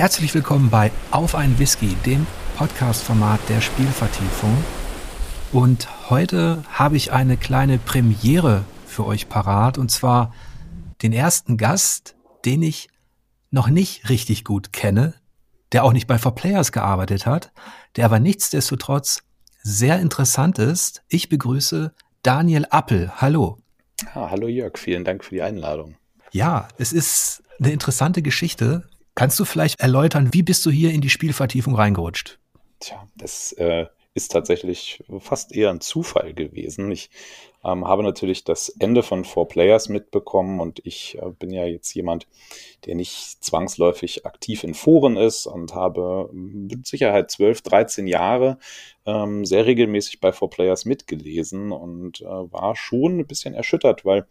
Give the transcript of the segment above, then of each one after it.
Herzlich willkommen bei Auf ein Whisky, dem Podcast-Format der Spielvertiefung. Und heute habe ich eine kleine Premiere für euch parat, und zwar den ersten Gast, den ich noch nicht richtig gut kenne, der auch nicht bei For Players gearbeitet hat, der aber nichtsdestotrotz sehr interessant ist. Ich begrüße Daniel Appel. Hallo. Ah, hallo Jörg, vielen Dank für die Einladung. Ja, es ist eine interessante Geschichte. Kannst du vielleicht erläutern, wie bist du hier in die Spielvertiefung reingerutscht? Tja, das äh, ist tatsächlich fast eher ein Zufall gewesen. Ich ähm, habe natürlich das Ende von Four Players mitbekommen und ich äh, bin ja jetzt jemand, der nicht zwangsläufig aktiv in Foren ist und habe mit Sicherheit 12, 13 Jahre ähm, sehr regelmäßig bei Four Players mitgelesen und äh, war schon ein bisschen erschüttert, weil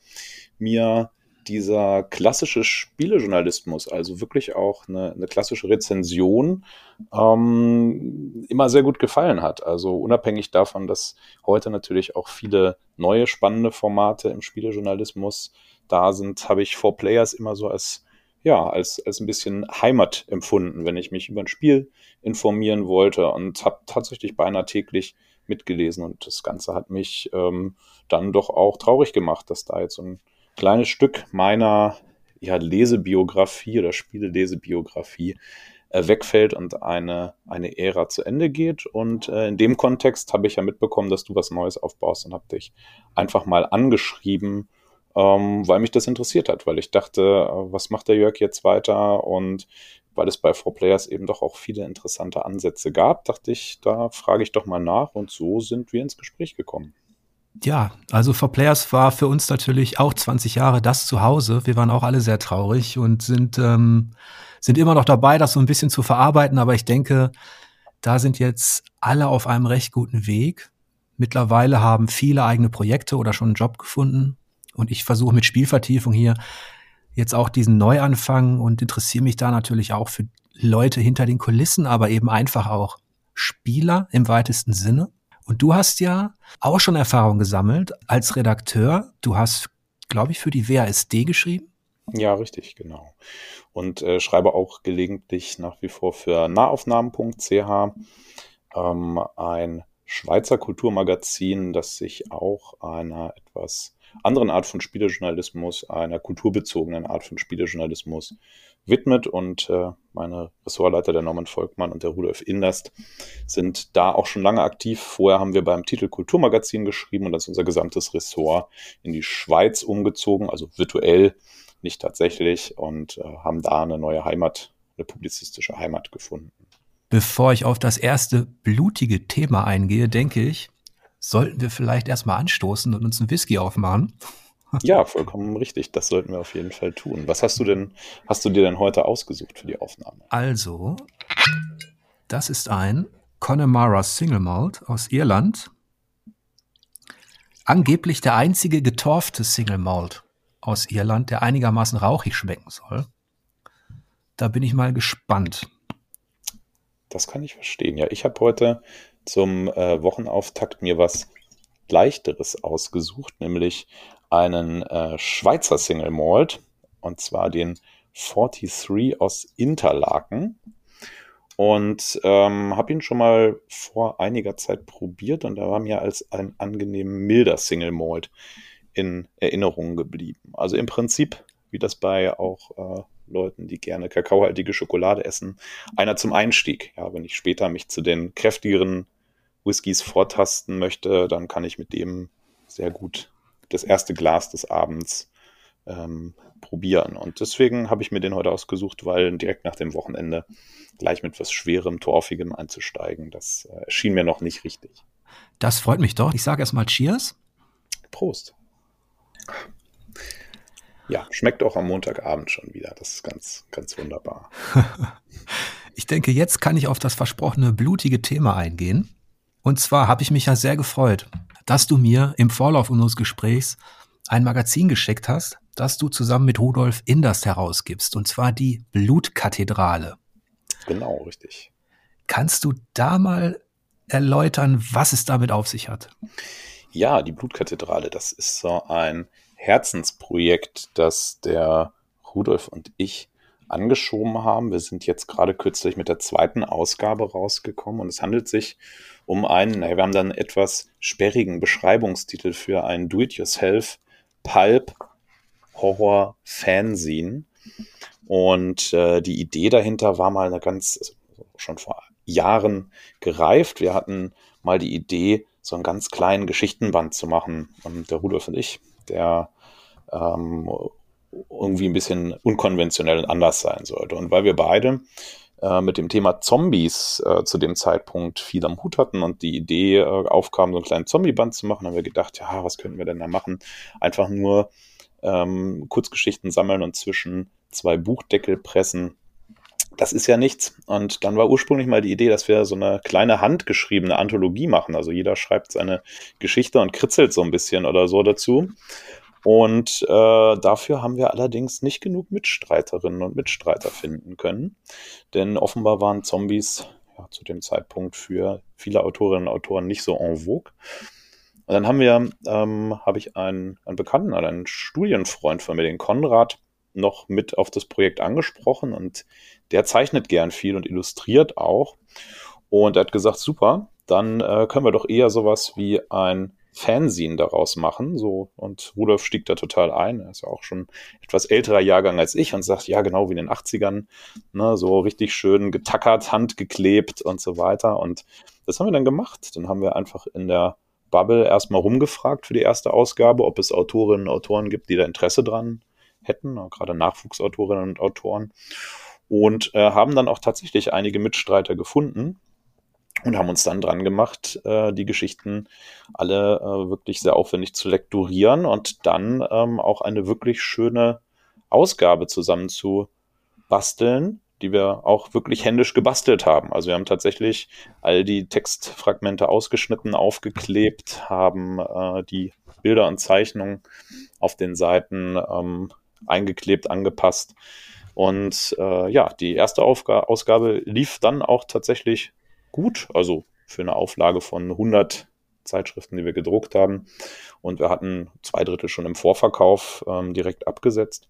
mir dieser klassische Spielejournalismus, also wirklich auch eine, eine klassische Rezension, ähm, immer sehr gut gefallen hat. Also unabhängig davon, dass heute natürlich auch viele neue spannende Formate im Spielejournalismus da sind, habe ich Four Players immer so als ja, als, als ein bisschen Heimat empfunden, wenn ich mich über ein Spiel informieren wollte und habe tatsächlich beinahe täglich mitgelesen und das Ganze hat mich ähm, dann doch auch traurig gemacht, dass da jetzt so ein kleines Stück meiner ja, Lesebiografie oder Spielelesebiografie äh, wegfällt und eine, eine Ära zu Ende geht. Und äh, in dem Kontext habe ich ja mitbekommen, dass du was Neues aufbaust und habe dich einfach mal angeschrieben, ähm, weil mich das interessiert hat, weil ich dachte, äh, was macht der Jörg jetzt weiter? Und weil es bei Four Players eben doch auch viele interessante Ansätze gab, dachte ich, da frage ich doch mal nach und so sind wir ins Gespräch gekommen. Ja, also For Players war für uns natürlich auch 20 Jahre das Zuhause. Wir waren auch alle sehr traurig und sind, ähm, sind immer noch dabei, das so ein bisschen zu verarbeiten. Aber ich denke, da sind jetzt alle auf einem recht guten Weg. Mittlerweile haben viele eigene Projekte oder schon einen Job gefunden. Und ich versuche mit Spielvertiefung hier jetzt auch diesen Neuanfang und interessiere mich da natürlich auch für Leute hinter den Kulissen, aber eben einfach auch Spieler im weitesten Sinne. Und du hast ja auch schon Erfahrung gesammelt als Redakteur. Du hast, glaube ich, für die WASD geschrieben. Ja, richtig, genau. Und äh, schreibe auch gelegentlich nach wie vor für nahaufnahmen.ch ähm, ein Schweizer Kulturmagazin, das sich auch einer etwas anderen Art von Spielejournalismus, einer kulturbezogenen Art von Spielejournalismus widmet. Und äh, meine Ressortleiter, der Norman Volkmann und der Rudolf Inderst, sind da auch schon lange aktiv. Vorher haben wir beim Titel Kulturmagazin geschrieben und das ist unser gesamtes Ressort in die Schweiz umgezogen, also virtuell, nicht tatsächlich, und äh, haben da eine neue Heimat, eine publizistische Heimat gefunden. Bevor ich auf das erste blutige Thema eingehe, denke ich, sollten wir vielleicht erstmal anstoßen und uns einen Whisky aufmachen. Ja, vollkommen richtig. Das sollten wir auf jeden Fall tun. Was hast du denn, hast du dir denn heute ausgesucht für die Aufnahme? Also, das ist ein Connemara Single Malt aus Irland. Angeblich der einzige getorfte Single Malt aus Irland, der einigermaßen rauchig schmecken soll. Da bin ich mal gespannt. Das kann ich verstehen. Ja, ich habe heute zum äh, Wochenauftakt mir was leichteres ausgesucht, nämlich einen äh, Schweizer Single Malt und zwar den 43 aus Interlaken und ähm, habe ihn schon mal vor einiger Zeit probiert und er war mir als ein angenehm milder Single Malt in Erinnerung geblieben. Also im Prinzip, wie das bei auch äh, Leuten, die gerne kakaohaltige Schokolade essen, einer zum Einstieg. Ja, wenn ich später mich zu den kräftigeren Whiskys vortasten möchte, dann kann ich mit dem sehr gut das erste Glas des Abends ähm, probieren. Und deswegen habe ich mir den heute ausgesucht, weil direkt nach dem Wochenende gleich mit was Schwerem, Torfigem einzusteigen, das äh, erschien mir noch nicht richtig. Das freut mich doch. Ich sage erstmal Cheers. Prost. Ja, schmeckt auch am Montagabend schon wieder. Das ist ganz, ganz wunderbar. ich denke, jetzt kann ich auf das versprochene blutige Thema eingehen. Und zwar habe ich mich ja sehr gefreut, dass du mir im Vorlauf unseres Gesprächs ein Magazin geschickt hast, das du zusammen mit Rudolf Inderst herausgibst, und zwar die Blutkathedrale. Genau, richtig. Kannst du da mal erläutern, was es damit auf sich hat? Ja, die Blutkathedrale, das ist so ein Herzensprojekt, das der Rudolf und ich angeschoben haben. Wir sind jetzt gerade kürzlich mit der zweiten Ausgabe rausgekommen und es handelt sich um einen, wir haben dann etwas sperrigen Beschreibungstitel für ein Do-it-yourself Pulp Horror Fanzine. Und äh, die Idee dahinter war mal eine ganz, also schon vor Jahren gereift. Wir hatten mal die Idee, so einen ganz kleinen Geschichtenband zu machen. Und der Rudolf und ich, der ähm, irgendwie ein bisschen unkonventionell und anders sein sollte. Und weil wir beide äh, mit dem Thema Zombies äh, zu dem Zeitpunkt viel am Hut hatten und die Idee äh, aufkam, so einen kleinen Zombieband zu machen, haben wir gedacht, ja, was könnten wir denn da machen? Einfach nur ähm, Kurzgeschichten sammeln und zwischen zwei Buchdeckel pressen. Das ist ja nichts. Und dann war ursprünglich mal die Idee, dass wir so eine kleine handgeschriebene Anthologie machen. Also jeder schreibt seine Geschichte und kritzelt so ein bisschen oder so dazu. Und äh, dafür haben wir allerdings nicht genug Mitstreiterinnen und Mitstreiter finden können. Denn offenbar waren Zombies ja, zu dem Zeitpunkt für viele Autorinnen und Autoren nicht so en vogue. Und dann haben wir, ähm, habe ich einen, einen Bekannten, einen Studienfreund von mir, den Konrad, noch mit auf das Projekt angesprochen und der zeichnet gern viel und illustriert auch. Und er hat gesagt, super, dann äh, können wir doch eher sowas wie ein Fanzine daraus machen. So, und Rudolf stieg da total ein. Er ist ja auch schon etwas älterer Jahrgang als ich und sagt, ja, genau wie in den 80ern, ne, so richtig schön getackert, handgeklebt und so weiter. Und das haben wir dann gemacht. Dann haben wir einfach in der Bubble erstmal rumgefragt für die erste Ausgabe, ob es Autorinnen und Autoren gibt, die da Interesse dran hätten, gerade Nachwuchsautorinnen und Autoren. Und äh, haben dann auch tatsächlich einige Mitstreiter gefunden und haben uns dann dran gemacht, äh, die Geschichten alle äh, wirklich sehr aufwendig zu lektorieren und dann ähm, auch eine wirklich schöne Ausgabe zusammen zu basteln, die wir auch wirklich händisch gebastelt haben. Also wir haben tatsächlich all die Textfragmente ausgeschnitten, aufgeklebt, haben äh, die Bilder und Zeichnungen auf den Seiten ähm, eingeklebt, angepasst. Und äh, ja, die erste Aufga Ausgabe lief dann auch tatsächlich gut. Also für eine Auflage von 100 Zeitschriften, die wir gedruckt haben. Und wir hatten zwei Drittel schon im Vorverkauf ähm, direkt abgesetzt.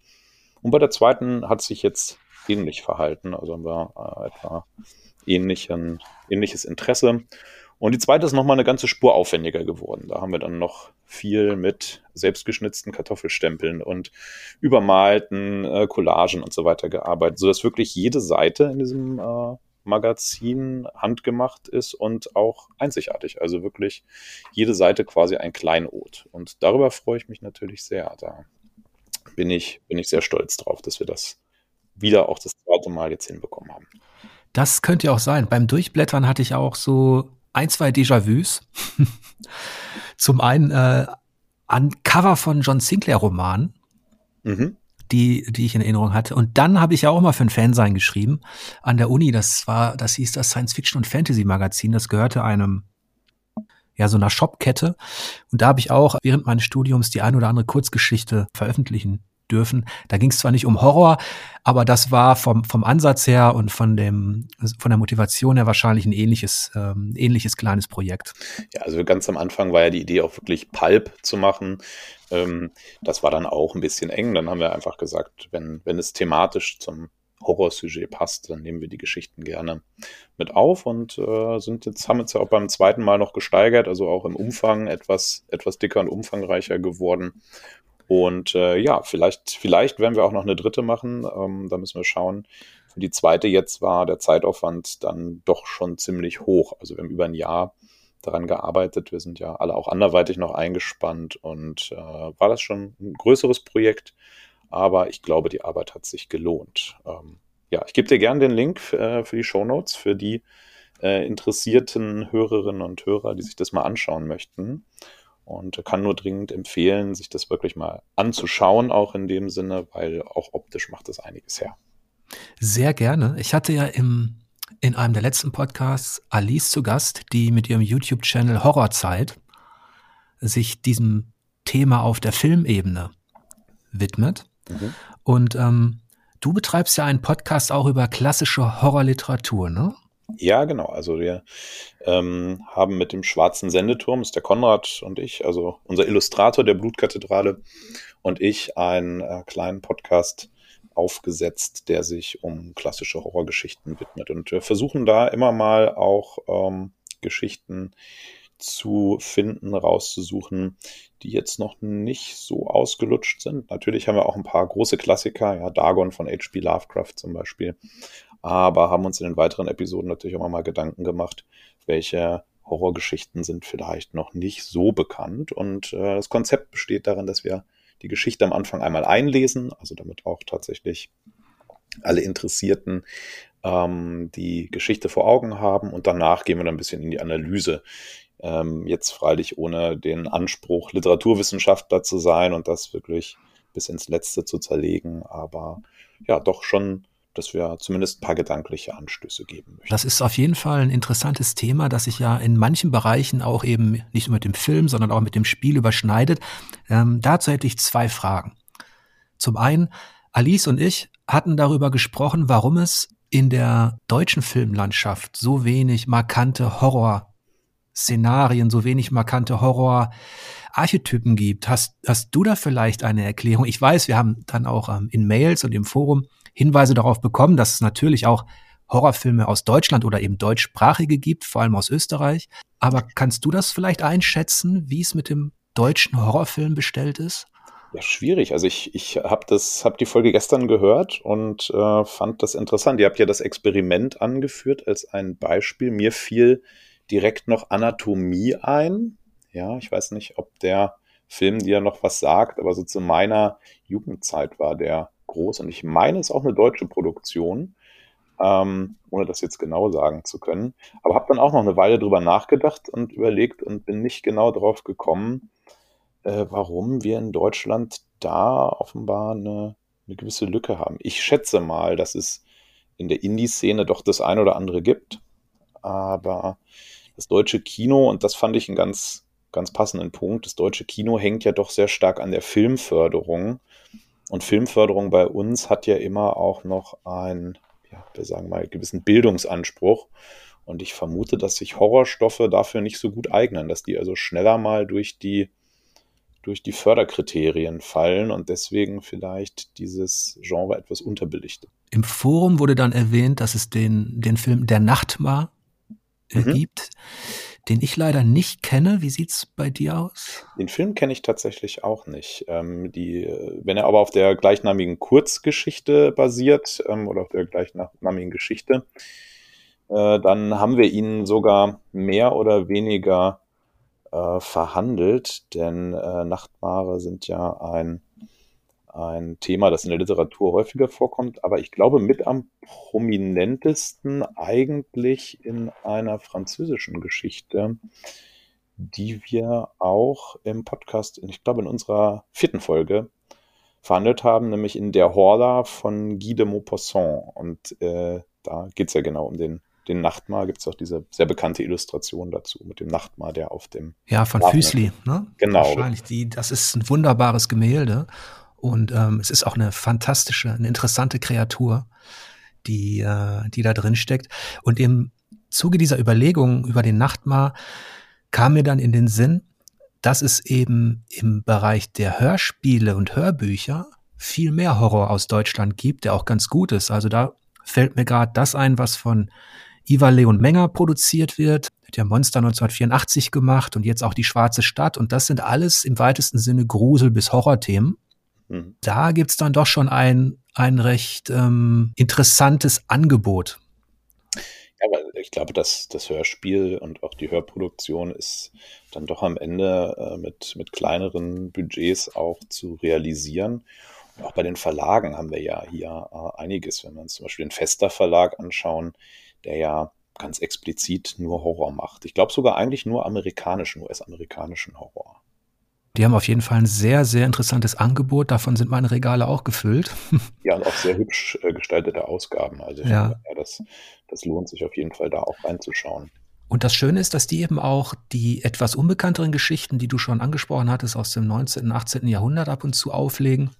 Und bei der zweiten hat sich jetzt ähnlich verhalten. Also haben wir äh, etwa ähnlichen, ähnliches Interesse. Und die zweite ist nochmal eine ganze Spur aufwendiger geworden. Da haben wir dann noch viel mit selbstgeschnitzten Kartoffelstempeln und übermalten äh, Collagen und so weiter gearbeitet, sodass wirklich jede Seite in diesem äh, Magazin handgemacht ist und auch einzigartig. Also wirklich jede Seite quasi ein Kleinod. Und darüber freue ich mich natürlich sehr. Da bin ich, bin ich sehr stolz drauf, dass wir das wieder auch das zweite Mal jetzt hinbekommen haben. Das könnte ja auch sein. Beim Durchblättern hatte ich auch so ein, zwei Déjà-vus. Zum einen äh, an Cover von John Sinclair Romanen. Mhm die, die ich in Erinnerung hatte. Und dann habe ich ja auch mal für ein Fansein geschrieben an der Uni. Das war, das hieß das Science Fiction und Fantasy Magazin. Das gehörte einem, ja, so einer Shopkette. Und da habe ich auch während meines Studiums die ein oder andere Kurzgeschichte veröffentlichen dürfen. Da ging es zwar nicht um Horror, aber das war vom, vom Ansatz her und von dem von der Motivation her wahrscheinlich ein ähnliches ähm, ähnliches kleines Projekt. Ja, also ganz am Anfang war ja die Idee auch wirklich Pulp zu machen. Ähm, das war dann auch ein bisschen eng. Dann haben wir einfach gesagt, wenn wenn es thematisch zum Horrorsujet passt, dann nehmen wir die Geschichten gerne mit auf und äh, sind jetzt haben uns ja auch beim zweiten Mal noch gesteigert, also auch im Umfang etwas etwas dicker und umfangreicher geworden und äh, ja, vielleicht, vielleicht werden wir auch noch eine dritte machen. Ähm, da müssen wir schauen. Für die zweite jetzt war der Zeitaufwand dann doch schon ziemlich hoch. Also wir haben über ein Jahr daran gearbeitet. Wir sind ja alle auch anderweitig noch eingespannt und äh, war das schon ein größeres Projekt. Aber ich glaube, die Arbeit hat sich gelohnt. Ähm, ja, ich gebe dir gerne den Link äh, für die Show Notes für die äh, interessierten Hörerinnen und Hörer, die sich das mal anschauen möchten und kann nur dringend empfehlen, sich das wirklich mal anzuschauen, auch in dem Sinne, weil auch optisch macht das einiges her. Sehr gerne. Ich hatte ja im, in einem der letzten Podcasts Alice zu Gast, die mit ihrem YouTube-Channel Horrorzeit sich diesem Thema auf der Filmebene widmet. Mhm. Und ähm, du betreibst ja einen Podcast auch über klassische Horrorliteratur, ne? Ja, genau. Also wir ähm, haben mit dem Schwarzen Sendeturm, ist der Konrad und ich, also unser Illustrator der Blutkathedrale und ich, einen äh, kleinen Podcast aufgesetzt, der sich um klassische Horrorgeschichten widmet. Und wir versuchen da immer mal auch ähm, Geschichten zu finden, rauszusuchen, die jetzt noch nicht so ausgelutscht sind. Natürlich haben wir auch ein paar große Klassiker, ja, Dagon von H.P. Lovecraft zum Beispiel, aber haben uns in den weiteren Episoden natürlich auch mal Gedanken gemacht, welche Horrorgeschichten sind vielleicht noch nicht so bekannt. Und äh, das Konzept besteht darin, dass wir die Geschichte am Anfang einmal einlesen, also damit auch tatsächlich alle Interessierten ähm, die Geschichte vor Augen haben und danach gehen wir dann ein bisschen in die Analyse. Ähm, jetzt freilich ohne den Anspruch, Literaturwissenschaftler zu sein und das wirklich bis ins Letzte zu zerlegen, aber ja, doch schon dass wir zumindest ein paar gedankliche Anstöße geben möchten. Das ist auf jeden Fall ein interessantes Thema, das sich ja in manchen Bereichen auch eben nicht nur mit dem Film, sondern auch mit dem Spiel überschneidet. Ähm, dazu hätte ich zwei Fragen. Zum einen, Alice und ich hatten darüber gesprochen, warum es in der deutschen Filmlandschaft so wenig markante Horror-Szenarien, so wenig markante Horror-Archetypen gibt. Hast, hast du da vielleicht eine Erklärung? Ich weiß, wir haben dann auch ähm, in Mails und im Forum Hinweise darauf bekommen, dass es natürlich auch Horrorfilme aus Deutschland oder eben deutschsprachige gibt, vor allem aus Österreich. Aber kannst du das vielleicht einschätzen, wie es mit dem deutschen Horrorfilm bestellt ist? Ja, schwierig. Also ich, ich habe habe die Folge gestern gehört und äh, fand das interessant. Ihr habt ja das Experiment angeführt als ein Beispiel. Mir fiel direkt noch Anatomie ein. Ja, ich weiß nicht, ob der Film dir noch was sagt, aber so zu meiner Jugendzeit war der groß und ich meine, es ist auch eine deutsche Produktion, ähm, ohne das jetzt genau sagen zu können. Aber habe dann auch noch eine Weile drüber nachgedacht und überlegt und bin nicht genau drauf gekommen, äh, warum wir in Deutschland da offenbar eine, eine gewisse Lücke haben. Ich schätze mal, dass es in der Indie-Szene doch das ein oder andere gibt, aber das deutsche Kino, und das fand ich einen ganz, ganz passenden Punkt, das deutsche Kino hängt ja doch sehr stark an der Filmförderung und Filmförderung bei uns hat ja immer auch noch einen, ja, wir sagen mal, gewissen Bildungsanspruch. Und ich vermute, dass sich Horrorstoffe dafür nicht so gut eignen, dass die also schneller mal durch die, durch die Förderkriterien fallen und deswegen vielleicht dieses Genre etwas unterbelichtet. Im Forum wurde dann erwähnt, dass es den, den Film Der Nachtmar äh, mhm. gibt den ich leider nicht kenne. Wie sieht's bei dir aus? Den Film kenne ich tatsächlich auch nicht. Ähm, die, wenn er aber auf der gleichnamigen Kurzgeschichte basiert ähm, oder auf der gleichnamigen Geschichte, äh, dann haben wir ihn sogar mehr oder weniger äh, verhandelt, denn äh, Nachtmare sind ja ein ein Thema, das in der Literatur häufiger vorkommt, aber ich glaube mit am prominentesten eigentlich in einer französischen Geschichte, die wir auch im Podcast, ich glaube in unserer vierten Folge verhandelt haben, nämlich in Der Horla von Guy de Maupassant. Und äh, da geht es ja genau um den, den Nachtmar. Gibt es auch diese sehr bekannte Illustration dazu mit dem Nachtmar, der auf dem. Ja, von Füßli, ne? Genau. Wahrscheinlich. Die, das ist ein wunderbares Gemälde. Und ähm, es ist auch eine fantastische, eine interessante Kreatur, die, äh, die da drin steckt. Und im Zuge dieser Überlegungen über den Nachtmar kam mir dann in den Sinn, dass es eben im Bereich der Hörspiele und Hörbücher viel mehr Horror aus Deutschland gibt, der auch ganz gut ist. Also da fällt mir gerade das ein, was von Ivar Leon Menger produziert wird. Hat ja Monster 1984 gemacht und jetzt auch die Schwarze Stadt. Und das sind alles im weitesten Sinne Grusel- bis Horrorthemen. Mhm. Da gibt's dann doch schon ein, ein recht ähm, interessantes Angebot. Ja, aber ich glaube, dass das Hörspiel und auch die Hörproduktion ist dann doch am Ende äh, mit, mit kleineren Budgets auch zu realisieren. Und auch bei den Verlagen haben wir ja hier äh, einiges, wenn wir uns zum Beispiel den Fester Verlag anschauen, der ja ganz explizit nur Horror macht. Ich glaube sogar eigentlich nur amerikanischen, US-amerikanischen Horror. Die haben auf jeden Fall ein sehr, sehr interessantes Angebot. Davon sind meine Regale auch gefüllt. Ja, und auch sehr hübsch äh, gestaltete Ausgaben. Also ja. Ja, das, das lohnt sich auf jeden Fall da auch reinzuschauen. Und das Schöne ist, dass die eben auch die etwas unbekannteren Geschichten, die du schon angesprochen hattest, aus dem 19., und 18. Jahrhundert ab und zu auflegen.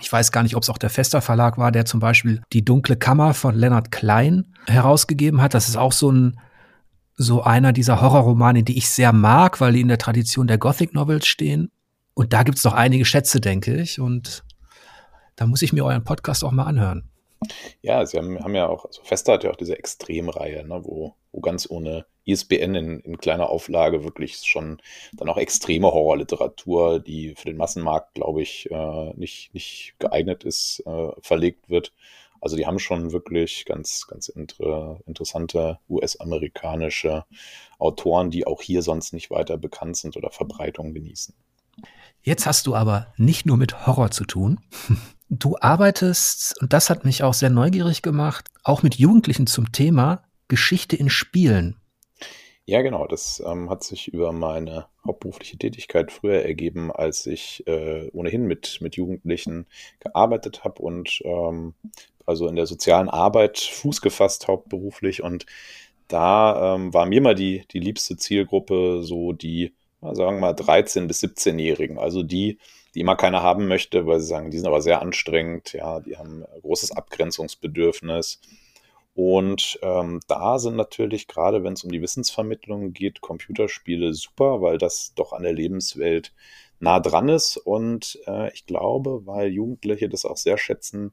Ich weiß gar nicht, ob es auch der Fester Verlag war, der zum Beispiel Die dunkle Kammer von Leonard Klein herausgegeben hat. Das ist auch so ein so einer dieser Horrorromane, die ich sehr mag, weil die in der Tradition der Gothic Novels stehen. Und da gibt's noch einige Schätze, denke ich. Und da muss ich mir euren Podcast auch mal anhören. Ja, sie haben, haben ja auch, also Festa hat ja auch diese Extremreihe, ne, wo, wo ganz ohne ISBN in, in kleiner Auflage wirklich schon dann auch extreme Horrorliteratur, die für den Massenmarkt, glaube ich, äh, nicht, nicht geeignet ist, äh, verlegt wird. Also die haben schon wirklich ganz, ganz inter, interessante US-amerikanische Autoren, die auch hier sonst nicht weiter bekannt sind oder Verbreitung genießen. Jetzt hast du aber nicht nur mit Horror zu tun. Du arbeitest, und das hat mich auch sehr neugierig gemacht, auch mit Jugendlichen zum Thema Geschichte in Spielen. Ja, genau. Das ähm, hat sich über meine hauptberufliche Tätigkeit früher ergeben, als ich äh, ohnehin mit, mit Jugendlichen gearbeitet habe und ähm, also in der sozialen Arbeit Fuß gefasst hauptberuflich. Und da ähm, war mir mal die, die liebste Zielgruppe so die, sagen wir mal, 13- bis 17-Jährigen. Also die, die immer keiner haben möchte, weil sie sagen, die sind aber sehr anstrengend, ja, die haben großes Abgrenzungsbedürfnis. Und ähm, da sind natürlich, gerade wenn es um die Wissensvermittlung geht, Computerspiele super, weil das doch an der Lebenswelt nah dran ist. Und äh, ich glaube, weil Jugendliche das auch sehr schätzen,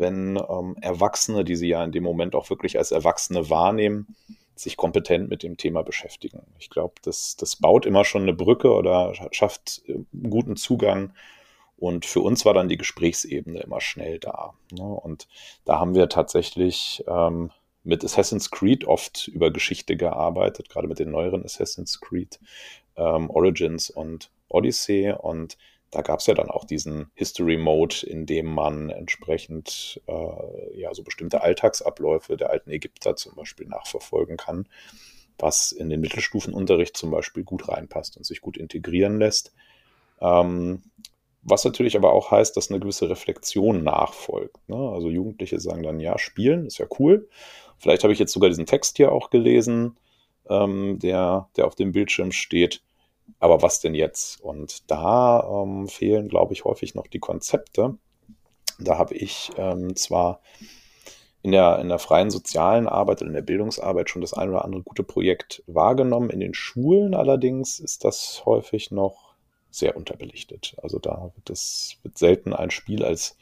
wenn ähm, Erwachsene, die sie ja in dem Moment auch wirklich als Erwachsene wahrnehmen, sich kompetent mit dem Thema beschäftigen. Ich glaube, das, das baut immer schon eine Brücke oder schafft einen äh, guten Zugang. Und für uns war dann die Gesprächsebene immer schnell da. Ne? Und da haben wir tatsächlich ähm, mit Assassin's Creed oft über Geschichte gearbeitet, gerade mit den neueren Assassin's Creed ähm, Origins und Odyssey. Und da gab es ja dann auch diesen History Mode, in dem man entsprechend äh, ja so bestimmte Alltagsabläufe der alten Ägypter zum Beispiel nachverfolgen kann, was in den Mittelstufenunterricht zum Beispiel gut reinpasst und sich gut integrieren lässt. Ähm, was natürlich aber auch heißt, dass eine gewisse Reflexion nachfolgt. Ne? Also Jugendliche sagen dann, ja, spielen ist ja cool. Vielleicht habe ich jetzt sogar diesen Text hier auch gelesen, ähm, der, der auf dem Bildschirm steht aber was denn jetzt? Und da ähm, fehlen, glaube ich, häufig noch die Konzepte. Da habe ich ähm, zwar in der, in der freien sozialen Arbeit und in der Bildungsarbeit schon das ein oder andere gute Projekt wahrgenommen. In den Schulen allerdings ist das häufig noch sehr unterbelichtet. Also da wird es wird selten ein Spiel als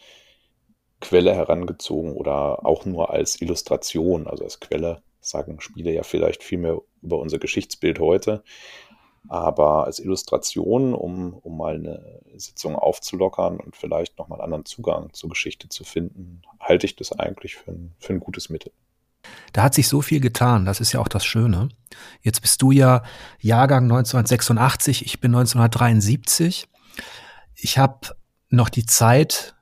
Quelle herangezogen oder auch nur als Illustration. Also als Quelle sagen Spiele ja vielleicht viel mehr über unser Geschichtsbild heute. Aber als Illustration, um, um mal eine Sitzung aufzulockern und vielleicht nochmal einen anderen Zugang zur Geschichte zu finden, halte ich das eigentlich für ein, für ein gutes Mittel. Da hat sich so viel getan, das ist ja auch das Schöne. Jetzt bist du ja Jahrgang 1986, ich bin 1973. Ich habe noch die Zeit,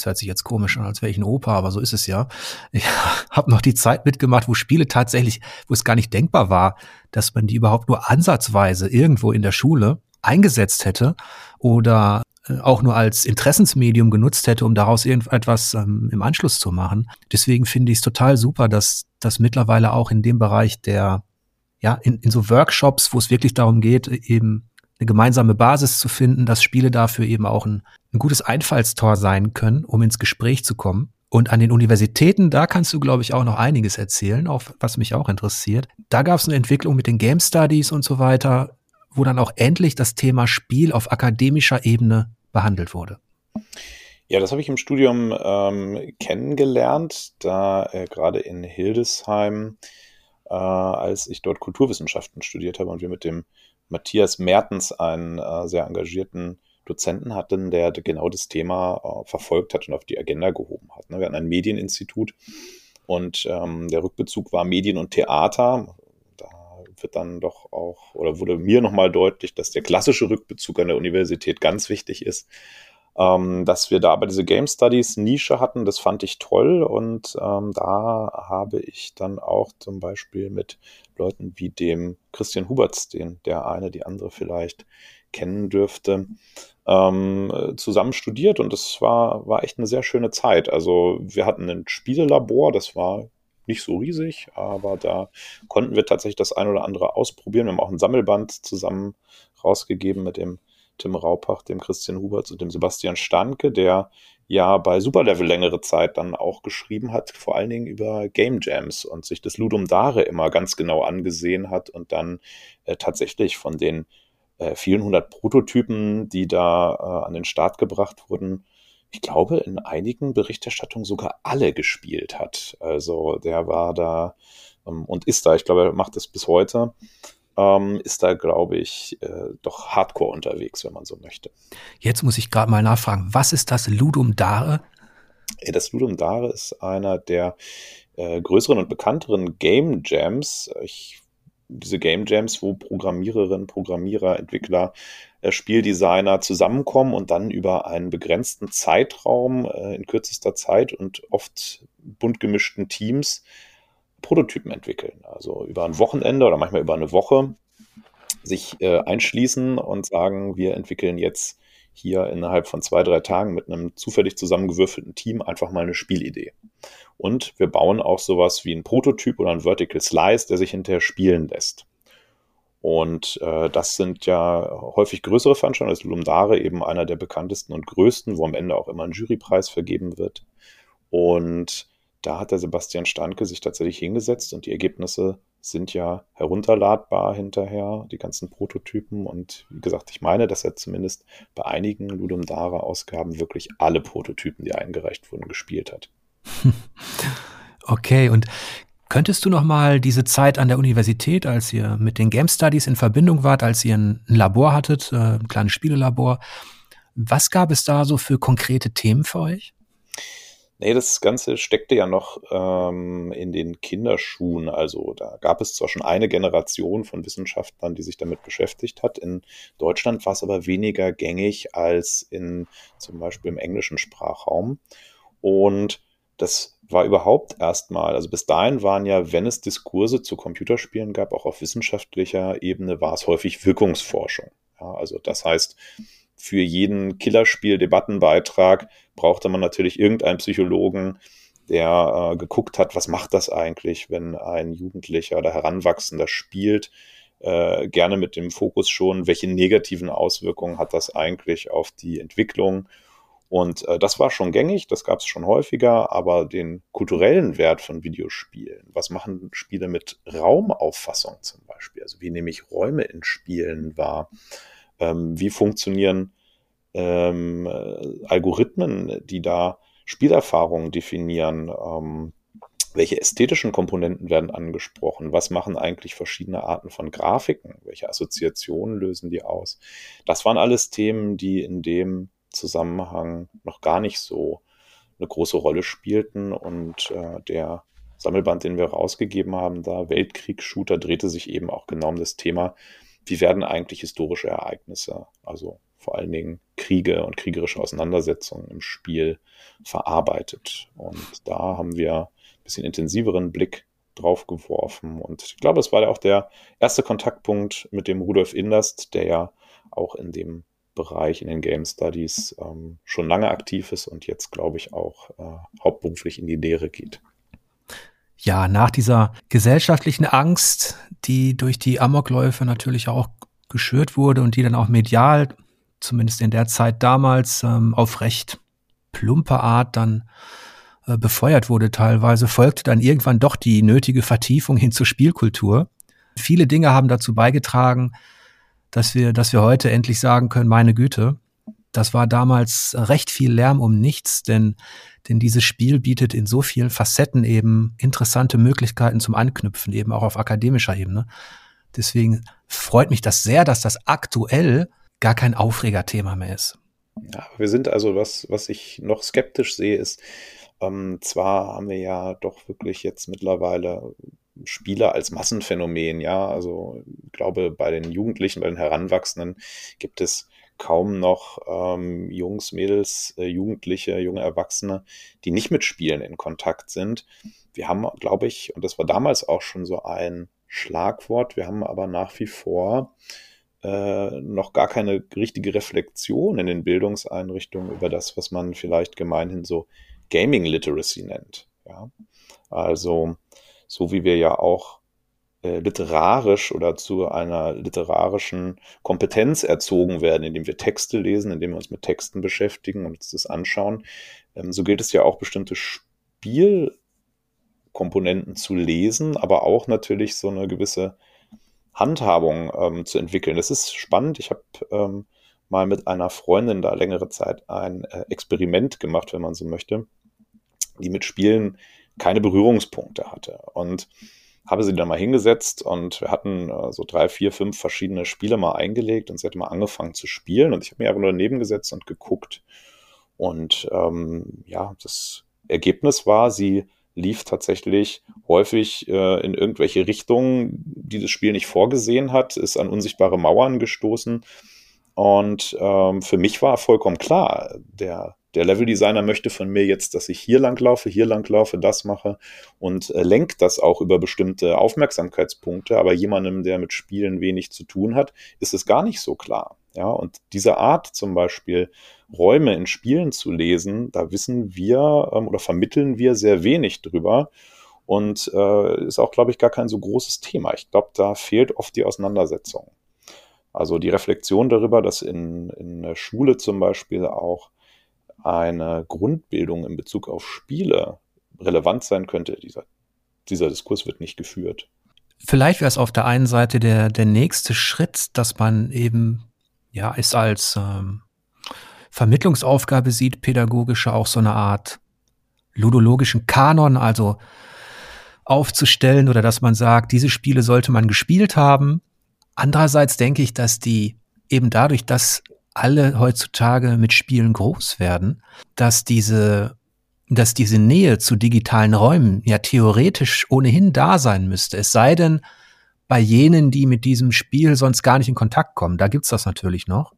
das hört sich jetzt komisch an, als wäre ich ein Opa, aber so ist es ja. Ich habe noch die Zeit mitgemacht, wo Spiele tatsächlich, wo es gar nicht denkbar war, dass man die überhaupt nur ansatzweise irgendwo in der Schule eingesetzt hätte oder äh, auch nur als Interessensmedium genutzt hätte, um daraus irgendetwas ähm, im Anschluss zu machen. Deswegen finde ich es total super, dass das mittlerweile auch in dem Bereich der, ja, in, in so Workshops, wo es wirklich darum geht, eben eine gemeinsame Basis zu finden, dass Spiele dafür eben auch ein, ein gutes Einfallstor sein können, um ins Gespräch zu kommen. Und an den Universitäten, da kannst du, glaube ich, auch noch einiges erzählen, auch was mich auch interessiert. Da gab es eine Entwicklung mit den Game Studies und so weiter, wo dann auch endlich das Thema Spiel auf akademischer Ebene behandelt wurde. Ja, das habe ich im Studium ähm, kennengelernt, da äh, gerade in Hildesheim, äh, als ich dort Kulturwissenschaften studiert habe und wir mit dem Matthias Mertens einen äh, sehr engagierten Dozenten hatten, der genau das Thema äh, verfolgt hat und auf die Agenda gehoben hat. Ne? Wir hatten ein Medieninstitut und ähm, der Rückbezug war Medien und Theater. Da wird dann doch auch, oder wurde mir nochmal deutlich, dass der klassische Rückbezug an der Universität ganz wichtig ist. Ähm, dass wir da aber diese Game Studies Nische hatten, das fand ich toll und ähm, da habe ich dann auch zum Beispiel mit Leuten wie dem Christian Huberts, den der eine, die andere vielleicht kennen dürfte, ähm, zusammen studiert und es war, war echt eine sehr schöne Zeit. Also wir hatten ein Spielelabor, das war nicht so riesig, aber da konnten wir tatsächlich das ein oder andere ausprobieren. Wir haben auch ein Sammelband zusammen rausgegeben mit dem Tim Raupach, dem Christian Huberts und dem Sebastian Stanke, der ja bei Superlevel längere Zeit dann auch geschrieben hat, vor allen Dingen über Game Jams und sich das Ludum Dare immer ganz genau angesehen hat und dann äh, tatsächlich von den äh, vielen hundert Prototypen, die da äh, an den Start gebracht wurden, ich glaube, in einigen Berichterstattungen sogar alle gespielt hat. Also der war da ähm, und ist da, ich glaube, er macht das bis heute, ähm, ist da, glaube ich, äh, doch hardcore unterwegs, wenn man so möchte. Jetzt muss ich gerade mal nachfragen, was ist das Ludum Dare? Das Ludum Dare ist einer der äh, größeren und bekannteren Game Jams. Ich, diese Game Jams, wo Programmiererinnen, Programmierer, Entwickler, äh, Spieldesigner zusammenkommen und dann über einen begrenzten Zeitraum äh, in kürzester Zeit und oft bunt gemischten Teams Prototypen entwickeln. Also über ein Wochenende oder manchmal über eine Woche sich äh, einschließen und sagen, wir entwickeln jetzt hier innerhalb von zwei, drei Tagen mit einem zufällig zusammengewürfelten Team einfach mal eine Spielidee. Und wir bauen auch sowas wie ein Prototyp oder ein Vertical Slice, der sich hinterher spielen lässt. Und äh, das sind ja häufig größere Veranstaltungen. Das Lumdare eben einer der bekanntesten und größten, wo am Ende auch immer ein Jurypreis vergeben wird. Und da hat der Sebastian Stanke sich tatsächlich hingesetzt und die Ergebnisse sind ja herunterladbar hinterher, die ganzen Prototypen. Und wie gesagt, ich meine, dass er zumindest bei einigen Ludum Dare-Ausgaben wirklich alle Prototypen, die eingereicht wurden, gespielt hat. Okay, und könntest du noch mal diese Zeit an der Universität, als ihr mit den Game Studies in Verbindung wart, als ihr ein Labor hattet, äh, ein kleines Spielelabor, was gab es da so für konkrete Themen für euch? Nee, das Ganze steckte ja noch ähm, in den Kinderschuhen. Also da gab es zwar schon eine Generation von Wissenschaftlern, die sich damit beschäftigt hat. In Deutschland war es aber weniger gängig als in zum Beispiel im englischen Sprachraum. Und das war überhaupt erstmal, also bis dahin waren ja, wenn es Diskurse zu Computerspielen gab, auch auf wissenschaftlicher Ebene, war es häufig Wirkungsforschung. Ja, also das heißt, für jeden Killerspiel-Debattenbeitrag brauchte man natürlich irgendeinen Psychologen, der äh, geguckt hat, was macht das eigentlich, wenn ein Jugendlicher oder Heranwachsender spielt, äh, gerne mit dem Fokus schon, welche negativen Auswirkungen hat das eigentlich auf die Entwicklung. Und äh, das war schon gängig, das gab es schon häufiger, aber den kulturellen Wert von Videospielen, was machen Spiele mit Raumauffassung zum Beispiel, also wie nehme ich Räume in Spielen wahr, ähm, wie funktionieren ähm, Algorithmen, die da Spielerfahrungen definieren, ähm, welche ästhetischen Komponenten werden angesprochen, was machen eigentlich verschiedene Arten von Grafiken, welche Assoziationen lösen die aus. Das waren alles Themen, die in dem Zusammenhang noch gar nicht so eine große Rolle spielten. Und äh, der Sammelband, den wir rausgegeben haben, da Weltkrieg-Shooter, drehte sich eben auch genau um das Thema, wie werden eigentlich historische Ereignisse, also vor allen Dingen Kriege und kriegerische Auseinandersetzungen im Spiel verarbeitet. Und da haben wir ein bisschen intensiveren Blick drauf geworfen. Und ich glaube, es war ja auch der erste Kontaktpunkt mit dem Rudolf Inderst, der ja auch in dem Bereich in den Game Studies ähm, schon lange aktiv ist und jetzt, glaube ich, auch äh, hauptberuflich in die Lehre geht. Ja, nach dieser gesellschaftlichen Angst, die durch die Amokläufe natürlich auch geschürt wurde und die dann auch medial zumindest in der Zeit damals, ähm, auf recht plumpe Art dann äh, befeuert wurde teilweise, folgte dann irgendwann doch die nötige Vertiefung hin zur Spielkultur. Viele Dinge haben dazu beigetragen, dass wir, dass wir heute endlich sagen können, meine Güte, das war damals recht viel Lärm um nichts, denn, denn dieses Spiel bietet in so vielen Facetten eben interessante Möglichkeiten zum Anknüpfen, eben auch auf akademischer Ebene. Deswegen freut mich das sehr, dass das aktuell gar kein Aufregerthema mehr ist. Ja, wir sind also, was, was ich noch skeptisch sehe, ist, ähm, zwar haben wir ja doch wirklich jetzt mittlerweile Spiele als Massenphänomen, ja, also ich glaube, bei den Jugendlichen, bei den Heranwachsenden gibt es kaum noch ähm, Jungs, Mädels, äh, Jugendliche, junge Erwachsene, die nicht mit Spielen in Kontakt sind. Wir haben, glaube ich, und das war damals auch schon so ein Schlagwort, wir haben aber nach wie vor äh, noch gar keine richtige Reflexion in den Bildungseinrichtungen über das, was man vielleicht gemeinhin so Gaming Literacy nennt. Ja? Also so wie wir ja auch literarisch oder zu einer literarischen Kompetenz erzogen werden, indem wir Texte lesen, indem wir uns mit Texten beschäftigen und uns das anschauen, ähm, so gilt es ja auch bestimmte Spielkomponenten zu lesen, aber auch natürlich so eine gewisse Handhabung ähm, zu entwickeln. Das ist spannend. Ich habe ähm, mal mit einer Freundin da längere Zeit ein äh, Experiment gemacht, wenn man so möchte, die mit Spielen keine Berührungspunkte hatte. Und habe sie dann mal hingesetzt und wir hatten äh, so drei, vier, fünf verschiedene Spiele mal eingelegt und sie hat mal angefangen zu spielen und ich habe mir einfach nur daneben gesetzt und geguckt. Und ähm, ja, das Ergebnis war, sie lief tatsächlich häufig äh, in irgendwelche Richtungen, die das Spiel nicht vorgesehen hat, ist an unsichtbare Mauern gestoßen. Und ähm, für mich war vollkommen klar, der der Leveldesigner möchte von mir jetzt, dass ich hier lang laufe, hier lang laufe, das mache und äh, lenkt das auch über bestimmte Aufmerksamkeitspunkte. Aber jemandem, der mit Spielen wenig zu tun hat, ist es gar nicht so klar. Ja, und diese Art zum Beispiel Räume in Spielen zu lesen, da wissen wir ähm, oder vermitteln wir sehr wenig drüber und äh, ist auch, glaube ich, gar kein so großes Thema. Ich glaube, da fehlt oft die Auseinandersetzung. Also die Reflexion darüber, dass in, in der Schule zum Beispiel auch eine Grundbildung in Bezug auf Spiele relevant sein könnte. Dieser, dieser Diskurs wird nicht geführt. Vielleicht wäre es auf der einen Seite der, der nächste Schritt, dass man eben, ja, es als ähm, Vermittlungsaufgabe sieht, pädagogische auch so eine Art ludologischen Kanon, also aufzustellen oder dass man sagt, diese Spiele sollte man gespielt haben. Andererseits denke ich, dass die eben dadurch, dass alle heutzutage mit Spielen groß werden, dass diese, dass diese Nähe zu digitalen Räumen ja theoretisch ohnehin da sein müsste. Es sei denn, bei jenen, die mit diesem Spiel sonst gar nicht in Kontakt kommen, da gibt's das natürlich noch.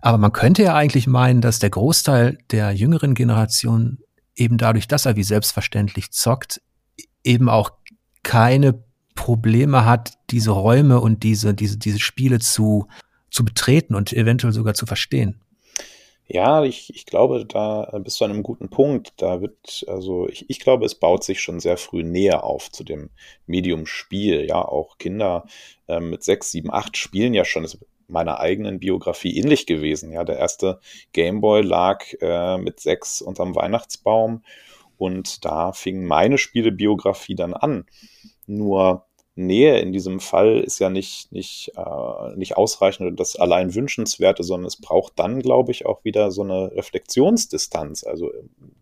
Aber man könnte ja eigentlich meinen, dass der Großteil der jüngeren Generation eben dadurch, dass er wie selbstverständlich zockt, eben auch keine Probleme hat, diese Räume und diese, diese, diese Spiele zu zu betreten und eventuell sogar zu verstehen. Ja, ich, ich glaube, da bist du an einem guten Punkt. Da wird, also ich, ich glaube, es baut sich schon sehr früh näher auf zu dem Medium Spiel. Ja, auch Kinder äh, mit sechs, sieben, acht spielen ja schon. Das ist meiner eigenen Biografie ähnlich gewesen. Ja, der erste Gameboy lag äh, mit sechs unterm Weihnachtsbaum und da fing meine Spielebiografie dann an. Nur Nähe in diesem Fall ist ja nicht, nicht, äh, nicht ausreichend oder das allein wünschenswerte, sondern es braucht dann, glaube ich, auch wieder so eine Reflexionsdistanz, also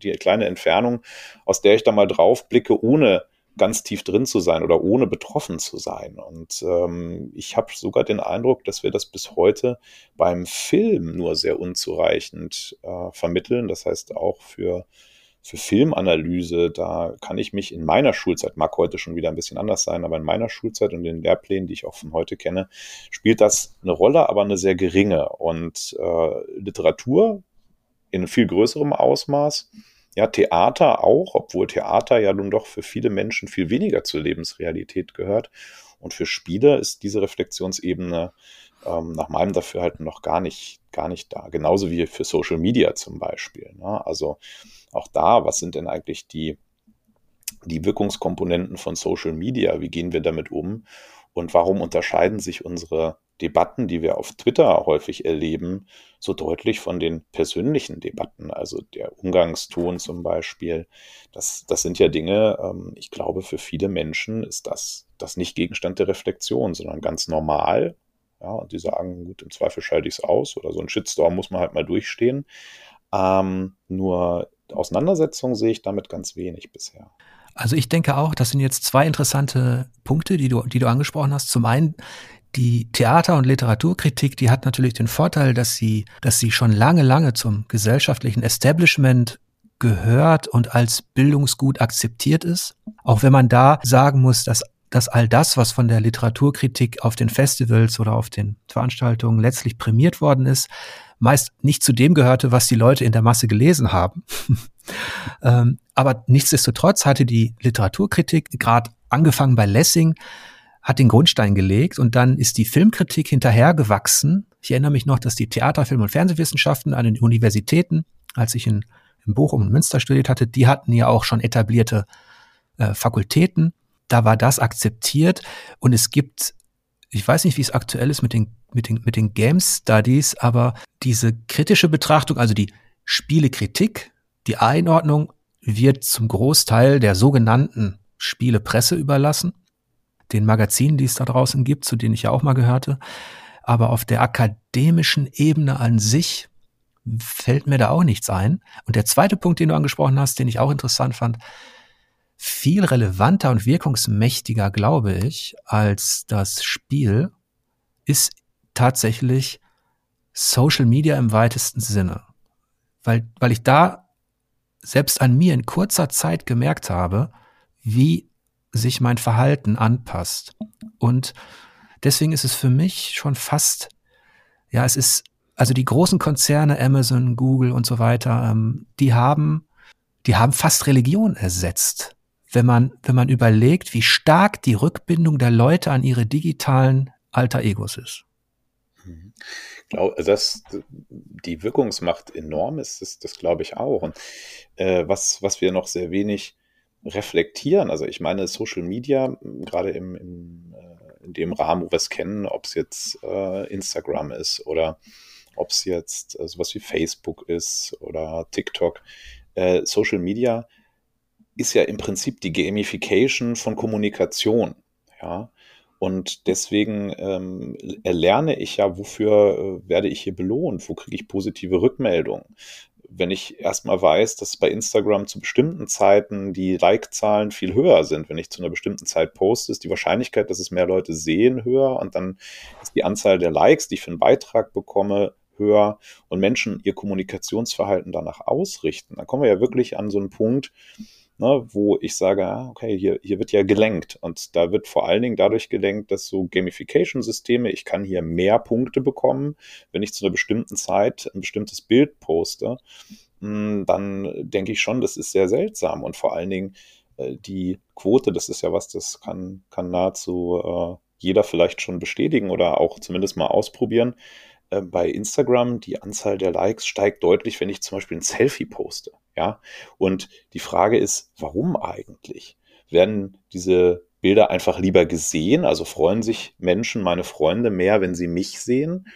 die kleine Entfernung, aus der ich da mal drauf blicke, ohne ganz tief drin zu sein oder ohne betroffen zu sein. Und ähm, ich habe sogar den Eindruck, dass wir das bis heute beim Film nur sehr unzureichend äh, vermitteln. Das heißt auch für für Filmanalyse, da kann ich mich in meiner Schulzeit, mag heute schon wieder ein bisschen anders sein, aber in meiner Schulzeit und den Lehrplänen, die ich auch von heute kenne, spielt das eine Rolle, aber eine sehr geringe. Und äh, Literatur in viel größerem Ausmaß, ja, Theater auch, obwohl Theater ja nun doch für viele Menschen viel weniger zur Lebensrealität gehört. Und für Spiele ist diese Reflexionsebene ähm, nach meinem Dafürhalten noch gar nicht, gar nicht da. Genauso wie für Social Media zum Beispiel. Ne? Also auch da, was sind denn eigentlich die, die Wirkungskomponenten von Social Media? Wie gehen wir damit um? Und warum unterscheiden sich unsere Debatten, die wir auf Twitter häufig erleben, so deutlich von den persönlichen Debatten, also der Umgangston zum Beispiel. Das, das sind ja Dinge, ähm, ich glaube, für viele Menschen ist das, das nicht Gegenstand der Reflexion, sondern ganz normal. Ja, und die sagen, gut, im Zweifel schalte ich es aus oder so ein Shitstorm muss man halt mal durchstehen. Ähm, nur Auseinandersetzung sehe ich damit ganz wenig bisher. Also ich denke auch, das sind jetzt zwei interessante Punkte, die du, die du angesprochen hast. Zum einen die Theater- und Literaturkritik, die hat natürlich den Vorteil, dass sie, dass sie schon lange, lange zum gesellschaftlichen Establishment gehört und als Bildungsgut akzeptiert ist. Auch wenn man da sagen muss, dass dass all das, was von der Literaturkritik auf den Festivals oder auf den Veranstaltungen letztlich prämiert worden ist, meist nicht zu dem gehörte, was die Leute in der Masse gelesen haben. ähm, aber nichtsdestotrotz hatte die Literaturkritik, gerade angefangen bei Lessing, hat den Grundstein gelegt und dann ist die Filmkritik hinterhergewachsen. Ich erinnere mich noch, dass die Theater-, Film- und Fernsehwissenschaften an den Universitäten, als ich in, in Bochum und Münster studiert hatte, die hatten ja auch schon etablierte äh, Fakultäten da war das akzeptiert und es gibt, ich weiß nicht, wie es aktuell ist mit den, mit den, mit den Game Studies, aber diese kritische Betrachtung, also die Spielekritik, die Einordnung wird zum Großteil der sogenannten Spielepresse überlassen, den Magazinen, die es da draußen gibt, zu denen ich ja auch mal gehörte. aber auf der akademischen Ebene an sich fällt mir da auch nichts ein. Und der zweite Punkt, den du angesprochen hast, den ich auch interessant fand, viel relevanter und wirkungsmächtiger, glaube ich, als das Spiel, ist tatsächlich Social Media im weitesten Sinne. Weil, weil ich da selbst an mir in kurzer Zeit gemerkt habe, wie sich mein Verhalten anpasst. Und deswegen ist es für mich schon fast, ja, es ist, also die großen Konzerne, Amazon, Google und so weiter, ähm, die haben, die haben fast Religion ersetzt. Wenn man, wenn man überlegt, wie stark die Rückbindung der Leute an ihre digitalen Alter Egos ist. Mhm. Also das, die Wirkungsmacht enorm ist, das, das glaube ich auch. Und äh, was, was wir noch sehr wenig reflektieren, also ich meine, Social Media, gerade im, im, äh, in dem Rahmen, wo wir es kennen, ob es jetzt äh, Instagram ist oder ob es jetzt äh, sowas wie Facebook ist oder TikTok, äh, Social Media ist ja im Prinzip die Gamification von Kommunikation. Ja, und deswegen ähm, erlerne ich ja, wofür äh, werde ich hier belohnt, wo kriege ich positive Rückmeldungen. Wenn ich erstmal weiß, dass bei Instagram zu bestimmten Zeiten die Like-Zahlen viel höher sind, wenn ich zu einer bestimmten Zeit poste, ist die Wahrscheinlichkeit, dass es mehr Leute sehen, höher und dann ist die Anzahl der Likes, die ich für einen Beitrag bekomme, höher und Menschen ihr Kommunikationsverhalten danach ausrichten. Dann kommen wir ja wirklich an so einen Punkt, ne, wo ich sage, ah, okay, hier, hier wird ja gelenkt. Und da wird vor allen Dingen dadurch gelenkt, dass so Gamification-Systeme, ich kann hier mehr Punkte bekommen, wenn ich zu einer bestimmten Zeit ein bestimmtes Bild poste, hm, dann denke ich schon, das ist sehr seltsam. Und vor allen Dingen äh, die Quote, das ist ja was, das kann, kann nahezu äh, jeder vielleicht schon bestätigen oder auch zumindest mal ausprobieren. Äh, bei Instagram, die Anzahl der Likes steigt deutlich, wenn ich zum Beispiel ein Selfie poste. Ja, und die Frage ist, warum eigentlich? Werden diese Bilder einfach lieber gesehen? Also freuen sich Menschen, meine Freunde, mehr, wenn sie mich sehen?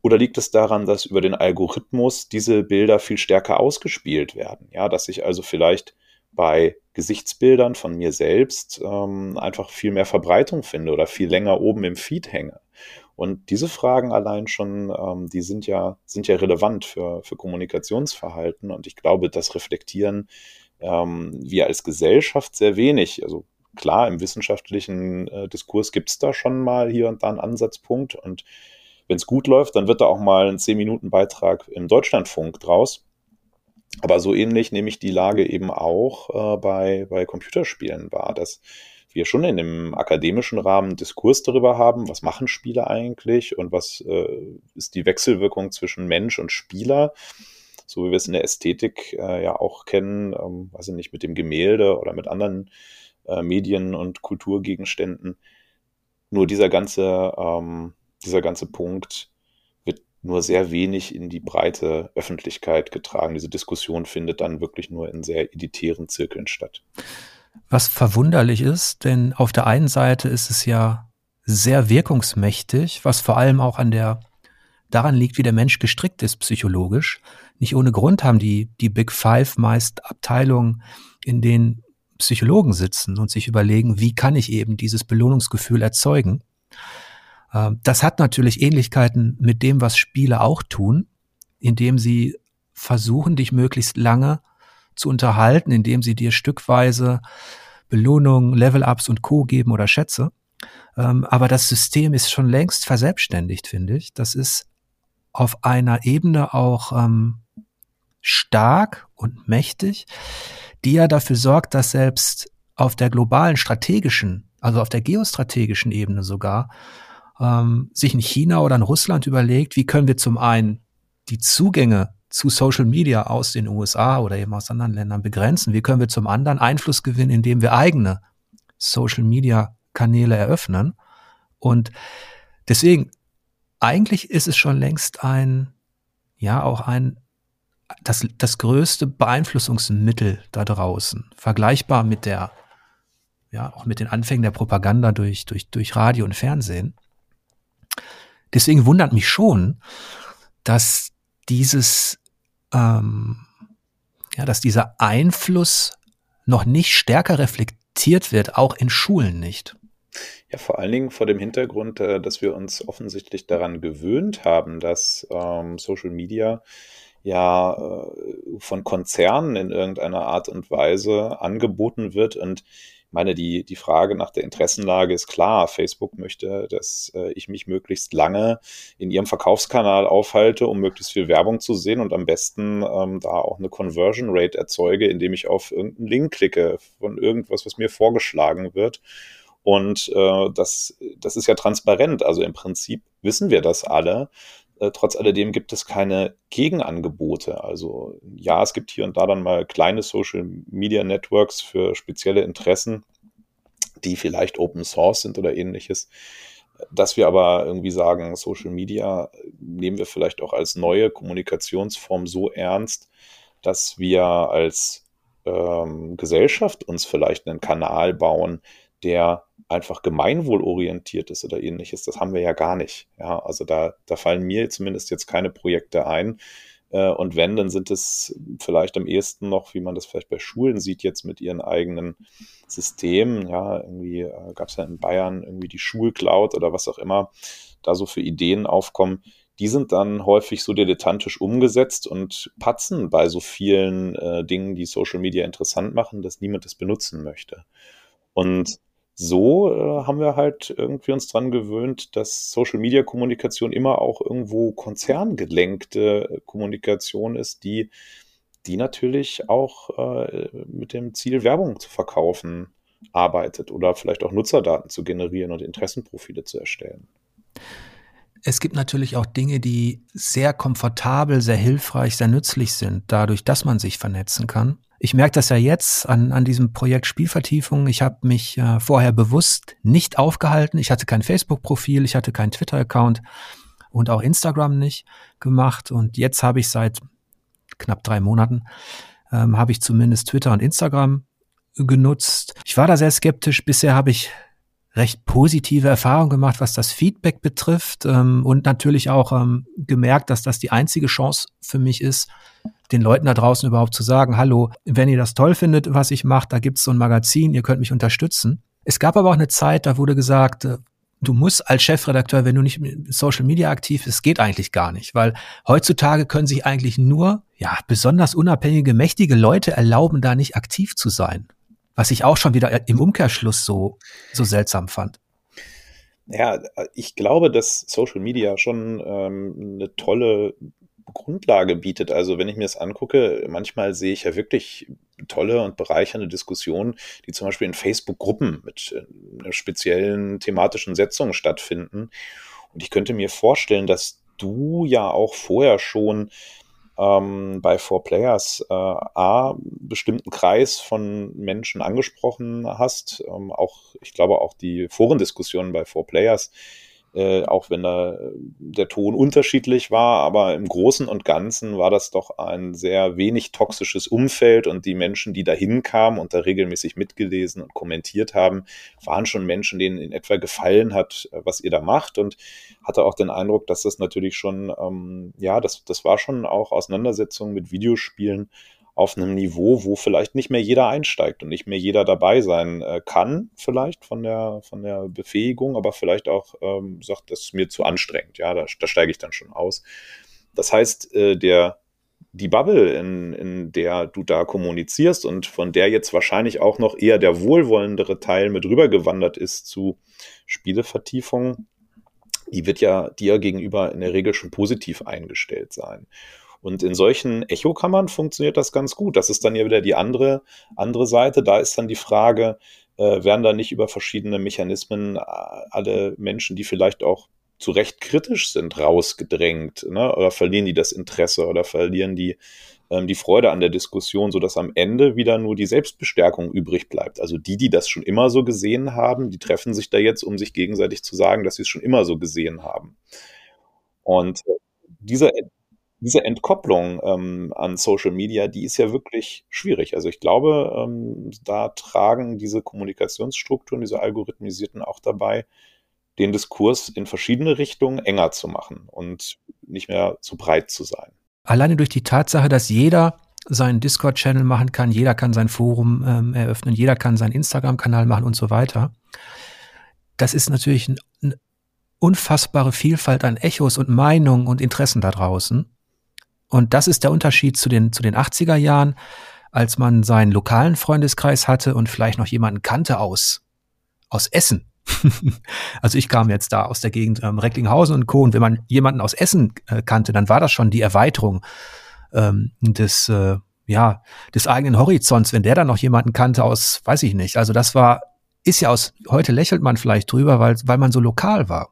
Oder liegt es daran, dass über den Algorithmus diese Bilder viel stärker ausgespielt werden? Ja, dass ich also vielleicht bei Gesichtsbildern von mir selbst ähm, einfach viel mehr Verbreitung finde oder viel länger oben im Feed hänge. Und diese Fragen allein schon, ähm, die sind ja, sind ja relevant für, für Kommunikationsverhalten. Und ich glaube, das reflektieren ähm, wir als Gesellschaft sehr wenig. Also klar, im wissenschaftlichen äh, Diskurs gibt es da schon mal hier und da einen Ansatzpunkt. Und wenn es gut läuft, dann wird da auch mal ein 10-Minuten-Beitrag im Deutschlandfunk draus. Aber so ähnlich nehme ich die Lage eben auch äh, bei, bei Computerspielen wahr, dass wir schon in dem akademischen Rahmen Diskurs darüber haben, was machen Spiele eigentlich und was äh, ist die Wechselwirkung zwischen Mensch und Spieler, so wie wir es in der Ästhetik äh, ja auch kennen, ähm, weiß ich nicht, mit dem Gemälde oder mit anderen äh, Medien- und Kulturgegenständen. Nur dieser ganze, ähm, dieser ganze Punkt wird nur sehr wenig in die breite Öffentlichkeit getragen. Diese Diskussion findet dann wirklich nur in sehr editären Zirkeln statt. Was verwunderlich ist, denn auf der einen Seite ist es ja sehr wirkungsmächtig, was vor allem auch an der daran liegt, wie der Mensch gestrickt ist psychologisch. Nicht ohne Grund haben die die Big Five meist Abteilungen, in denen Psychologen sitzen und sich überlegen, wie kann ich eben dieses Belohnungsgefühl erzeugen. Ähm, das hat natürlich Ähnlichkeiten mit dem, was Spiele auch tun, indem sie versuchen, dich möglichst lange zu unterhalten, indem sie dir stückweise Belohnungen, Level-Ups und Co. geben oder Schätze. Ähm, aber das System ist schon längst verselbstständigt, finde ich. Das ist auf einer Ebene auch ähm, stark und mächtig, die ja dafür sorgt, dass selbst auf der globalen strategischen, also auf der geostrategischen Ebene sogar, ähm, sich in China oder in Russland überlegt, wie können wir zum einen die Zugänge zu Social Media aus den USA oder eben aus anderen Ländern begrenzen? Wie können wir zum anderen Einfluss gewinnen, indem wir eigene Social Media Kanäle eröffnen? Und deswegen, eigentlich ist es schon längst ein, ja, auch ein, das, das größte Beeinflussungsmittel da draußen, vergleichbar mit der, ja, auch mit den Anfängen der Propaganda durch, durch, durch Radio und Fernsehen. Deswegen wundert mich schon, dass dieses ähm, ja, dass dieser Einfluss noch nicht stärker reflektiert wird, auch in Schulen nicht. Ja, vor allen Dingen vor dem Hintergrund, äh, dass wir uns offensichtlich daran gewöhnt haben, dass ähm, Social Media ja äh, von Konzernen in irgendeiner Art und Weise angeboten wird und meine, die, die Frage nach der Interessenlage ist klar. Facebook möchte, dass äh, ich mich möglichst lange in ihrem Verkaufskanal aufhalte, um möglichst viel Werbung zu sehen und am besten ähm, da auch eine Conversion Rate erzeuge, indem ich auf irgendeinen Link klicke von irgendwas, was mir vorgeschlagen wird. Und äh, das, das ist ja transparent. Also im Prinzip wissen wir das alle. Äh, trotz alledem gibt es keine Gegenangebote. Also ja, es gibt hier und da dann mal kleine Social Media Networks für spezielle Interessen, die vielleicht Open Source sind oder ähnliches. Dass wir aber irgendwie sagen, Social Media nehmen wir vielleicht auch als neue Kommunikationsform so ernst, dass wir als ähm, Gesellschaft uns vielleicht einen Kanal bauen, der einfach gemeinwohlorientiert ist oder ähnliches, das haben wir ja gar nicht. Ja, also da, da fallen mir zumindest jetzt keine Projekte ein. Äh, und wenn, dann sind es vielleicht am ehesten noch, wie man das vielleicht bei Schulen sieht, jetzt mit ihren eigenen Systemen. Ja, irgendwie äh, gab es ja in Bayern irgendwie die Schulcloud oder was auch immer, da so für Ideen aufkommen. Die sind dann häufig so dilettantisch umgesetzt und patzen bei so vielen äh, Dingen, die Social Media interessant machen, dass niemand das benutzen möchte. Und so äh, haben wir halt irgendwie uns dran gewöhnt, dass Social Media Kommunikation immer auch irgendwo konzerngelenkte Kommunikation ist, die, die natürlich auch äh, mit dem Ziel, Werbung zu verkaufen, arbeitet oder vielleicht auch Nutzerdaten zu generieren und Interessenprofile zu erstellen. Es gibt natürlich auch Dinge, die sehr komfortabel, sehr hilfreich, sehr nützlich sind, dadurch, dass man sich vernetzen kann. Ich merke das ja jetzt an, an diesem Projekt Spielvertiefung. Ich habe mich äh, vorher bewusst nicht aufgehalten. Ich hatte kein Facebook-Profil, ich hatte keinen Twitter-Account und auch Instagram nicht gemacht. Und jetzt habe ich seit knapp drei Monaten, ähm, habe ich zumindest Twitter und Instagram genutzt. Ich war da sehr skeptisch. Bisher habe ich recht positive Erfahrungen gemacht, was das Feedback betrifft ähm, und natürlich auch ähm, gemerkt, dass das die einzige Chance für mich ist, den Leuten da draußen überhaupt zu sagen, hallo, wenn ihr das toll findet, was ich mache, da gibt's so ein Magazin, ihr könnt mich unterstützen. Es gab aber auch eine Zeit, da wurde gesagt, äh, du musst als Chefredakteur, wenn du nicht Social Media aktiv bist, geht eigentlich gar nicht, weil heutzutage können sich eigentlich nur, ja, besonders unabhängige, mächtige Leute erlauben, da nicht aktiv zu sein. Was ich auch schon wieder im Umkehrschluss so, so seltsam fand. Ja, ich glaube, dass Social Media schon ähm, eine tolle Grundlage bietet. Also wenn ich mir das angucke, manchmal sehe ich ja wirklich tolle und bereichernde Diskussionen, die zum Beispiel in Facebook-Gruppen mit äh, einer speziellen thematischen Setzung stattfinden. Und ich könnte mir vorstellen, dass du ja auch vorher schon ähm, bei Four Players äh, A bestimmten Kreis von Menschen angesprochen hast. Ähm, auch, ich glaube, auch die Forendiskussionen bei Four Players äh, auch wenn da äh, der Ton unterschiedlich war, aber im Großen und Ganzen war das doch ein sehr wenig toxisches Umfeld und die Menschen, die da hinkamen und da regelmäßig mitgelesen und kommentiert haben, waren schon Menschen, denen in etwa gefallen hat, äh, was ihr da macht und hatte auch den Eindruck, dass das natürlich schon, ähm, ja, das, das war schon auch Auseinandersetzungen mit Videospielen auf einem Niveau, wo vielleicht nicht mehr jeder einsteigt und nicht mehr jeder dabei sein äh, kann, vielleicht von der, von der Befähigung, aber vielleicht auch ähm, sagt, das ist mir zu anstrengend. Ja, da, da steige ich dann schon aus. Das heißt, äh, der, die Bubble, in, in der du da kommunizierst und von der jetzt wahrscheinlich auch noch eher der wohlwollendere Teil mit rübergewandert ist zu Spielevertiefung, die wird ja dir gegenüber in der Regel schon positiv eingestellt sein. Und in solchen Echokammern funktioniert das ganz gut. Das ist dann ja wieder die andere, andere Seite. Da ist dann die Frage, äh, werden da nicht über verschiedene Mechanismen äh, alle Menschen, die vielleicht auch zu Recht kritisch sind, rausgedrängt? Ne? Oder verlieren die das Interesse oder verlieren die ähm, die Freude an der Diskussion, sodass am Ende wieder nur die Selbstbestärkung übrig bleibt? Also die, die das schon immer so gesehen haben, die treffen sich da jetzt, um sich gegenseitig zu sagen, dass sie es schon immer so gesehen haben. Und äh, dieser diese Entkopplung ähm, an Social Media, die ist ja wirklich schwierig. Also ich glaube, ähm, da tragen diese Kommunikationsstrukturen, diese Algorithmisierten auch dabei, den Diskurs in verschiedene Richtungen enger zu machen und nicht mehr so breit zu sein. Alleine durch die Tatsache, dass jeder seinen Discord-Channel machen kann, jeder kann sein Forum ähm, eröffnen, jeder kann seinen Instagram-Kanal machen und so weiter, das ist natürlich eine unfassbare Vielfalt an Echos und Meinungen und Interessen da draußen. Und das ist der Unterschied zu den, zu den 80er Jahren, als man seinen lokalen Freundeskreis hatte und vielleicht noch jemanden kannte aus, aus Essen. also ich kam jetzt da aus der Gegend ähm, Recklinghausen und Co. Und wenn man jemanden aus Essen äh, kannte, dann war das schon die Erweiterung ähm, des, äh, ja, des eigenen Horizonts, wenn der dann noch jemanden kannte aus, weiß ich nicht. Also das war, ist ja aus, heute lächelt man vielleicht drüber, weil, weil man so lokal war.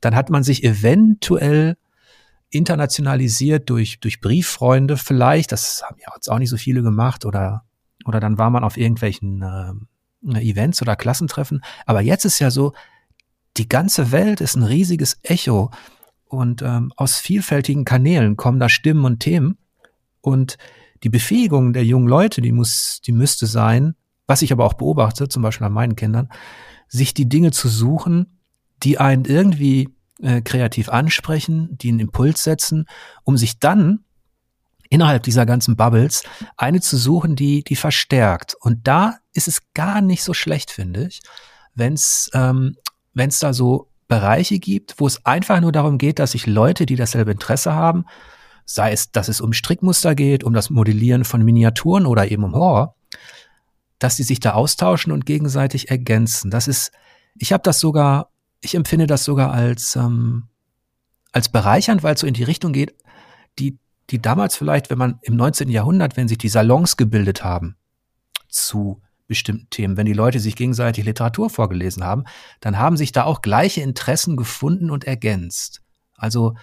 Dann hat man sich eventuell internationalisiert durch, durch Brieffreunde vielleicht. Das haben ja jetzt auch nicht so viele gemacht oder, oder dann war man auf irgendwelchen äh, Events oder Klassentreffen. Aber jetzt ist ja so, die ganze Welt ist ein riesiges Echo und ähm, aus vielfältigen Kanälen kommen da Stimmen und Themen und die Befähigung der jungen Leute, die muss, die müsste sein, was ich aber auch beobachte, zum Beispiel an meinen Kindern, sich die Dinge zu suchen, die einen irgendwie äh, kreativ ansprechen, die einen Impuls setzen, um sich dann innerhalb dieser ganzen Bubbles eine zu suchen, die die verstärkt. Und da ist es gar nicht so schlecht, finde ich, wenn es ähm, wenn es da so Bereiche gibt, wo es einfach nur darum geht, dass sich Leute, die dasselbe Interesse haben, sei es, dass es um Strickmuster geht, um das Modellieren von Miniaturen oder eben um Horror, dass sie sich da austauschen und gegenseitig ergänzen. Das ist, ich habe das sogar ich empfinde das sogar als, ähm, als bereichernd, weil es so in die Richtung geht, die, die damals vielleicht, wenn man im 19. Jahrhundert, wenn sich die Salons gebildet haben zu bestimmten Themen, wenn die Leute sich gegenseitig Literatur vorgelesen haben, dann haben sich da auch gleiche Interessen gefunden und ergänzt. Also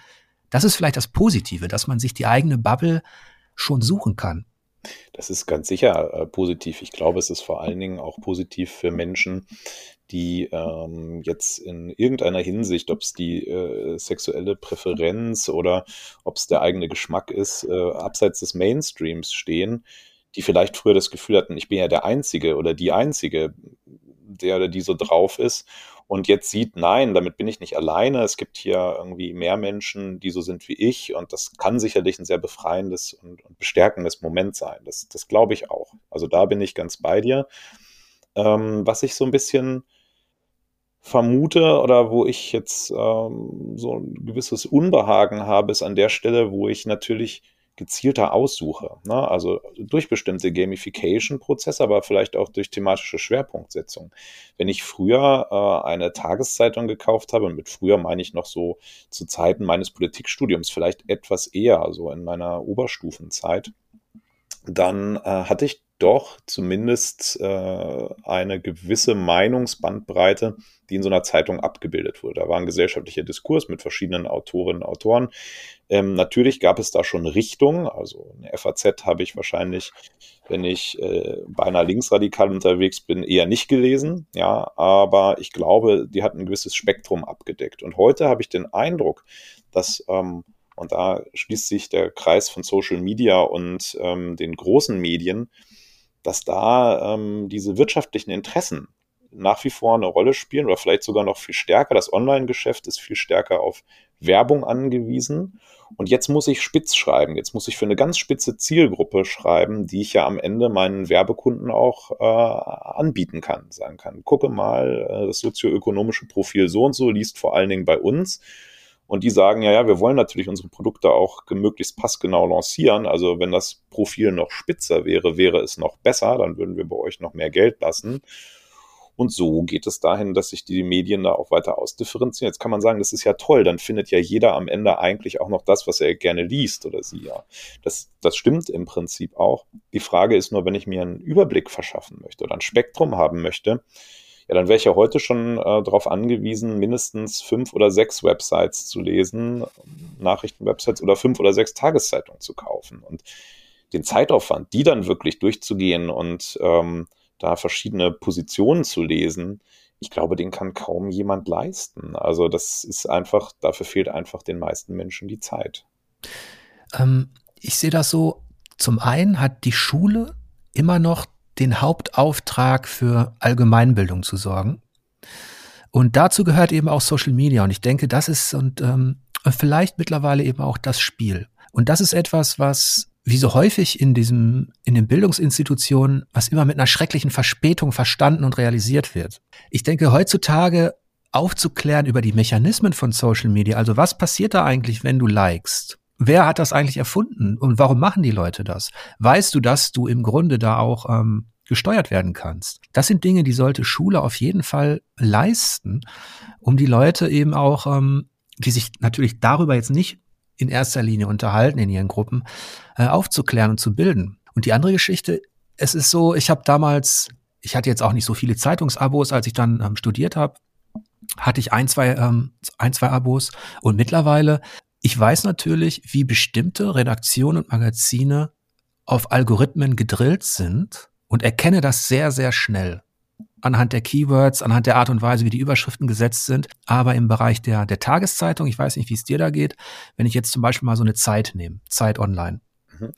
das ist vielleicht das Positive, dass man sich die eigene Bubble schon suchen kann. Das ist ganz sicher äh, positiv. Ich glaube, es ist vor allen Dingen auch positiv für Menschen, die ähm, jetzt in irgendeiner Hinsicht, ob es die äh, sexuelle Präferenz oder ob es der eigene Geschmack ist, äh, abseits des Mainstreams stehen, die vielleicht früher das Gefühl hatten, ich bin ja der Einzige oder die Einzige, der oder die so drauf ist und jetzt sieht, nein, damit bin ich nicht alleine. Es gibt hier irgendwie mehr Menschen, die so sind wie ich und das kann sicherlich ein sehr befreiendes und, und bestärkendes Moment sein. Das, das glaube ich auch. Also da bin ich ganz bei dir. Ähm, was ich so ein bisschen vermute oder wo ich jetzt ähm, so ein gewisses Unbehagen habe, ist an der Stelle, wo ich natürlich gezielter aussuche. Ne? Also durch bestimmte Gamification-Prozesse, aber vielleicht auch durch thematische Schwerpunktsetzung. Wenn ich früher äh, eine Tageszeitung gekauft habe, und mit früher meine ich noch so zu Zeiten meines Politikstudiums, vielleicht etwas eher, so in meiner Oberstufenzeit, dann äh, hatte ich doch zumindest äh, eine gewisse Meinungsbandbreite, die in so einer Zeitung abgebildet wurde. Da war ein gesellschaftlicher Diskurs mit verschiedenen Autorinnen und Autoren. Ähm, natürlich gab es da schon Richtungen. Also eine FAZ habe ich wahrscheinlich, wenn ich äh, beinahe linksradikal unterwegs bin, eher nicht gelesen. Ja, aber ich glaube, die hat ein gewisses Spektrum abgedeckt. Und heute habe ich den Eindruck, dass ähm, und da schließt sich der Kreis von Social Media und ähm, den großen Medien, dass da ähm, diese wirtschaftlichen Interessen nach wie vor eine Rolle spielen oder vielleicht sogar noch viel stärker. Das Online-Geschäft ist viel stärker auf Werbung angewiesen. Und jetzt muss ich spitz schreiben. Jetzt muss ich für eine ganz spitze Zielgruppe schreiben, die ich ja am Ende meinen Werbekunden auch äh, anbieten kann. Sagen kann, gucke mal, äh, das sozioökonomische Profil so und so liest vor allen Dingen bei uns. Und die sagen, ja, ja, wir wollen natürlich unsere Produkte auch möglichst passgenau lancieren. Also wenn das Profil noch spitzer wäre, wäre es noch besser. Dann würden wir bei euch noch mehr Geld lassen. Und so geht es dahin, dass sich die Medien da auch weiter ausdifferenzieren. Jetzt kann man sagen, das ist ja toll, dann findet ja jeder am Ende eigentlich auch noch das, was er gerne liest oder sie ja. Das, das stimmt im Prinzip auch. Die Frage ist nur, wenn ich mir einen Überblick verschaffen möchte oder ein Spektrum haben möchte, ja, dann wäre ich ja heute schon äh, darauf angewiesen, mindestens fünf oder sechs Websites zu lesen, Nachrichtenwebsites oder fünf oder sechs Tageszeitungen zu kaufen. Und den Zeitaufwand, die dann wirklich durchzugehen und ähm, da verschiedene Positionen zu lesen, ich glaube, den kann kaum jemand leisten. Also das ist einfach, dafür fehlt einfach den meisten Menschen die Zeit. Ähm, ich sehe das so, zum einen hat die Schule immer noch den Hauptauftrag für Allgemeinbildung zu sorgen. Und dazu gehört eben auch Social Media. Und ich denke, das ist und ähm, vielleicht mittlerweile eben auch das Spiel. Und das ist etwas, was wie so häufig in diesem, in den Bildungsinstitutionen, was immer mit einer schrecklichen Verspätung verstanden und realisiert wird. Ich denke, heutzutage aufzuklären über die Mechanismen von Social Media, also was passiert da eigentlich, wenn du likest? Wer hat das eigentlich erfunden und warum machen die Leute das? Weißt du, dass du im Grunde da auch ähm, gesteuert werden kannst? Das sind Dinge, die sollte Schule auf jeden Fall leisten, um die Leute eben auch, ähm, die sich natürlich darüber jetzt nicht in erster Linie unterhalten in ihren Gruppen, äh, aufzuklären und zu bilden. Und die andere Geschichte, es ist so, ich habe damals, ich hatte jetzt auch nicht so viele Zeitungsabos, als ich dann ähm, studiert habe, hatte ich ein, zwei, ähm, ein, zwei Abos und mittlerweile, ich weiß natürlich, wie bestimmte Redaktionen und Magazine auf Algorithmen gedrillt sind und erkenne das sehr, sehr schnell anhand der Keywords, anhand der Art und Weise, wie die Überschriften gesetzt sind. Aber im Bereich der, der Tageszeitung, ich weiß nicht, wie es dir da geht, wenn ich jetzt zum Beispiel mal so eine Zeit nehme, Zeit online, mhm.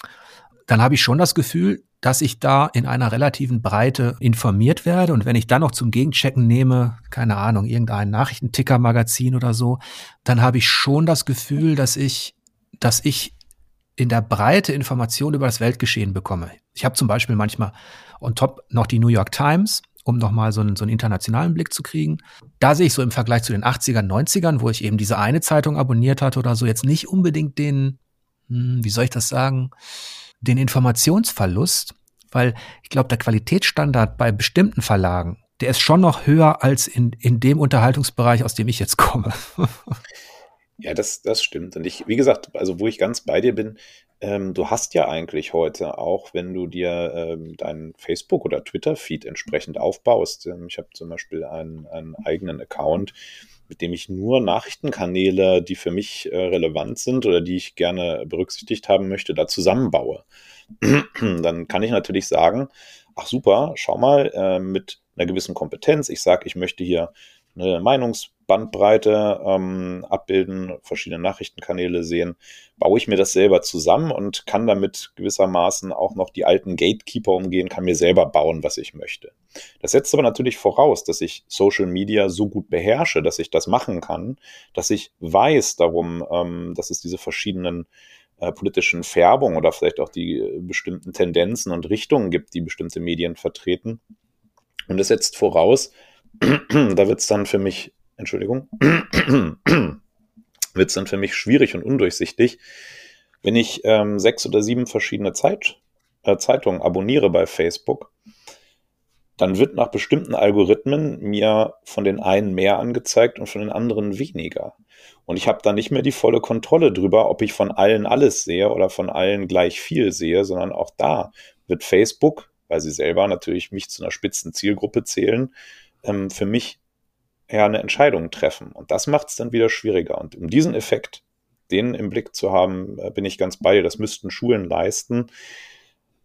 dann habe ich schon das Gefühl, dass ich da in einer relativen Breite informiert werde. Und wenn ich dann noch zum Gegenchecken nehme, keine Ahnung, irgendein Nachrichtenticker-Magazin oder so, dann habe ich schon das Gefühl, dass ich, dass ich in der Breite Informationen über das Weltgeschehen bekomme. Ich habe zum Beispiel manchmal on top noch die New York Times um nochmal so einen, so einen internationalen Blick zu kriegen. Da sehe ich so im Vergleich zu den 80ern, 90ern, wo ich eben diese eine Zeitung abonniert hatte oder so, jetzt nicht unbedingt den, hm, wie soll ich das sagen, den Informationsverlust, weil ich glaube, der Qualitätsstandard bei bestimmten Verlagen, der ist schon noch höher als in, in dem Unterhaltungsbereich, aus dem ich jetzt komme. Ja, das, das stimmt. Und ich, wie gesagt, also wo ich ganz bei dir bin, ähm, du hast ja eigentlich heute, auch wenn du dir ähm, deinen Facebook- oder Twitter-Feed entsprechend aufbaust. Ähm, ich habe zum Beispiel einen, einen eigenen Account, mit dem ich nur Nachrichtenkanäle, die für mich äh, relevant sind oder die ich gerne berücksichtigt haben möchte, da zusammenbaue. Dann kann ich natürlich sagen, ach super, schau mal, äh, mit einer gewissen Kompetenz. Ich sage, ich möchte hier eine Meinungsbandbreite ähm, abbilden, verschiedene Nachrichtenkanäle sehen, baue ich mir das selber zusammen und kann damit gewissermaßen auch noch die alten Gatekeeper umgehen, kann mir selber bauen, was ich möchte. Das setzt aber natürlich voraus, dass ich Social Media so gut beherrsche, dass ich das machen kann, dass ich weiß darum, ähm, dass es diese verschiedenen äh, politischen Färbungen oder vielleicht auch die äh, bestimmten Tendenzen und Richtungen gibt, die bestimmte Medien vertreten. Und das setzt voraus, da wird es dann für mich, Entschuldigung, wird es dann für mich schwierig und undurchsichtig, wenn ich ähm, sechs oder sieben verschiedene Zeit, äh, Zeitungen abonniere bei Facebook, dann wird nach bestimmten Algorithmen mir von den einen mehr angezeigt und von den anderen weniger. Und ich habe da nicht mehr die volle Kontrolle drüber, ob ich von allen alles sehe oder von allen gleich viel sehe, sondern auch da wird Facebook, weil sie selber natürlich mich zu einer spitzen Zielgruppe zählen, ähm, für mich ja eine Entscheidung treffen. Und das macht es dann wieder schwieriger. Und um diesen Effekt, den im Blick zu haben, äh, bin ich ganz bei dir. Das müssten Schulen leisten.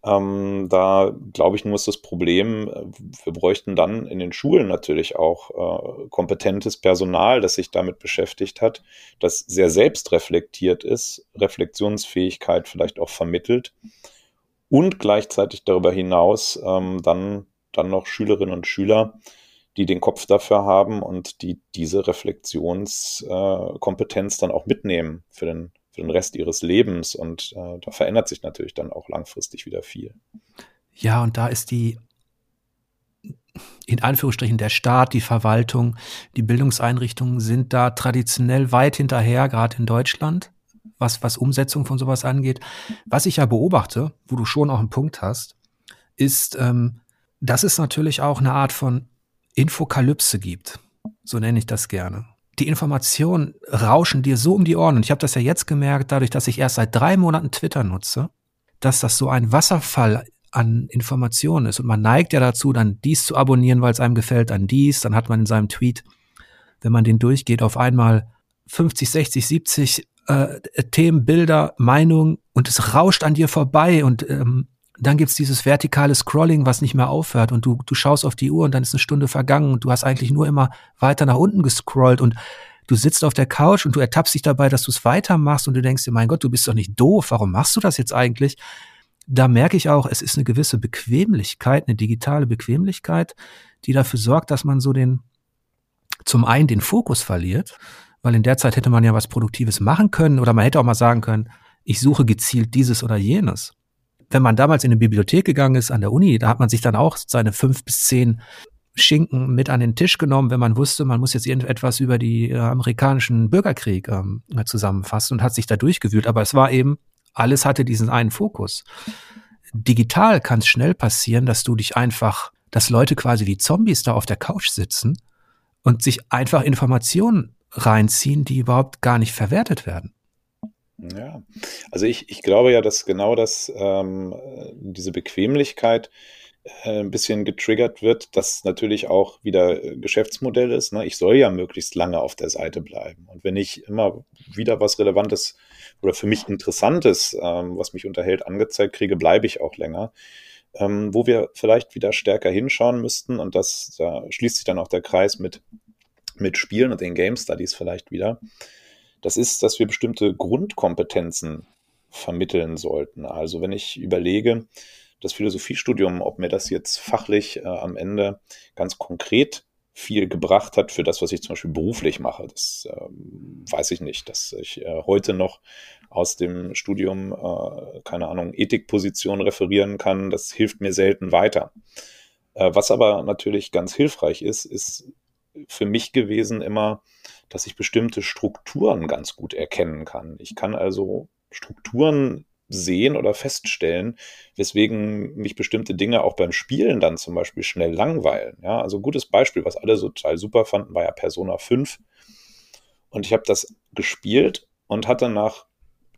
Ähm, da glaube ich nur ist das Problem, äh, wir bräuchten dann in den Schulen natürlich auch äh, kompetentes Personal, das sich damit beschäftigt hat, das sehr selbstreflektiert ist, Reflexionsfähigkeit vielleicht auch vermittelt und gleichzeitig darüber hinaus ähm, dann, dann noch Schülerinnen und Schüler die den Kopf dafür haben und die diese Reflexionskompetenz dann auch mitnehmen für den, für den Rest ihres Lebens. Und äh, da verändert sich natürlich dann auch langfristig wieder viel. Ja, und da ist die, in Anführungsstrichen, der Staat, die Verwaltung, die Bildungseinrichtungen sind da traditionell weit hinterher, gerade in Deutschland, was, was Umsetzung von sowas angeht. Was ich ja beobachte, wo du schon auch einen Punkt hast, ist, ähm, das ist natürlich auch eine Art von Infokalypse gibt. So nenne ich das gerne. Die Informationen rauschen dir so um die Ohren. Und ich habe das ja jetzt gemerkt, dadurch, dass ich erst seit drei Monaten Twitter nutze, dass das so ein Wasserfall an Informationen ist. Und man neigt ja dazu, dann dies zu abonnieren, weil es einem gefällt, dann dies. Dann hat man in seinem Tweet, wenn man den durchgeht, auf einmal 50, 60, 70 äh, Themen, Bilder, Meinungen und es rauscht an dir vorbei und ähm, dann gibt's dieses vertikale Scrolling, was nicht mehr aufhört und du, du schaust auf die Uhr und dann ist eine Stunde vergangen und du hast eigentlich nur immer weiter nach unten gescrollt und du sitzt auf der Couch und du ertappst dich dabei, dass du es weitermachst und du denkst dir, mein Gott, du bist doch nicht doof, warum machst du das jetzt eigentlich? Da merke ich auch, es ist eine gewisse Bequemlichkeit, eine digitale Bequemlichkeit, die dafür sorgt, dass man so den, zum einen den Fokus verliert, weil in der Zeit hätte man ja was Produktives machen können oder man hätte auch mal sagen können, ich suche gezielt dieses oder jenes. Wenn man damals in eine Bibliothek gegangen ist an der Uni, da hat man sich dann auch seine fünf bis zehn Schinken mit an den Tisch genommen, wenn man wusste, man muss jetzt irgendetwas über die äh, amerikanischen Bürgerkrieg ähm, zusammenfassen und hat sich da durchgewühlt. Aber es war eben, alles hatte diesen einen Fokus. Digital kann es schnell passieren, dass du dich einfach, dass Leute quasi wie Zombies da auf der Couch sitzen und sich einfach Informationen reinziehen, die überhaupt gar nicht verwertet werden. Ja, also ich, ich glaube ja, dass genau das, ähm, diese Bequemlichkeit äh, ein bisschen getriggert wird, dass natürlich auch wieder äh, Geschäftsmodell ist. Ne? Ich soll ja möglichst lange auf der Seite bleiben. Und wenn ich immer wieder was Relevantes oder für mich Interessantes, ähm, was mich unterhält, angezeigt kriege, bleibe ich auch länger. Ähm, wo wir vielleicht wieder stärker hinschauen müssten, und das, da schließt sich dann auch der Kreis mit, mit Spielen und den Game Studies vielleicht wieder, das ist, dass wir bestimmte Grundkompetenzen vermitteln sollten. Also wenn ich überlege, das Philosophiestudium, ob mir das jetzt fachlich äh, am Ende ganz konkret viel gebracht hat für das, was ich zum Beispiel beruflich mache. Das ähm, weiß ich nicht, dass ich äh, heute noch aus dem Studium, äh, keine Ahnung, Ethikposition referieren kann. Das hilft mir selten weiter. Äh, was aber natürlich ganz hilfreich ist, ist für mich gewesen immer, dass ich bestimmte Strukturen ganz gut erkennen kann. Ich kann also Strukturen sehen oder feststellen, weswegen mich bestimmte Dinge auch beim Spielen dann zum Beispiel schnell langweilen. Ja, also gutes Beispiel, was alle so total super fanden, war ja Persona 5. Und ich habe das gespielt und hatte nach,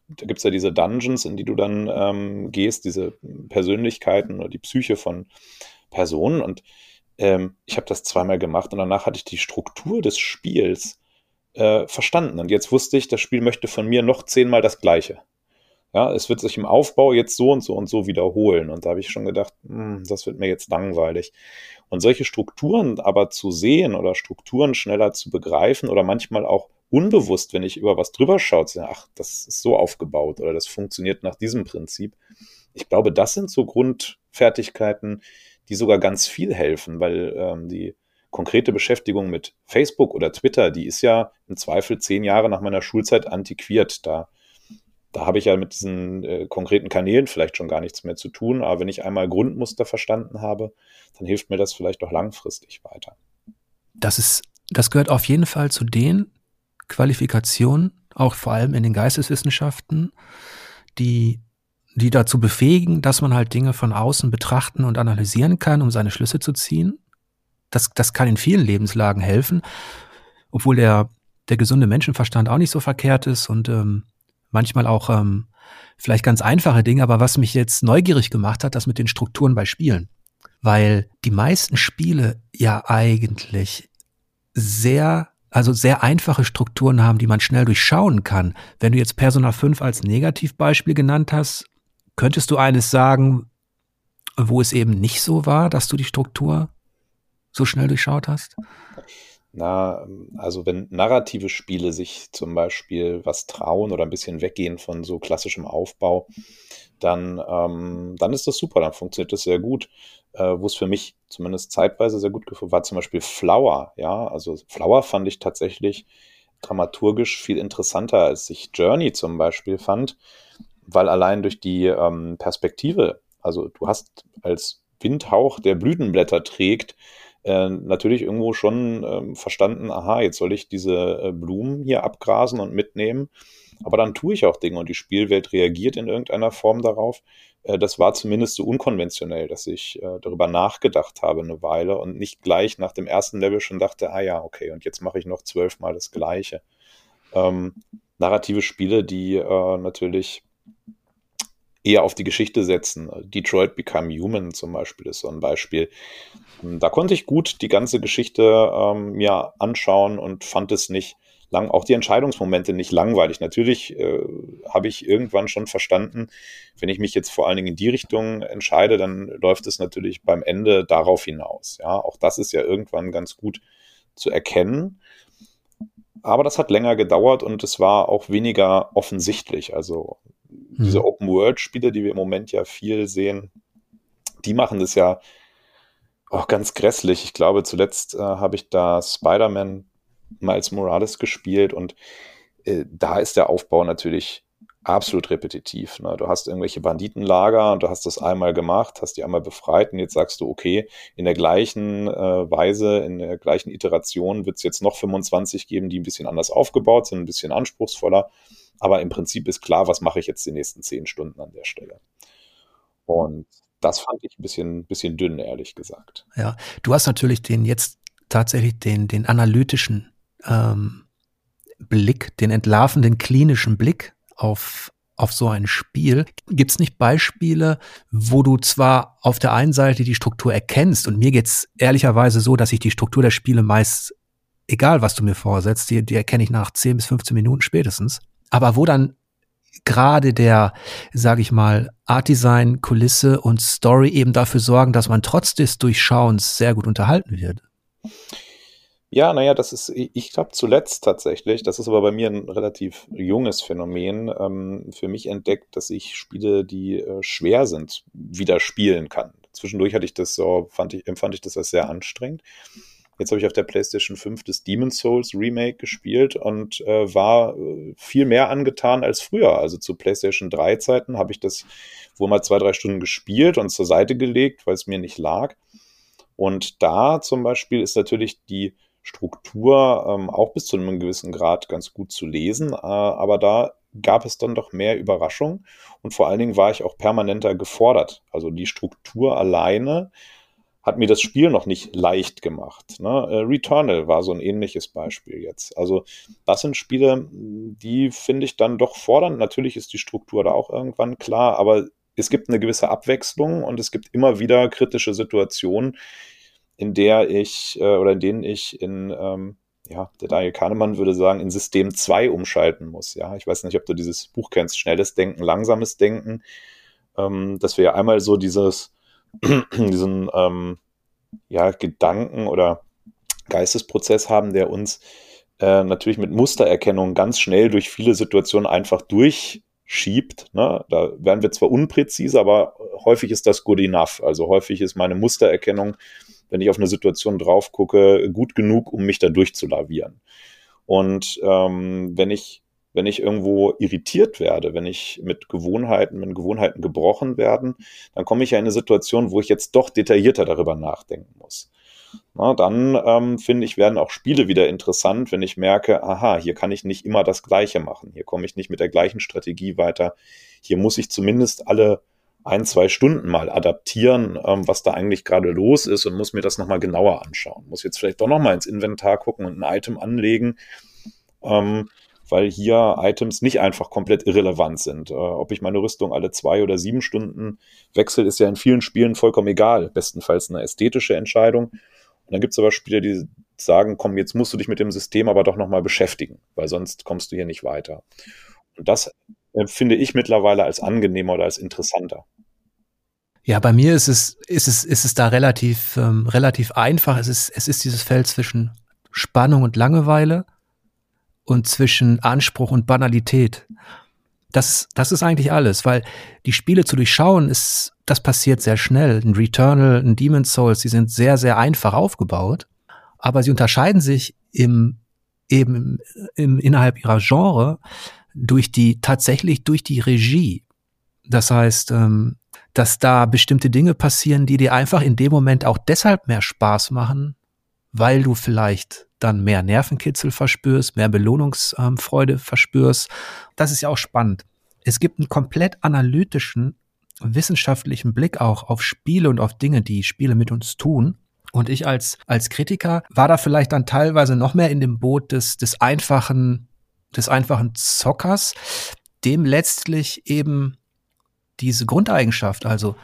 da gibt es ja diese Dungeons, in die du dann ähm, gehst, diese Persönlichkeiten oder die Psyche von Personen. Und ähm, ich habe das zweimal gemacht und danach hatte ich die Struktur des Spiels äh, verstanden. Und jetzt wusste ich, das Spiel möchte von mir noch zehnmal das Gleiche. Ja, es wird sich im Aufbau jetzt so und so und so wiederholen. Und da habe ich schon gedacht, hm, das wird mir jetzt langweilig. Und solche Strukturen aber zu sehen oder Strukturen schneller zu begreifen oder manchmal auch unbewusst, wenn ich über was drüber schaue, zu sagen, ach, das ist so aufgebaut oder das funktioniert nach diesem Prinzip. Ich glaube, das sind so Grundfertigkeiten, die sogar ganz viel helfen, weil ähm, die konkrete Beschäftigung mit Facebook oder Twitter, die ist ja im Zweifel zehn Jahre nach meiner Schulzeit antiquiert. Da da habe ich ja mit diesen äh, konkreten Kanälen vielleicht schon gar nichts mehr zu tun. Aber wenn ich einmal Grundmuster verstanden habe, dann hilft mir das vielleicht auch langfristig weiter. Das ist, das gehört auf jeden Fall zu den Qualifikationen, auch vor allem in den Geisteswissenschaften, die, die dazu befähigen, dass man halt Dinge von außen betrachten und analysieren kann, um seine Schlüsse zu ziehen. Das, das kann in vielen Lebenslagen helfen, obwohl der, der gesunde Menschenverstand auch nicht so verkehrt ist und ähm, manchmal auch ähm, vielleicht ganz einfache Dinge, aber was mich jetzt neugierig gemacht hat, das mit den Strukturen bei Spielen. Weil die meisten Spiele ja eigentlich sehr, also sehr einfache Strukturen haben, die man schnell durchschauen kann. Wenn du jetzt Persona 5 als Negativbeispiel genannt hast, könntest du eines sagen, wo es eben nicht so war, dass du die Struktur so schnell durchschaut hast? Na, also wenn narrative Spiele sich zum Beispiel was trauen oder ein bisschen weggehen von so klassischem Aufbau, dann, ähm, dann ist das super, dann funktioniert das sehr gut. Äh, Wo es für mich zumindest zeitweise sehr gut war, zum Beispiel Flower. Ja, also Flower fand ich tatsächlich dramaturgisch viel interessanter, als ich Journey zum Beispiel fand, weil allein durch die ähm, Perspektive, also du hast als Windhauch, der Blütenblätter trägt, äh, natürlich irgendwo schon äh, verstanden, aha, jetzt soll ich diese äh, Blumen hier abgrasen und mitnehmen. Aber dann tue ich auch Dinge und die Spielwelt reagiert in irgendeiner Form darauf. Äh, das war zumindest so unkonventionell, dass ich äh, darüber nachgedacht habe eine Weile und nicht gleich nach dem ersten Level schon dachte, ah ja, okay, und jetzt mache ich noch zwölfmal das Gleiche. Ähm, narrative Spiele, die natürlich eher auf die Geschichte setzen. Detroit Become Human zum Beispiel ist so ein Beispiel. Da konnte ich gut die ganze Geschichte ähm, mir anschauen und fand es nicht lang, auch die Entscheidungsmomente nicht langweilig. Natürlich äh, habe ich irgendwann schon verstanden, wenn ich mich jetzt vor allen Dingen in die Richtung entscheide, dann läuft es natürlich beim Ende darauf hinaus. Ja, auch das ist ja irgendwann ganz gut zu erkennen. Aber das hat länger gedauert und es war auch weniger offensichtlich. Also diese mhm. Open-World-Spiele, die wir im Moment ja viel sehen, die machen das ja auch ganz grässlich. Ich glaube, zuletzt äh, habe ich da Spider-Man Miles Morales gespielt und äh, da ist der Aufbau natürlich absolut repetitiv. Ne? Du hast irgendwelche Banditenlager und du hast das einmal gemacht, hast die einmal befreit und jetzt sagst du, okay, in der gleichen äh, Weise, in der gleichen Iteration wird es jetzt noch 25 geben, die ein bisschen anders aufgebaut sind, ein bisschen anspruchsvoller. Aber im Prinzip ist klar, was mache ich jetzt die nächsten zehn Stunden an der Stelle. Und das fand ich ein bisschen, bisschen dünn, ehrlich gesagt. Ja, du hast natürlich den jetzt tatsächlich den, den analytischen ähm, Blick, den entlarvenden klinischen Blick auf, auf so ein Spiel. Gibt es nicht Beispiele, wo du zwar auf der einen Seite die Struktur erkennst und mir geht's ehrlicherweise so, dass ich die Struktur der Spiele meist, egal was du mir vorsetzt, die, die erkenne ich nach 10 bis 15 Minuten spätestens, aber wo dann gerade der, sage ich mal, Art Design, Kulisse und Story eben dafür sorgen, dass man trotz des Durchschauens sehr gut unterhalten wird. Ja, naja, das ist, ich glaube zuletzt tatsächlich, das ist aber bei mir ein relativ junges Phänomen, ähm, für mich entdeckt, dass ich Spiele, die äh, schwer sind, wieder spielen kann. Zwischendurch hatte ich das so, fand ich, empfand ich das als sehr anstrengend. Jetzt habe ich auf der PlayStation 5 das Demon's Souls Remake gespielt und äh, war äh, viel mehr angetan als früher. Also zu PlayStation 3 Zeiten habe ich das wohl mal zwei, drei Stunden gespielt und zur Seite gelegt, weil es mir nicht lag. Und da zum Beispiel ist natürlich die Struktur ähm, auch bis zu einem gewissen Grad ganz gut zu lesen, äh, aber da gab es dann doch mehr Überraschung und vor allen Dingen war ich auch permanenter gefordert. Also die Struktur alleine hat mir das Spiel noch nicht leicht gemacht. Ne? Äh, Returnal war so ein ähnliches Beispiel jetzt. Also das sind Spiele, die finde ich dann doch fordernd. Natürlich ist die Struktur da auch irgendwann klar, aber es gibt eine gewisse Abwechslung und es gibt immer wieder kritische Situationen, in der ich äh, oder in denen ich in ähm, ja, der Daniel Kahnemann würde sagen, in System 2 umschalten muss. Ja, ich weiß nicht, ob du dieses Buch kennst, schnelles Denken, langsames Denken, ähm, dass wir ja einmal so dieses, diesen ähm, ja, Gedanken oder Geistesprozess haben, der uns äh, natürlich mit Mustererkennung ganz schnell durch viele Situationen einfach durchschiebt. Ne? Da werden wir zwar unpräzise, aber häufig ist das good enough. Also häufig ist meine Mustererkennung wenn ich auf eine Situation drauf gucke, gut genug, um mich da durchzulavieren. Und ähm, wenn ich wenn ich irgendwo irritiert werde, wenn ich mit Gewohnheiten, wenn Gewohnheiten gebrochen werden, dann komme ich ja in eine Situation, wo ich jetzt doch detaillierter darüber nachdenken muss. Na, dann ähm, finde ich, werden auch Spiele wieder interessant, wenn ich merke, aha, hier kann ich nicht immer das Gleiche machen. Hier komme ich nicht mit der gleichen Strategie weiter. Hier muss ich zumindest alle ein, zwei Stunden mal adaptieren, ähm, was da eigentlich gerade los ist und muss mir das nochmal genauer anschauen. Muss jetzt vielleicht doch nochmal ins Inventar gucken und ein Item anlegen, ähm, weil hier Items nicht einfach komplett irrelevant sind. Äh, ob ich meine Rüstung alle zwei oder sieben Stunden wechsle, ist ja in vielen Spielen vollkommen egal. Bestenfalls eine ästhetische Entscheidung. Und dann gibt es aber Spieler, die sagen, komm, jetzt musst du dich mit dem System aber doch nochmal beschäftigen, weil sonst kommst du hier nicht weiter. Und das äh, finde ich mittlerweile als angenehmer oder als interessanter. Ja, bei mir ist es, ist es, ist es da relativ, ähm, relativ einfach. Es ist, es ist dieses Feld zwischen Spannung und Langeweile und zwischen Anspruch und Banalität. Das, das ist eigentlich alles, weil die Spiele zu durchschauen ist, das passiert sehr schnell. Ein Returnal, ein Demon's Souls, die sind sehr, sehr einfach aufgebaut, aber sie unterscheiden sich im, eben im, innerhalb ihrer Genre durch die, tatsächlich durch die Regie. Das heißt, ähm, dass da bestimmte Dinge passieren, die dir einfach in dem Moment auch deshalb mehr Spaß machen, weil du vielleicht dann mehr Nervenkitzel verspürst, mehr Belohnungsfreude verspürst. Das ist ja auch spannend. Es gibt einen komplett analytischen, wissenschaftlichen Blick auch auf Spiele und auf Dinge, die Spiele mit uns tun. Und ich als, als Kritiker war da vielleicht dann teilweise noch mehr in dem Boot des, des einfachen, des einfachen Zockers, dem letztlich eben diese Grundeigenschaft, also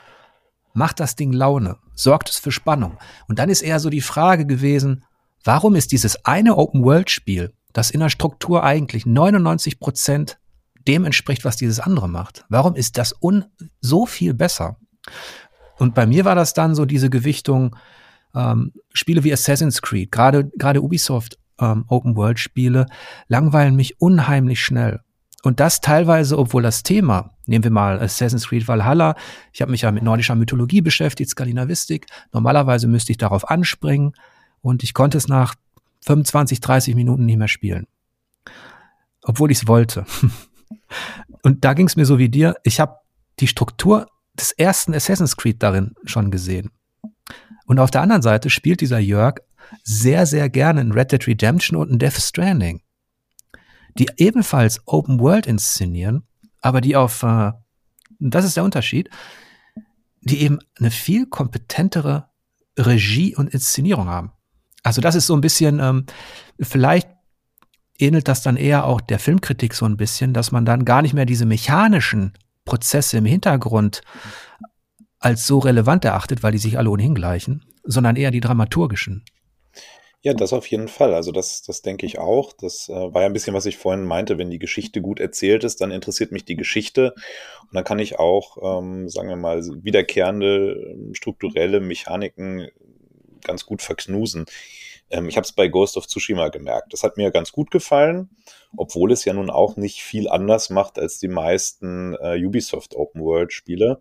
macht das Ding Laune, sorgt es für Spannung. Und dann ist eher so die Frage gewesen, warum ist dieses eine Open-World-Spiel, das in der Struktur eigentlich 99 Prozent dem entspricht, was dieses andere macht, warum ist das un so viel besser? Und bei mir war das dann so diese Gewichtung, ähm, Spiele wie Assassin's Creed, gerade Ubisoft ähm, Open World Spiele langweilen mich unheimlich schnell. Und das teilweise, obwohl das Thema, nehmen wir mal Assassin's Creed Valhalla, ich habe mich ja mit nordischer Mythologie beschäftigt, Skandinavistik, normalerweise müsste ich darauf anspringen und ich konnte es nach 25, 30 Minuten nicht mehr spielen. Obwohl ich es wollte. Und da ging es mir so wie dir. Ich habe die Struktur des ersten Assassin's Creed darin schon gesehen. Und auf der anderen Seite spielt dieser Jörg sehr, sehr gerne in Red Dead Redemption und in Death Stranding, die ebenfalls Open World inszenieren, aber die auf, äh, das ist der Unterschied, die eben eine viel kompetentere Regie und Inszenierung haben. Also das ist so ein bisschen, ähm, vielleicht ähnelt das dann eher auch der Filmkritik so ein bisschen, dass man dann gar nicht mehr diese mechanischen Prozesse im Hintergrund als so relevant erachtet, weil die sich alle ohnehin gleichen, sondern eher die dramaturgischen. Ja, das auf jeden Fall. Also das, das denke ich auch. Das äh, war ja ein bisschen, was ich vorhin meinte. Wenn die Geschichte gut erzählt ist, dann interessiert mich die Geschichte. Und dann kann ich auch, ähm, sagen wir mal, wiederkehrende ähm, strukturelle Mechaniken ganz gut verknusen. Ähm, ich habe es bei Ghost of Tsushima gemerkt. Das hat mir ganz gut gefallen, obwohl es ja nun auch nicht viel anders macht als die meisten äh, Ubisoft Open World Spiele.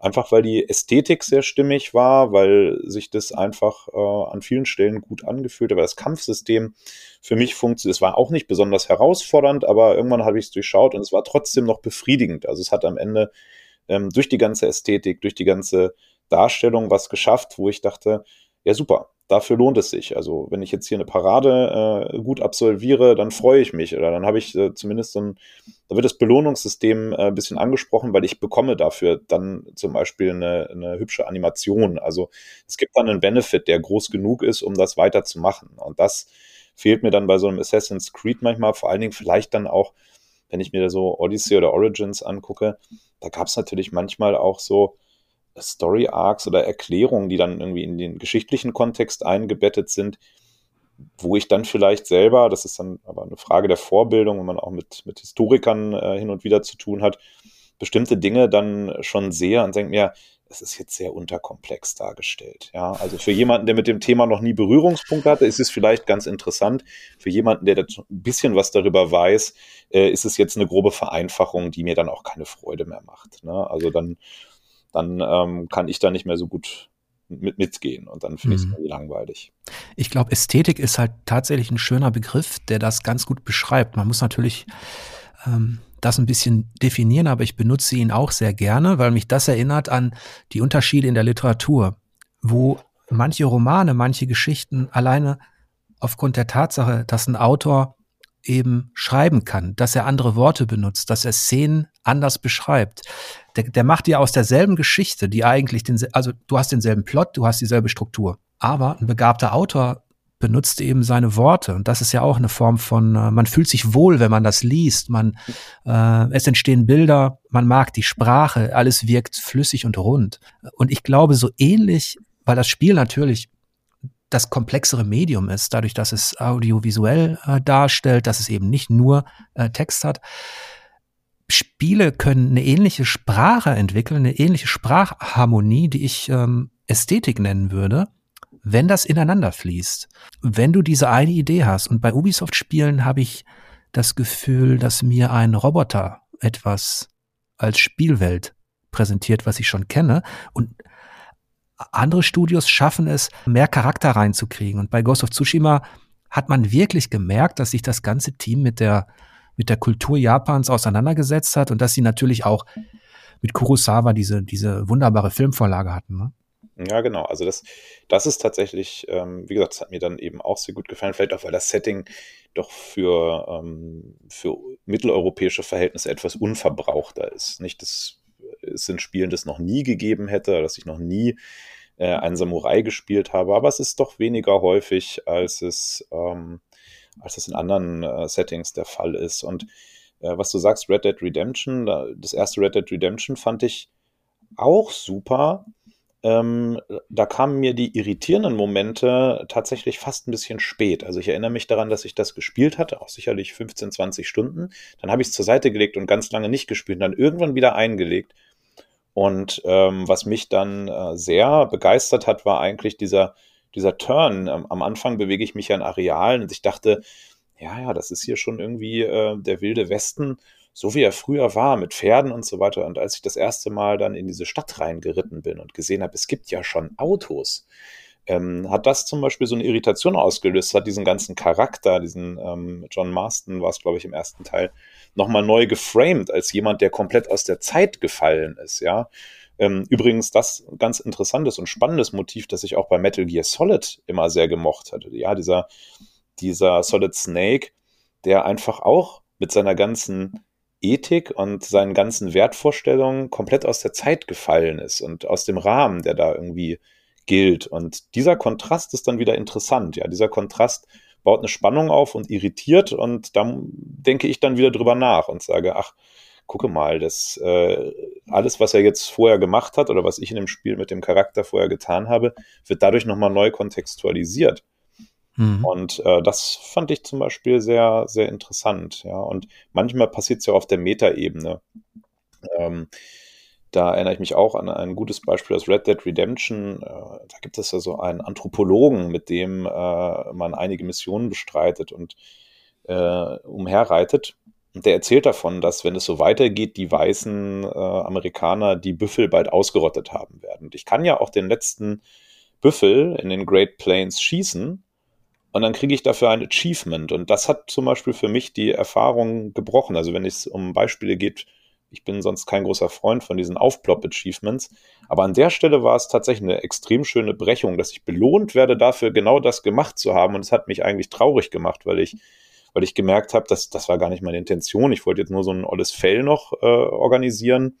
Einfach weil die Ästhetik sehr stimmig war, weil sich das einfach äh, an vielen Stellen gut angefühlt hat, weil das Kampfsystem für mich funktioniert. Es war auch nicht besonders herausfordernd, aber irgendwann habe ich es durchschaut und es war trotzdem noch befriedigend. Also es hat am Ende ähm, durch die ganze Ästhetik, durch die ganze Darstellung was geschafft, wo ich dachte, ja super, dafür lohnt es sich. Also wenn ich jetzt hier eine Parade äh, gut absolviere, dann freue ich mich oder dann habe ich äh, zumindest so ein, da wird das Belohnungssystem äh, ein bisschen angesprochen, weil ich bekomme dafür dann zum Beispiel eine, eine hübsche Animation. Also es gibt dann einen Benefit, der groß genug ist, um das weiterzumachen. Und das fehlt mir dann bei so einem Assassin's Creed manchmal, vor allen Dingen vielleicht dann auch, wenn ich mir so Odyssey oder Origins angucke, da gab es natürlich manchmal auch so, Story Arcs oder Erklärungen, die dann irgendwie in den geschichtlichen Kontext eingebettet sind, wo ich dann vielleicht selber, das ist dann aber eine Frage der Vorbildung, wenn man auch mit, mit Historikern äh, hin und wieder zu tun hat, bestimmte Dinge dann schon sehe und denke mir, es ist jetzt sehr unterkomplex dargestellt. Ja, also für jemanden, der mit dem Thema noch nie Berührungspunkte hatte, ist es vielleicht ganz interessant. Für jemanden, der ein bisschen was darüber weiß, äh, ist es jetzt eine grobe Vereinfachung, die mir dann auch keine Freude mehr macht. Ne? Also dann dann ähm, kann ich da nicht mehr so gut mit, mitgehen und dann finde ich es mhm. langweilig. Ich glaube, Ästhetik ist halt tatsächlich ein schöner Begriff, der das ganz gut beschreibt. Man muss natürlich ähm, das ein bisschen definieren, aber ich benutze ihn auch sehr gerne, weil mich das erinnert an die Unterschiede in der Literatur, wo manche Romane, manche Geschichten alleine aufgrund der Tatsache, dass ein Autor eben schreiben kann, dass er andere Worte benutzt, dass er Szenen anders beschreibt. Der, der macht dir aus derselben Geschichte, die eigentlich den, also du hast denselben Plot, du hast dieselbe Struktur. Aber ein begabter Autor benutzt eben seine Worte. Und das ist ja auch eine Form von, äh, man fühlt sich wohl, wenn man das liest. Man, äh, es entstehen Bilder, man mag die Sprache, alles wirkt flüssig und rund. Und ich glaube, so ähnlich, weil das Spiel natürlich das komplexere Medium ist, dadurch, dass es audiovisuell äh, darstellt, dass es eben nicht nur äh, Text hat. Spiele können eine ähnliche Sprache entwickeln, eine ähnliche Sprachharmonie, die ich ähm, Ästhetik nennen würde, wenn das ineinander fließt. Wenn du diese eine Idee hast, und bei Ubisoft-Spielen habe ich das Gefühl, dass mir ein Roboter etwas als Spielwelt präsentiert, was ich schon kenne. Und andere Studios schaffen es, mehr Charakter reinzukriegen. Und bei Ghost of Tsushima hat man wirklich gemerkt, dass sich das ganze Team mit der, mit der Kultur Japans auseinandergesetzt hat und dass sie natürlich auch mit Kurosawa diese, diese wunderbare Filmvorlage hatten. Ne? Ja, genau. Also das, das ist tatsächlich, ähm, wie gesagt, das hat mir dann eben auch sehr gut gefallen. Vielleicht auch, weil das Setting doch für, ähm, für mitteleuropäische Verhältnisse etwas unverbrauchter ist. Nicht das es in Spielen das noch nie gegeben hätte, dass ich noch nie äh, einen Samurai gespielt habe, aber es ist doch weniger häufig, als es, ähm, als es in anderen äh, Settings der Fall ist. Und äh, was du sagst, Red Dead Redemption, das erste Red Dead Redemption fand ich auch super. Ähm, da kamen mir die irritierenden Momente tatsächlich fast ein bisschen spät. Also ich erinnere mich daran, dass ich das gespielt hatte, auch sicherlich 15, 20 Stunden. Dann habe ich es zur Seite gelegt und ganz lange nicht gespielt und dann irgendwann wieder eingelegt. Und ähm, was mich dann äh, sehr begeistert hat, war eigentlich dieser, dieser Turn. Am Anfang bewege ich mich ja in Arealen und ich dachte, ja, ja, das ist hier schon irgendwie äh, der wilde Westen, so wie er früher war, mit Pferden und so weiter. Und als ich das erste Mal dann in diese Stadt reingeritten bin und gesehen habe, es gibt ja schon Autos, ähm, hat das zum Beispiel so eine Irritation ausgelöst, hat diesen ganzen Charakter, diesen ähm, John Marston war es, glaube ich, im ersten Teil, nochmal neu geframed als jemand, der komplett aus der Zeit gefallen ist, ja. Ähm, übrigens, das ganz interessantes und spannendes Motiv, das ich auch bei Metal Gear Solid immer sehr gemocht hatte. Ja, dieser, dieser Solid Snake, der einfach auch mit seiner ganzen Ethik und seinen ganzen Wertvorstellungen komplett aus der Zeit gefallen ist und aus dem Rahmen, der da irgendwie gilt. Und dieser Kontrast ist dann wieder interessant. Ja, dieser Kontrast baut eine Spannung auf und irritiert und dann denke ich dann wieder drüber nach und sage, ach, gucke mal, das äh, alles, was er jetzt vorher gemacht hat oder was ich in dem Spiel mit dem Charakter vorher getan habe, wird dadurch nochmal neu kontextualisiert. Mhm. Und äh, das fand ich zum Beispiel sehr, sehr interessant. Ja, und manchmal passiert es ja auf der Metaebene. Ähm, da erinnere ich mich auch an ein gutes Beispiel aus Red Dead Redemption. Äh, da gibt es ja so einen Anthropologen, mit dem äh, man einige Missionen bestreitet und äh, umherreitet. Und der erzählt davon, dass, wenn es so weitergeht, die weißen Amerikaner die Büffel bald ausgerottet haben werden. Und ich kann ja auch den letzten Büffel in den Great Plains schießen und dann kriege ich dafür ein Achievement. Und das hat zum Beispiel für mich die Erfahrung gebrochen. Also wenn es um Beispiele geht, ich bin sonst kein großer Freund von diesen Aufplopp-Achievements. Aber an der Stelle war es tatsächlich eine extrem schöne Brechung, dass ich belohnt werde dafür, genau das gemacht zu haben. Und es hat mich eigentlich traurig gemacht, weil ich weil ich gemerkt habe, dass das war gar nicht meine Intention. Ich wollte jetzt nur so ein olles Fell noch äh, organisieren.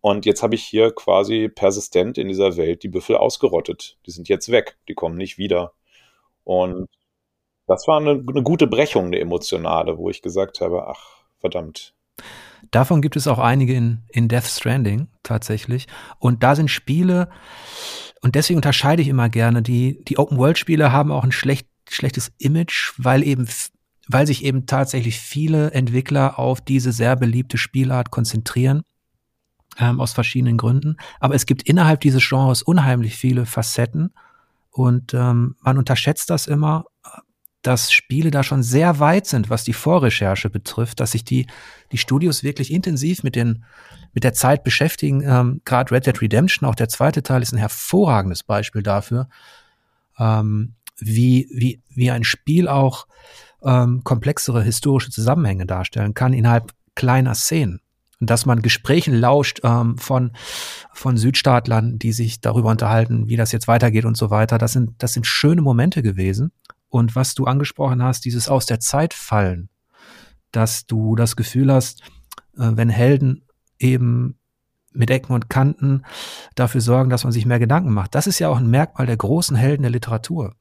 Und jetzt habe ich hier quasi persistent in dieser Welt die Büffel ausgerottet. Die sind jetzt weg, die kommen nicht wieder. Und das war eine, eine gute Brechung, eine emotionale, wo ich gesagt habe, ach, verdammt, Davon gibt es auch einige in, in Death Stranding tatsächlich. Und da sind Spiele, und deswegen unterscheide ich immer gerne, die, die Open-World-Spiele haben auch ein schlecht, schlechtes Image, weil eben weil sich eben tatsächlich viele Entwickler auf diese sehr beliebte Spielart konzentrieren, ähm, aus verschiedenen Gründen. Aber es gibt innerhalb dieses Genres unheimlich viele Facetten und ähm, man unterschätzt das immer, dass Spiele da schon sehr weit sind, was die Vorrecherche betrifft, dass sich die, die Studios wirklich intensiv mit, den, mit der Zeit beschäftigen. Ähm, Gerade Red Dead Redemption, auch der zweite Teil, ist ein hervorragendes Beispiel dafür, ähm, wie, wie, wie ein Spiel auch ähm, komplexere historische Zusammenhänge darstellen kann innerhalb kleiner Szenen. Und dass man Gesprächen lauscht ähm, von, von Südstaatlern, die sich darüber unterhalten, wie das jetzt weitergeht und so weiter. Das sind, das sind schöne Momente gewesen. Und was du angesprochen hast, dieses aus der Zeit fallen, dass du das Gefühl hast, äh, wenn Helden eben mit Ecken und Kanten dafür sorgen, dass man sich mehr Gedanken macht. Das ist ja auch ein Merkmal der großen Helden der Literatur.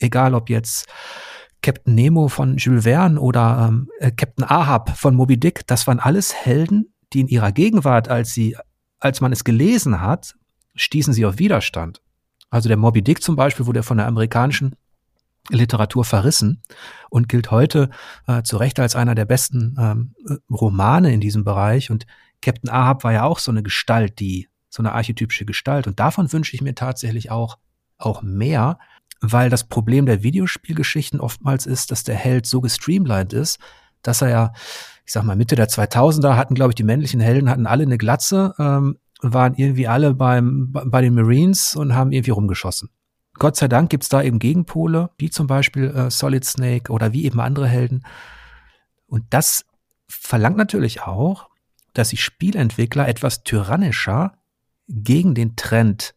Egal ob jetzt Captain Nemo von Jules Verne oder ähm, äh, Captain Ahab von Moby Dick, das waren alles Helden, die in ihrer Gegenwart, als sie, als man es gelesen hat, stießen sie auf Widerstand. Also der Moby Dick zum Beispiel wurde von der amerikanischen Literatur verrissen und gilt heute äh, zu Recht als einer der besten ähm, Romane in diesem Bereich. Und Captain Ahab war ja auch so eine Gestalt, die so eine archetypische Gestalt. Und davon wünsche ich mir tatsächlich auch auch mehr, weil das Problem der Videospielgeschichten oftmals ist, dass der Held so gestreamlined ist, dass er ja, ich sag mal, Mitte der 2000er hatten, glaube ich, die männlichen Helden hatten alle eine Glatze, ähm, waren irgendwie alle beim, bei den Marines und haben irgendwie rumgeschossen. Gott sei Dank gibt's da eben Gegenpole, wie zum Beispiel äh, Solid Snake oder wie eben andere Helden. Und das verlangt natürlich auch, dass sich Spielentwickler etwas tyrannischer gegen den Trend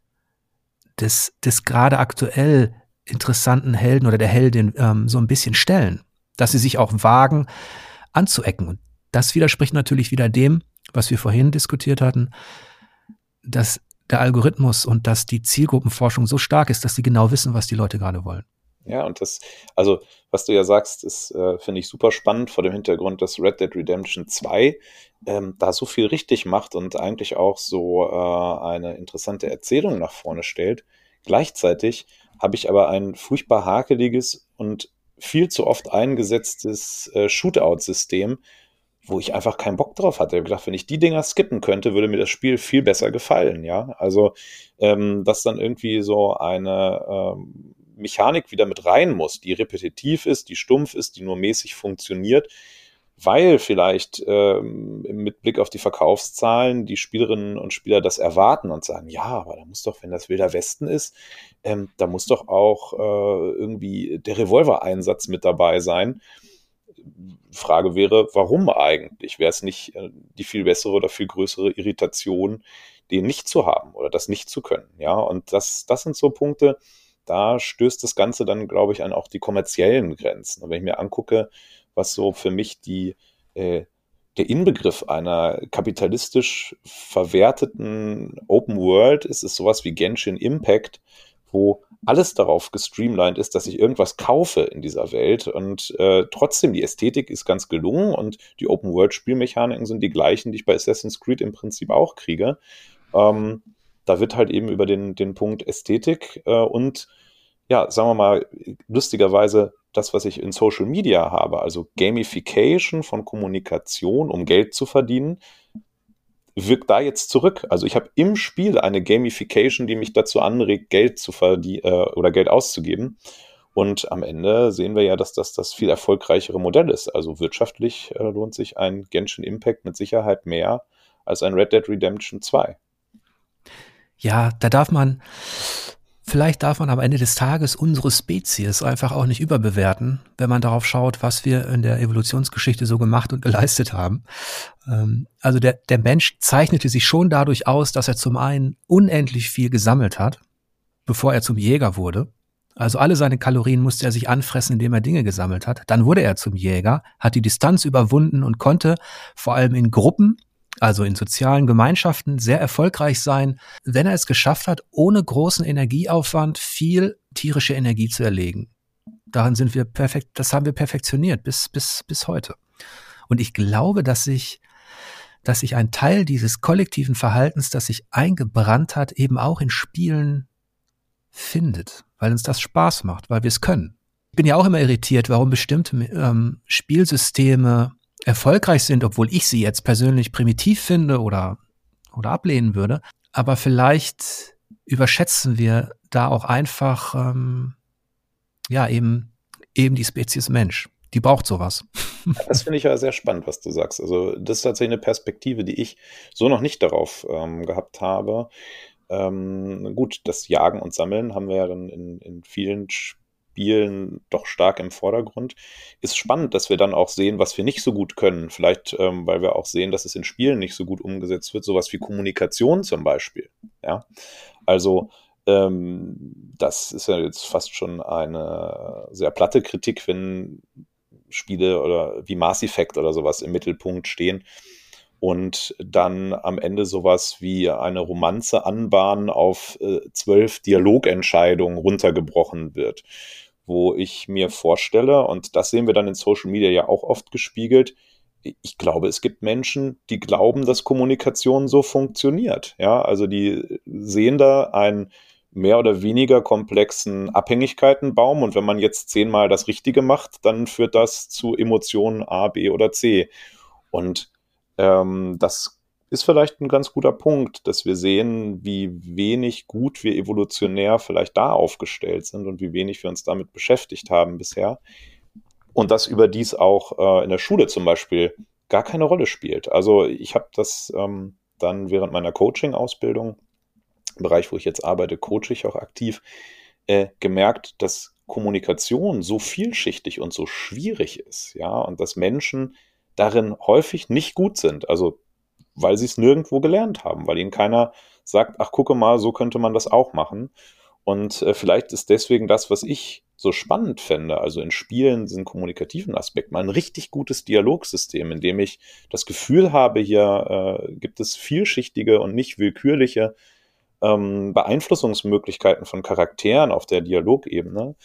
des, des gerade aktuell interessanten Helden oder der Heldin ähm, so ein bisschen stellen, dass sie sich auch wagen anzuecken. Und das widerspricht natürlich wieder dem, was wir vorhin diskutiert hatten, dass der Algorithmus und dass die Zielgruppenforschung so stark ist, dass sie genau wissen, was die Leute gerade wollen. Ja, und das, also was du ja sagst, ist, äh, finde ich super spannend vor dem Hintergrund, dass Red Dead Redemption 2 ähm, da so viel richtig macht und eigentlich auch so äh, eine interessante Erzählung nach vorne stellt. Gleichzeitig habe ich aber ein furchtbar hakeliges und viel zu oft eingesetztes äh, Shootout-System, wo ich einfach keinen Bock drauf hatte. Ich habe gedacht, wenn ich die Dinger skippen könnte, würde mir das Spiel viel besser gefallen, ja. Also, ähm, dass dann irgendwie so eine ähm, Mechanik wieder mit rein muss, die repetitiv ist, die stumpf ist, die nur mäßig funktioniert, weil vielleicht ähm, mit Blick auf die Verkaufszahlen die Spielerinnen und Spieler das erwarten und sagen, ja, aber da muss doch, wenn das Wilder Westen ist, ähm, da muss doch auch äh, irgendwie der Revolvereinsatz mit dabei sein Frage wäre, warum eigentlich? Wäre es nicht äh, die viel bessere oder viel größere Irritation, den nicht zu haben oder das nicht zu können? Ja, und das, das sind so Punkte, da stößt das Ganze dann, glaube ich, an auch die kommerziellen Grenzen. Und wenn ich mir angucke, was so für mich die, äh, der Inbegriff einer kapitalistisch verwerteten Open World ist, ist sowas wie Genshin Impact, wo alles darauf gestreamlined ist, dass ich irgendwas kaufe in dieser Welt und äh, trotzdem die Ästhetik ist ganz gelungen und die Open World Spielmechaniken sind die gleichen, die ich bei Assassin's Creed im Prinzip auch kriege. Ähm, da wird halt eben über den, den Punkt Ästhetik äh, und ja, sagen wir mal, lustigerweise das, was ich in Social Media habe, also Gamification von Kommunikation, um Geld zu verdienen, wirkt da jetzt zurück. Also ich habe im Spiel eine Gamification, die mich dazu anregt, Geld zu verdienen äh, oder Geld auszugeben. Und am Ende sehen wir ja, dass das das viel erfolgreichere Modell ist. Also wirtschaftlich äh, lohnt sich ein Genshin Impact mit Sicherheit mehr als ein Red Dead Redemption 2. Ja, da darf man, vielleicht darf man am Ende des Tages unsere Spezies einfach auch nicht überbewerten, wenn man darauf schaut, was wir in der Evolutionsgeschichte so gemacht und geleistet haben. Ähm, also der, der Mensch zeichnete sich schon dadurch aus, dass er zum einen unendlich viel gesammelt hat, bevor er zum Jäger wurde. Also alle seine Kalorien musste er sich anfressen, indem er Dinge gesammelt hat. Dann wurde er zum Jäger, hat die Distanz überwunden und konnte vor allem in Gruppen also in sozialen Gemeinschaften, sehr erfolgreich sein, wenn er es geschafft hat, ohne großen Energieaufwand viel tierische Energie zu erlegen. Darin sind wir perfekt, das haben wir perfektioniert bis, bis, bis heute. Und ich glaube, dass sich, dass sich ein Teil dieses kollektiven Verhaltens, das sich eingebrannt hat, eben auch in Spielen findet, weil uns das Spaß macht, weil wir es können. Ich bin ja auch immer irritiert, warum bestimmte ähm, Spielsysteme erfolgreich sind, obwohl ich sie jetzt persönlich primitiv finde oder, oder ablehnen würde. Aber vielleicht überschätzen wir da auch einfach, ähm, ja, eben, eben die Spezies Mensch. Die braucht sowas. Das finde ich ja sehr spannend, was du sagst. Also, das ist tatsächlich eine Perspektive, die ich so noch nicht darauf ähm, gehabt habe. Ähm, gut, das Jagen und Sammeln haben wir ja dann in, in vielen Spielen Spielen doch stark im Vordergrund. Ist spannend, dass wir dann auch sehen, was wir nicht so gut können. Vielleicht, ähm, weil wir auch sehen, dass es in Spielen nicht so gut umgesetzt wird. Sowas wie Kommunikation zum Beispiel. Ja, also ähm, das ist ja jetzt fast schon eine sehr platte Kritik, wenn Spiele oder wie Mass Effect oder sowas im Mittelpunkt stehen und dann am Ende sowas wie eine Romanze anbahnen auf äh, zwölf Dialogentscheidungen runtergebrochen wird wo ich mir vorstelle, und das sehen wir dann in Social Media ja auch oft gespiegelt, ich glaube, es gibt Menschen, die glauben, dass Kommunikation so funktioniert. Ja, also die sehen da einen mehr oder weniger komplexen Abhängigkeitenbaum und wenn man jetzt zehnmal das Richtige macht, dann führt das zu Emotionen A, B oder C. Und ähm, das ist vielleicht ein ganz guter Punkt, dass wir sehen, wie wenig gut wir evolutionär vielleicht da aufgestellt sind und wie wenig wir uns damit beschäftigt haben bisher. Und das überdies auch äh, in der Schule zum Beispiel gar keine Rolle spielt. Also ich habe das ähm, dann während meiner Coaching-Ausbildung, im Bereich, wo ich jetzt arbeite, coache ich auch aktiv, äh, gemerkt, dass Kommunikation so vielschichtig und so schwierig ist, ja, und dass Menschen darin häufig nicht gut sind. Also weil sie es nirgendwo gelernt haben, weil ihnen keiner sagt, ach gucke mal, so könnte man das auch machen. Und äh, vielleicht ist deswegen das, was ich so spannend fände, also in Spielen diesen kommunikativen Aspekt, mal ein richtig gutes Dialogsystem, in dem ich das Gefühl habe, hier äh, gibt es vielschichtige und nicht willkürliche ähm, Beeinflussungsmöglichkeiten von Charakteren auf der Dialogebene.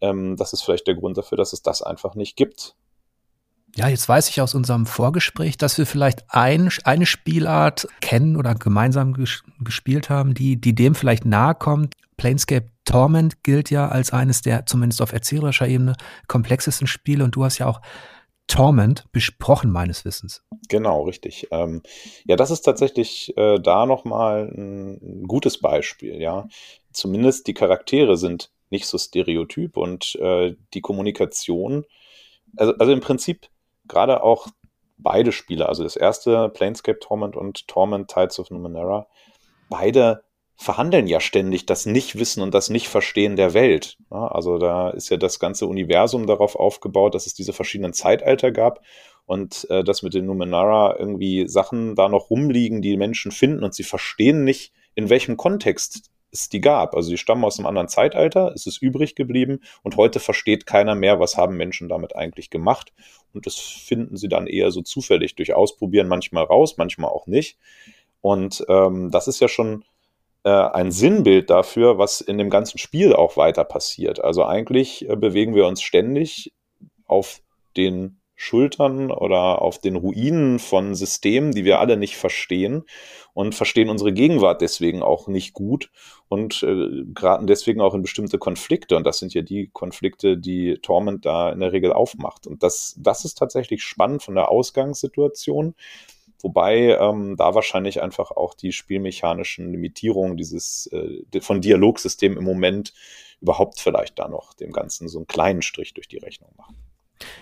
Ähm, das ist vielleicht der Grund dafür, dass es das einfach nicht gibt. Ja, jetzt weiß ich aus unserem Vorgespräch, dass wir vielleicht ein, eine Spielart kennen oder gemeinsam ges gespielt haben, die, die dem vielleicht nahe kommt. Planescape Torment gilt ja als eines der, zumindest auf erzählerischer Ebene, komplexesten Spiele und du hast ja auch Torment besprochen, meines Wissens. Genau, richtig. Ähm, ja, das ist tatsächlich äh, da nochmal ein, gutes Beispiel, ja. Zumindest die Charaktere sind nicht so stereotyp und äh, die Kommunikation, also, also im Prinzip gerade auch beide Spiele, also das erste Planescape Torment und Torment Tides of Numenera, beide verhandeln ja ständig das Nichtwissen und das Nichtverstehen der Welt. Also da ist ja das ganze Universum darauf aufgebaut, dass es diese verschiedenen Zeitalter gab und äh, dass mit den Numenara irgendwie Sachen da noch rumliegen, die Menschen finden und sie verstehen nicht, in welchem Kontext es die gab. Also sie stammen aus einem anderen Zeitalter, es ist übrig geblieben und heute versteht keiner mehr, was haben Menschen damit eigentlich gemacht. Und das finden sie dann eher so zufällig durch Ausprobieren manchmal raus, manchmal auch nicht. Und ähm, das ist ja schon äh, ein Sinnbild dafür, was in dem ganzen Spiel auch weiter passiert. Also eigentlich äh, bewegen wir uns ständig auf den Schultern oder auf den Ruinen von Systemen, die wir alle nicht verstehen und verstehen unsere Gegenwart deswegen auch nicht gut und äh, geraten deswegen auch in bestimmte Konflikte. Und das sind ja die Konflikte, die Torment da in der Regel aufmacht. Und das, das ist tatsächlich spannend von der Ausgangssituation. Wobei ähm, da wahrscheinlich einfach auch die spielmechanischen Limitierungen dieses äh, von Dialogsystem im Moment überhaupt vielleicht da noch dem Ganzen so einen kleinen Strich durch die Rechnung machen.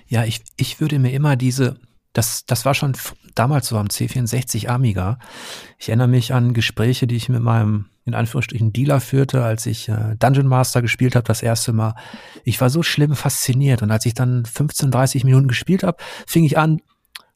Ja, ich, ich würde mir immer diese, das, das war schon damals so am C64 Amiga. Ich erinnere mich an Gespräche, die ich mit meinem, in Anführungsstrichen, Dealer führte, als ich äh, Dungeon Master gespielt habe, das erste Mal. Ich war so schlimm fasziniert. Und als ich dann 15, 30 Minuten gespielt habe, fing ich an,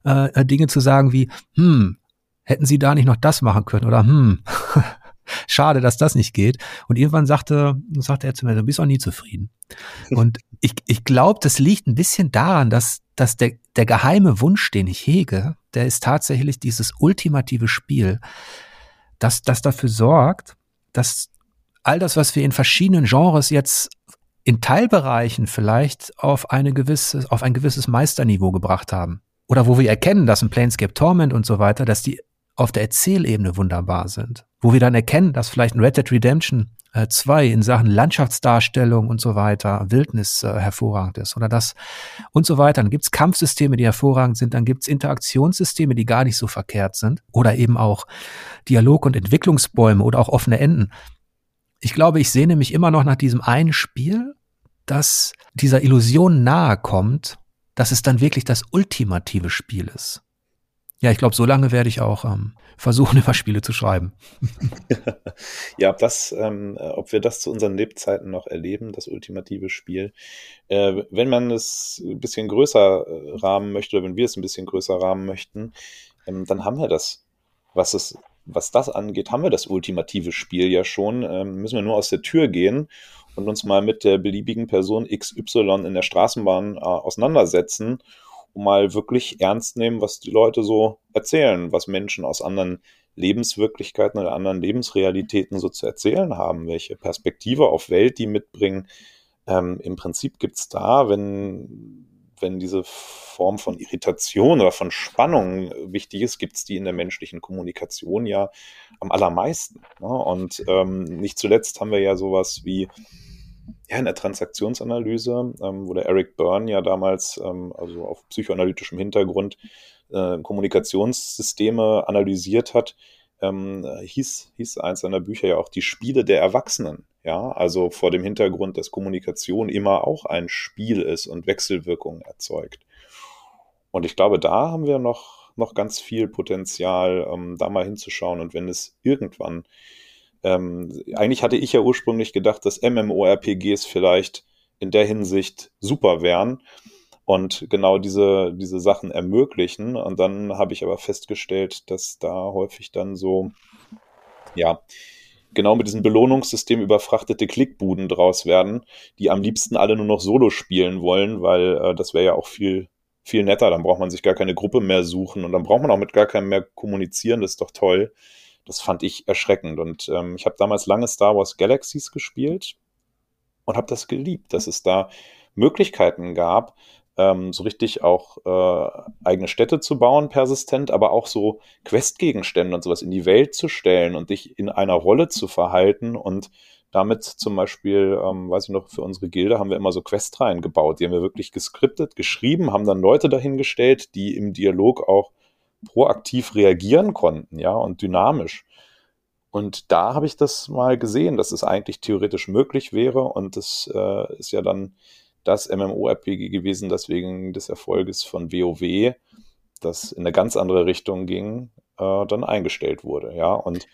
äh, Dinge zu sagen wie, hm, hätten Sie da nicht noch das machen können oder hm, schade, dass das nicht geht. Und irgendwann sagte, sagte er zu mir, du bist auch nie zufrieden. Und ich, ich glaube, das liegt ein bisschen daran, dass, dass der, der geheime Wunsch, den ich hege, der ist tatsächlich dieses ultimative Spiel, das, das dafür sorgt, dass all das, was wir in verschiedenen Genres jetzt in Teilbereichen vielleicht auf eine gewisse, auf ein gewisses Meisterniveau gebracht haben, oder wo wir erkennen, dass ein Planescape Torment und so weiter, dass die auf der Erzählebene wunderbar sind. Wo wir dann erkennen, dass vielleicht ein Red Dead Redemption äh, 2 in Sachen Landschaftsdarstellung und so weiter, Wildnis äh, hervorragend ist oder das und so weiter. Dann gibt's Kampfsysteme, die hervorragend sind, dann gibt's Interaktionssysteme, die gar nicht so verkehrt sind oder eben auch Dialog- und Entwicklungsbäume oder auch offene Enden. Ich glaube, ich sehne mich immer noch nach diesem einen Spiel, das dieser Illusion nahe kommt, dass es dann wirklich das ultimative Spiel ist. Ja, ich glaube, so lange werde ich auch ähm, versuchen, über Spiele zu schreiben. ja, ob das, ähm, ob wir das zu unseren Lebzeiten noch erleben, das ultimative Spiel. Äh, wenn man es ein bisschen größer äh, rahmen möchte, oder wenn wir es ein bisschen größer rahmen möchten, ähm, dann haben wir das. Was es, was das angeht, haben wir das ultimative Spiel ja schon. Ähm, müssen wir nur aus der Tür gehen und uns mal mit der beliebigen Person XY in der Straßenbahn äh, auseinandersetzen mal wirklich ernst nehmen, was die Leute so erzählen, was Menschen aus anderen Lebenswirklichkeiten oder anderen Lebensrealitäten so zu erzählen haben, welche Perspektive auf Welt die mitbringen. Ähm, Im Prinzip gibt es da, wenn, wenn diese Form von Irritation oder von Spannung wichtig ist, gibt es die in der menschlichen Kommunikation ja am allermeisten. Ne? Und ähm, nicht zuletzt haben wir ja sowas wie ja, in der Transaktionsanalyse, ähm, wo der Eric Byrne ja damals, ähm, also auf psychoanalytischem Hintergrund, äh, Kommunikationssysteme analysiert hat, ähm, hieß, hieß eins seiner Bücher ja auch die Spiele der Erwachsenen. Ja, also vor dem Hintergrund, dass Kommunikation immer auch ein Spiel ist und Wechselwirkungen erzeugt. Und ich glaube, da haben wir noch, noch ganz viel Potenzial, ähm, da mal hinzuschauen. Und wenn es irgendwann ähm, eigentlich hatte ich ja ursprünglich gedacht, dass MMORPGs vielleicht in der Hinsicht super wären und genau diese, diese Sachen ermöglichen. Und dann habe ich aber festgestellt, dass da häufig dann so, ja, genau mit diesem Belohnungssystem überfrachtete Klickbuden draus werden, die am liebsten alle nur noch Solo spielen wollen, weil äh, das wäre ja auch viel, viel netter. Dann braucht man sich gar keine Gruppe mehr suchen und dann braucht man auch mit gar keinem mehr kommunizieren. Das ist doch toll. Das fand ich erschreckend. Und ähm, ich habe damals lange Star Wars Galaxies gespielt und habe das geliebt, dass es da Möglichkeiten gab, ähm, so richtig auch äh, eigene Städte zu bauen, persistent, aber auch so Questgegenstände und sowas in die Welt zu stellen und dich in einer Rolle zu verhalten und damit zum Beispiel, ähm, weiß ich noch, für unsere Gilde haben wir immer so Questreihen gebaut. Die haben wir wirklich geskriptet, geschrieben, haben dann Leute dahingestellt, die im Dialog auch proaktiv reagieren konnten, ja, und dynamisch. Und da habe ich das mal gesehen, dass es eigentlich theoretisch möglich wäre und das äh, ist ja dann das MMORPG gewesen, das wegen des Erfolges von WoW, das in eine ganz andere Richtung ging, äh, dann eingestellt wurde, ja, und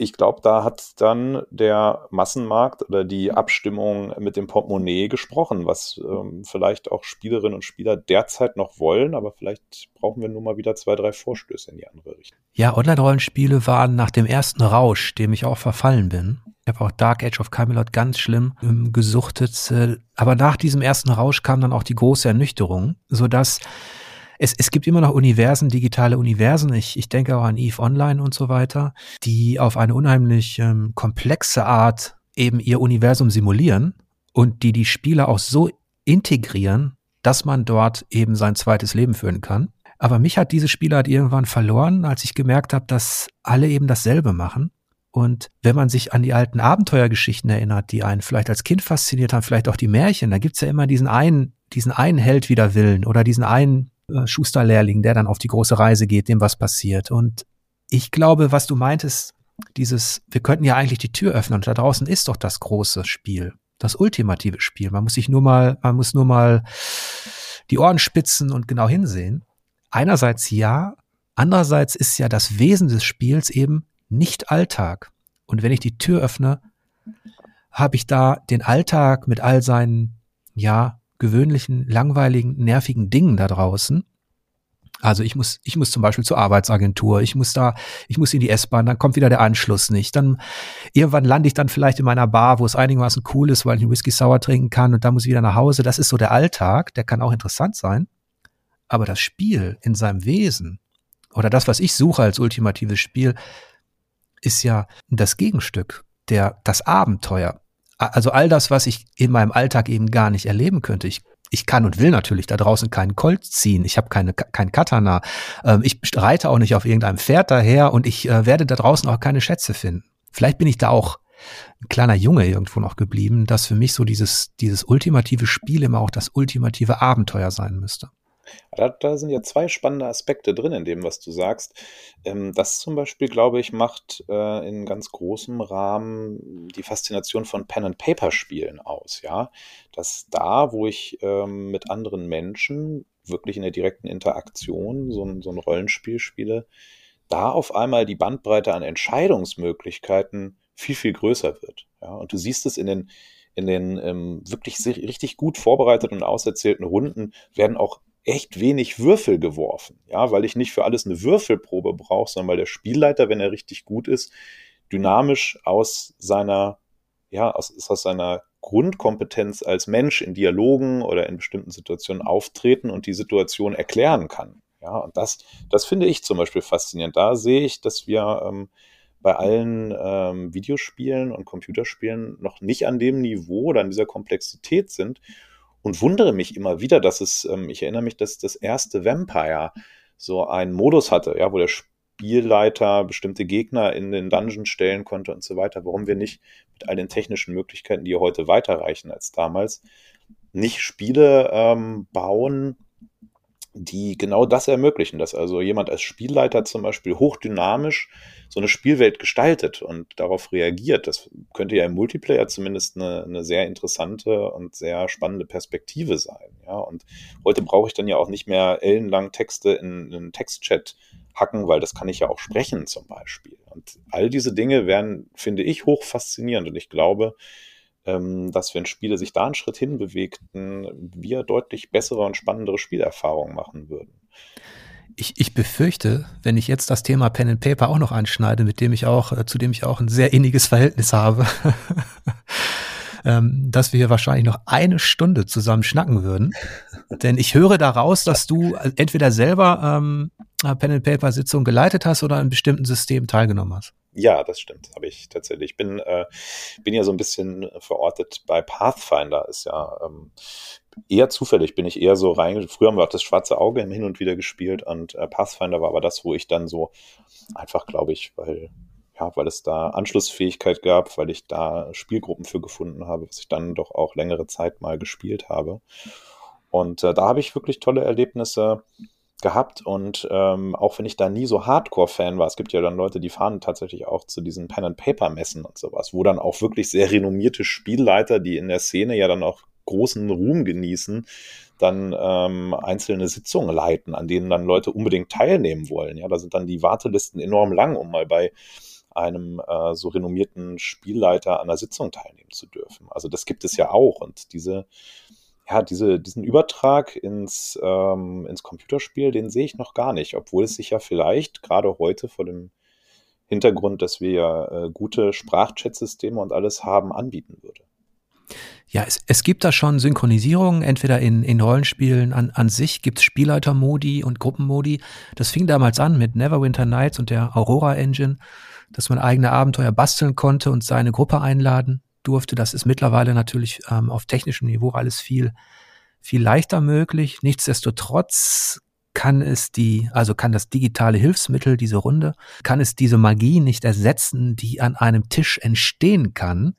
ich glaube, da hat dann der Massenmarkt oder die Abstimmung mit dem Portemonnaie gesprochen, was ähm, vielleicht auch Spielerinnen und Spieler derzeit noch wollen, aber vielleicht brauchen wir nur mal wieder zwei, drei Vorstöße in die andere Richtung. Ja, Online-Rollenspiele waren nach dem ersten Rausch, dem ich auch verfallen bin. Ich habe auch Dark Age of Camelot ganz schlimm ähm, gesuchtet. Äh, aber nach diesem ersten Rausch kam dann auch die große Ernüchterung, sodass es, es gibt immer noch Universen, digitale Universen. Ich, ich denke auch an Eve Online und so weiter, die auf eine unheimlich ähm, komplexe Art eben ihr Universum simulieren und die die Spieler auch so integrieren, dass man dort eben sein zweites Leben führen kann. Aber mich hat diese Spielart irgendwann verloren, als ich gemerkt habe, dass alle eben dasselbe machen. Und wenn man sich an die alten Abenteuergeschichten erinnert, die einen vielleicht als Kind fasziniert haben, vielleicht auch die Märchen, da gibt's ja immer diesen einen, diesen einen Held wider Willen oder diesen einen äh, Schusterlehrling, der dann auf die große Reise geht, dem was passiert. Und ich glaube, was du meintest, dieses, wir könnten ja eigentlich die Tür öffnen und da draußen ist doch das große Spiel, das ultimative Spiel. Man muss sich nur mal, man muss nur mal die Ohren spitzen und genau hinsehen. Einerseits ja, andererseits ist ja das Wesen des Spiels eben nicht Alltag. Und wenn ich die Tür öffne, habe ich da den Alltag mit all seinen, ja, gewöhnlichen, langweiligen, nervigen Dingen da draußen. Also ich muss, ich muss zum Beispiel zur Arbeitsagentur, ich muss da, ich muss in die S-Bahn, dann kommt wieder der Anschluss nicht. Dann irgendwann lande ich dann vielleicht in meiner Bar, wo es einigermaßen cool ist, weil ich einen Whisky sauer trinken kann und dann muss ich wieder nach Hause. Das ist so der Alltag, der kann auch interessant sein. Aber das Spiel in seinem Wesen oder das, was ich suche als ultimatives Spiel, ist ja das Gegenstück, der, das Abenteuer also all das, was ich in meinem Alltag eben gar nicht erleben könnte. Ich, ich kann und will natürlich da draußen keinen Colt ziehen. Ich habe keine kein Katana. Ähm, ich reite auch nicht auf irgendeinem Pferd daher und ich äh, werde da draußen auch keine Schätze finden. Vielleicht bin ich da auch ein kleiner Junge irgendwo noch geblieben, dass für mich so dieses, dieses ultimative Spiel immer auch das ultimative Abenteuer sein müsste. Da, da, sind ja zwei spannende Aspekte drin in dem, was du sagst. Ähm, das zum Beispiel, glaube ich, macht äh, in ganz großem Rahmen die Faszination von Pen-and-Paper-Spielen aus. Ja, dass da, wo ich ähm, mit anderen Menschen wirklich in der direkten Interaktion so ein, so ein Rollenspiel spiele, da auf einmal die Bandbreite an Entscheidungsmöglichkeiten viel, viel größer wird. Ja, und du siehst es in den in den ähm, wirklich richtig gut vorbereiteten und auserzählten Runden werden auch echt wenig Würfel geworfen, ja, weil ich nicht für alles eine Würfelprobe brauche, sondern weil der Spielleiter, wenn er richtig gut ist, dynamisch aus seiner, ja, aus, aus seiner Grundkompetenz als Mensch in Dialogen oder in bestimmten Situationen auftreten und die Situation erklären kann. Ja, und das, das finde ich zum Beispiel faszinierend. Da sehe ich, dass wir ähm, bei allen ähm, Videospielen und Computerspielen noch nicht an dem Niveau oder an dieser Komplexität sind, und wundere mich immer wieder, dass es, ähm, ich erinnere mich, dass das erste Vampire so einen Modus hatte, ja, wo der Spielleiter bestimmte Gegner in den Dungeon stellen konnte und so weiter. Warum wir nicht mit all den technischen Möglichkeiten, die heute weiterreichen als damals, nicht Spiele ähm, bauen, die genau das ermöglichen, dass also jemand als Spielleiter zum Beispiel hochdynamisch so eine Spielwelt gestaltet und darauf reagiert. Das könnte ja im Multiplayer zumindest eine, eine sehr interessante und sehr spannende Perspektive sein. Ja, und heute brauche ich dann ja auch nicht mehr ellenlang Texte in einen Textchat hacken, weil das kann ich ja auch sprechen zum Beispiel. Und all diese Dinge wären, finde ich, hoch faszinierend und ich glaube, dass wenn Spiele sich da einen Schritt hinbewegten, wir deutlich bessere und spannendere Spielerfahrungen machen würden. Ich, ich befürchte, wenn ich jetzt das Thema Pen and Paper auch noch anschneide, mit dem ich auch, äh, zu dem ich auch ein sehr inniges Verhältnis habe, ähm, dass wir hier wahrscheinlich noch eine Stunde zusammen schnacken würden. Denn ich höre daraus, dass du entweder selber ähm, Pen and Paper Sitzung geleitet hast oder an bestimmten System teilgenommen hast. Ja, das stimmt, habe ich tatsächlich. Ich bin, äh, bin ja so ein bisschen verortet bei Pathfinder, ist ja ähm, eher zufällig, bin ich eher so rein. Früher haben wir auch das schwarze Auge hin und wieder gespielt und äh, Pathfinder war aber das, wo ich dann so einfach, glaube ich, weil ja, weil es da Anschlussfähigkeit gab, weil ich da Spielgruppen für gefunden habe, was ich dann doch auch längere Zeit mal gespielt habe. Und äh, da habe ich wirklich tolle Erlebnisse gehabt und ähm, auch wenn ich da nie so Hardcore-Fan war, es gibt ja dann Leute, die fahren tatsächlich auch zu diesen Pen-and-Paper-Messen und sowas, wo dann auch wirklich sehr renommierte Spielleiter, die in der Szene ja dann auch großen Ruhm genießen, dann ähm, einzelne Sitzungen leiten, an denen dann Leute unbedingt teilnehmen wollen. Ja, da sind dann die Wartelisten enorm lang, um mal bei einem äh, so renommierten Spielleiter an der Sitzung teilnehmen zu dürfen. Also das gibt es ja auch und diese ja, diese, diesen Übertrag ins, ähm, ins Computerspiel, den sehe ich noch gar nicht, obwohl es sich ja vielleicht gerade heute vor dem Hintergrund, dass wir ja äh, gute Sprachchat-Systeme und alles haben, anbieten würde. Ja, es, es gibt da schon Synchronisierungen, entweder in, in Rollenspielen an, an sich gibt es Spielleitermodi und Gruppenmodi. Das fing damals an mit Neverwinter Nights und der Aurora Engine, dass man eigene Abenteuer basteln konnte und seine Gruppe einladen durfte. Das ist mittlerweile natürlich ähm, auf technischem Niveau alles viel, viel leichter möglich. Nichtsdestotrotz kann es die, also kann das digitale Hilfsmittel, diese Runde, kann es diese Magie nicht ersetzen, die an einem Tisch entstehen kann,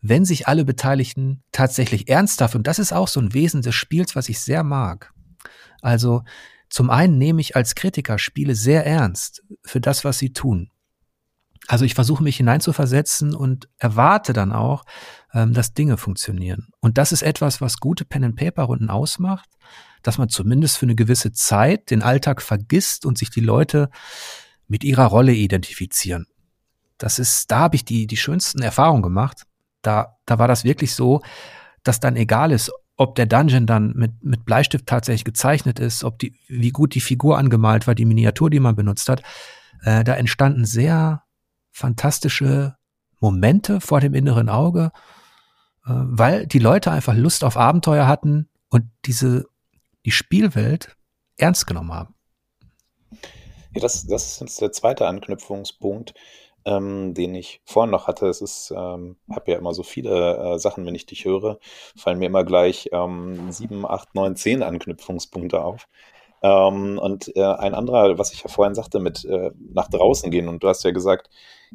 wenn sich alle Beteiligten tatsächlich ernsthaft, und das ist auch so ein Wesen des Spiels, was ich sehr mag. Also zum einen nehme ich als Kritiker Spiele sehr ernst für das, was sie tun. Also ich versuche mich hineinzuversetzen und erwarte dann auch, ähm, dass Dinge funktionieren. Und das ist etwas, was gute Pen-and-Paper-Runden ausmacht, dass man zumindest für eine gewisse Zeit den Alltag vergisst und sich die Leute mit ihrer Rolle identifizieren. Das ist, da habe ich die, die schönsten Erfahrungen gemacht. Da, da war das wirklich so, dass dann egal ist, ob der Dungeon dann mit, mit Bleistift tatsächlich gezeichnet ist, ob die, wie gut die Figur angemalt war, die Miniatur, die man benutzt hat. Äh, da entstanden sehr fantastische Momente vor dem inneren Auge, äh, weil die Leute einfach Lust auf Abenteuer hatten und diese, die Spielwelt ernst genommen haben. Ja, das, das ist jetzt der zweite Anknüpfungspunkt, ähm, den ich vorhin noch hatte. Es ist, ähm, habe ja immer so viele äh, Sachen, wenn ich dich höre, fallen mir immer gleich ähm, sieben, acht, neun, zehn Anknüpfungspunkte auf. Ähm, und äh, ein anderer, was ich ja vorhin sagte, mit äh, nach draußen gehen. Und du hast ja gesagt,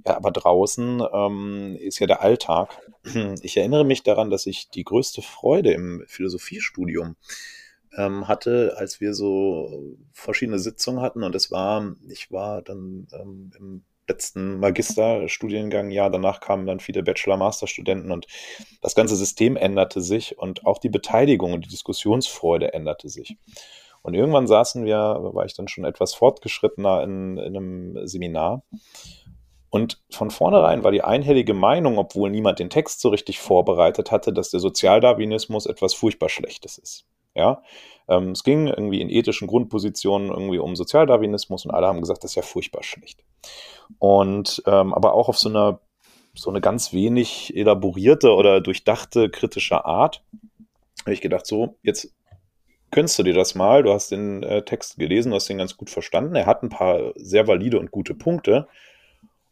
ja, aber draußen ähm, ist ja der Alltag. Ich erinnere mich daran, dass ich die größte Freude im Philosophiestudium ähm, hatte, als wir so verschiedene Sitzungen hatten. Und es war, ich war dann ähm, im letzten Magisterstudiengang, ja, danach kamen dann viele Bachelor-Master-Studenten und das ganze System änderte sich und auch die Beteiligung und die Diskussionsfreude änderte sich. Und irgendwann saßen wir, war ich dann schon etwas fortgeschrittener in, in einem Seminar. Und von vornherein war die einhellige Meinung, obwohl niemand den Text so richtig vorbereitet hatte, dass der Sozialdarwinismus etwas furchtbar Schlechtes ist. Ja, ähm, es ging irgendwie in ethischen Grundpositionen irgendwie um Sozialdarwinismus und alle haben gesagt, das ist ja furchtbar schlecht. Und ähm, aber auch auf so einer so eine ganz wenig elaborierte oder durchdachte kritische Art habe ich gedacht, so jetzt gönnst du dir das mal. Du hast den äh, Text gelesen, du hast den ganz gut verstanden. Er hat ein paar sehr valide und gute Punkte.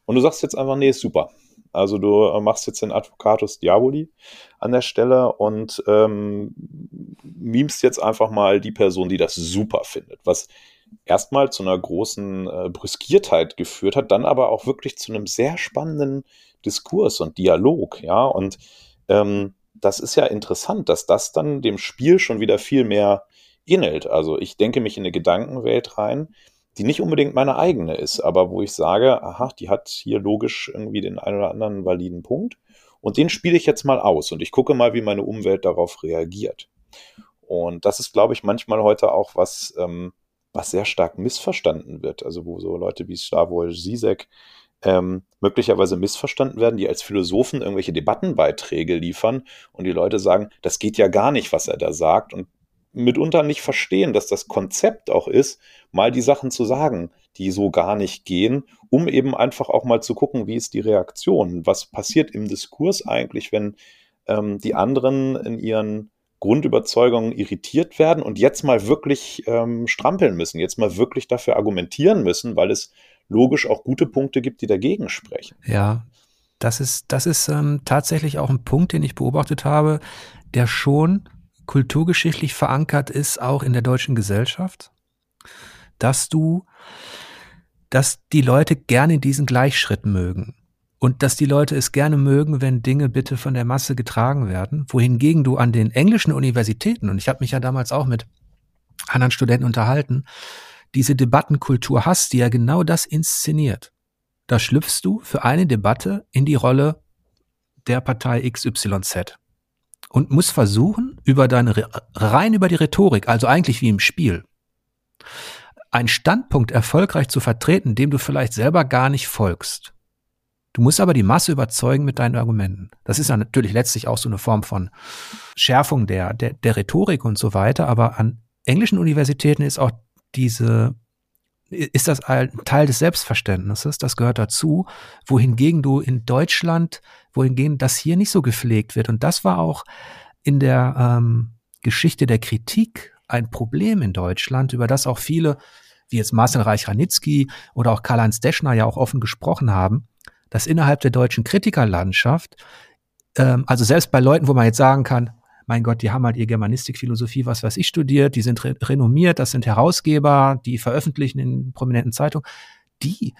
Und du sagst jetzt einfach, nee, ist super. Also du äh, machst jetzt den Advocatus Diaboli an der Stelle und ähm, memst jetzt einfach mal die Person, die das super findet. Was erstmal zu einer großen äh, Brüskiertheit geführt hat, dann aber auch wirklich zu einem sehr spannenden Diskurs und Dialog, ja. Und ähm, das ist ja interessant, dass das dann dem Spiel schon wieder viel mehr ähnelt. Also ich denke mich in eine Gedankenwelt rein, die nicht unbedingt meine eigene ist, aber wo ich sage, aha, die hat hier logisch irgendwie den einen oder anderen validen Punkt und den spiele ich jetzt mal aus und ich gucke mal, wie meine Umwelt darauf reagiert. Und das ist, glaube ich, manchmal heute auch was, ähm, was sehr stark missverstanden wird. Also wo so Leute wie Slavoj Zizek ähm, möglicherweise missverstanden werden, die als Philosophen irgendwelche Debattenbeiträge liefern und die Leute sagen, das geht ja gar nicht, was er da sagt und mitunter nicht verstehen, dass das Konzept auch ist, mal die Sachen zu sagen, die so gar nicht gehen, um eben einfach auch mal zu gucken, wie ist die Reaktion, was passiert im Diskurs eigentlich, wenn ähm, die anderen in ihren Grundüberzeugungen irritiert werden und jetzt mal wirklich ähm, strampeln müssen, jetzt mal wirklich dafür argumentieren müssen, weil es logisch auch gute Punkte gibt, die dagegen sprechen. Ja, das ist, das ist ähm, tatsächlich auch ein Punkt, den ich beobachtet habe, der schon kulturgeschichtlich verankert ist, auch in der deutschen Gesellschaft, dass du, dass die Leute gerne diesen Gleichschritt mögen. Und dass die Leute es gerne mögen, wenn Dinge bitte von der Masse getragen werden, wohingegen du an den englischen Universitäten, und ich habe mich ja damals auch mit anderen Studenten unterhalten, diese Debattenkultur hast, die ja genau das inszeniert. Da schlüpfst du für eine Debatte in die Rolle der Partei XYZ und musst versuchen, über deine, rein über die Rhetorik, also eigentlich wie im Spiel, einen Standpunkt erfolgreich zu vertreten, dem du vielleicht selber gar nicht folgst. Du musst aber die Masse überzeugen mit deinen Argumenten. Das ist ja natürlich letztlich auch so eine Form von Schärfung der, der, der Rhetorik und so weiter. Aber an englischen Universitäten ist auch diese, ist das ein Teil des Selbstverständnisses. Das gehört dazu. Wohingegen du in Deutschland, wohingegen das hier nicht so gepflegt wird. Und das war auch in der ähm, Geschichte der Kritik ein Problem in Deutschland, über das auch viele, wie jetzt Marcel Reich-Ranitzky oder auch Karl-Heinz Deschner ja auch offen gesprochen haben dass innerhalb der deutschen Kritikerlandschaft, ähm, also selbst bei Leuten, wo man jetzt sagen kann, mein Gott, die haben halt ihr Germanistik, Philosophie, was weiß ich studiert, die sind re renommiert, das sind Herausgeber, die veröffentlichen in prominenten Zeitungen, die,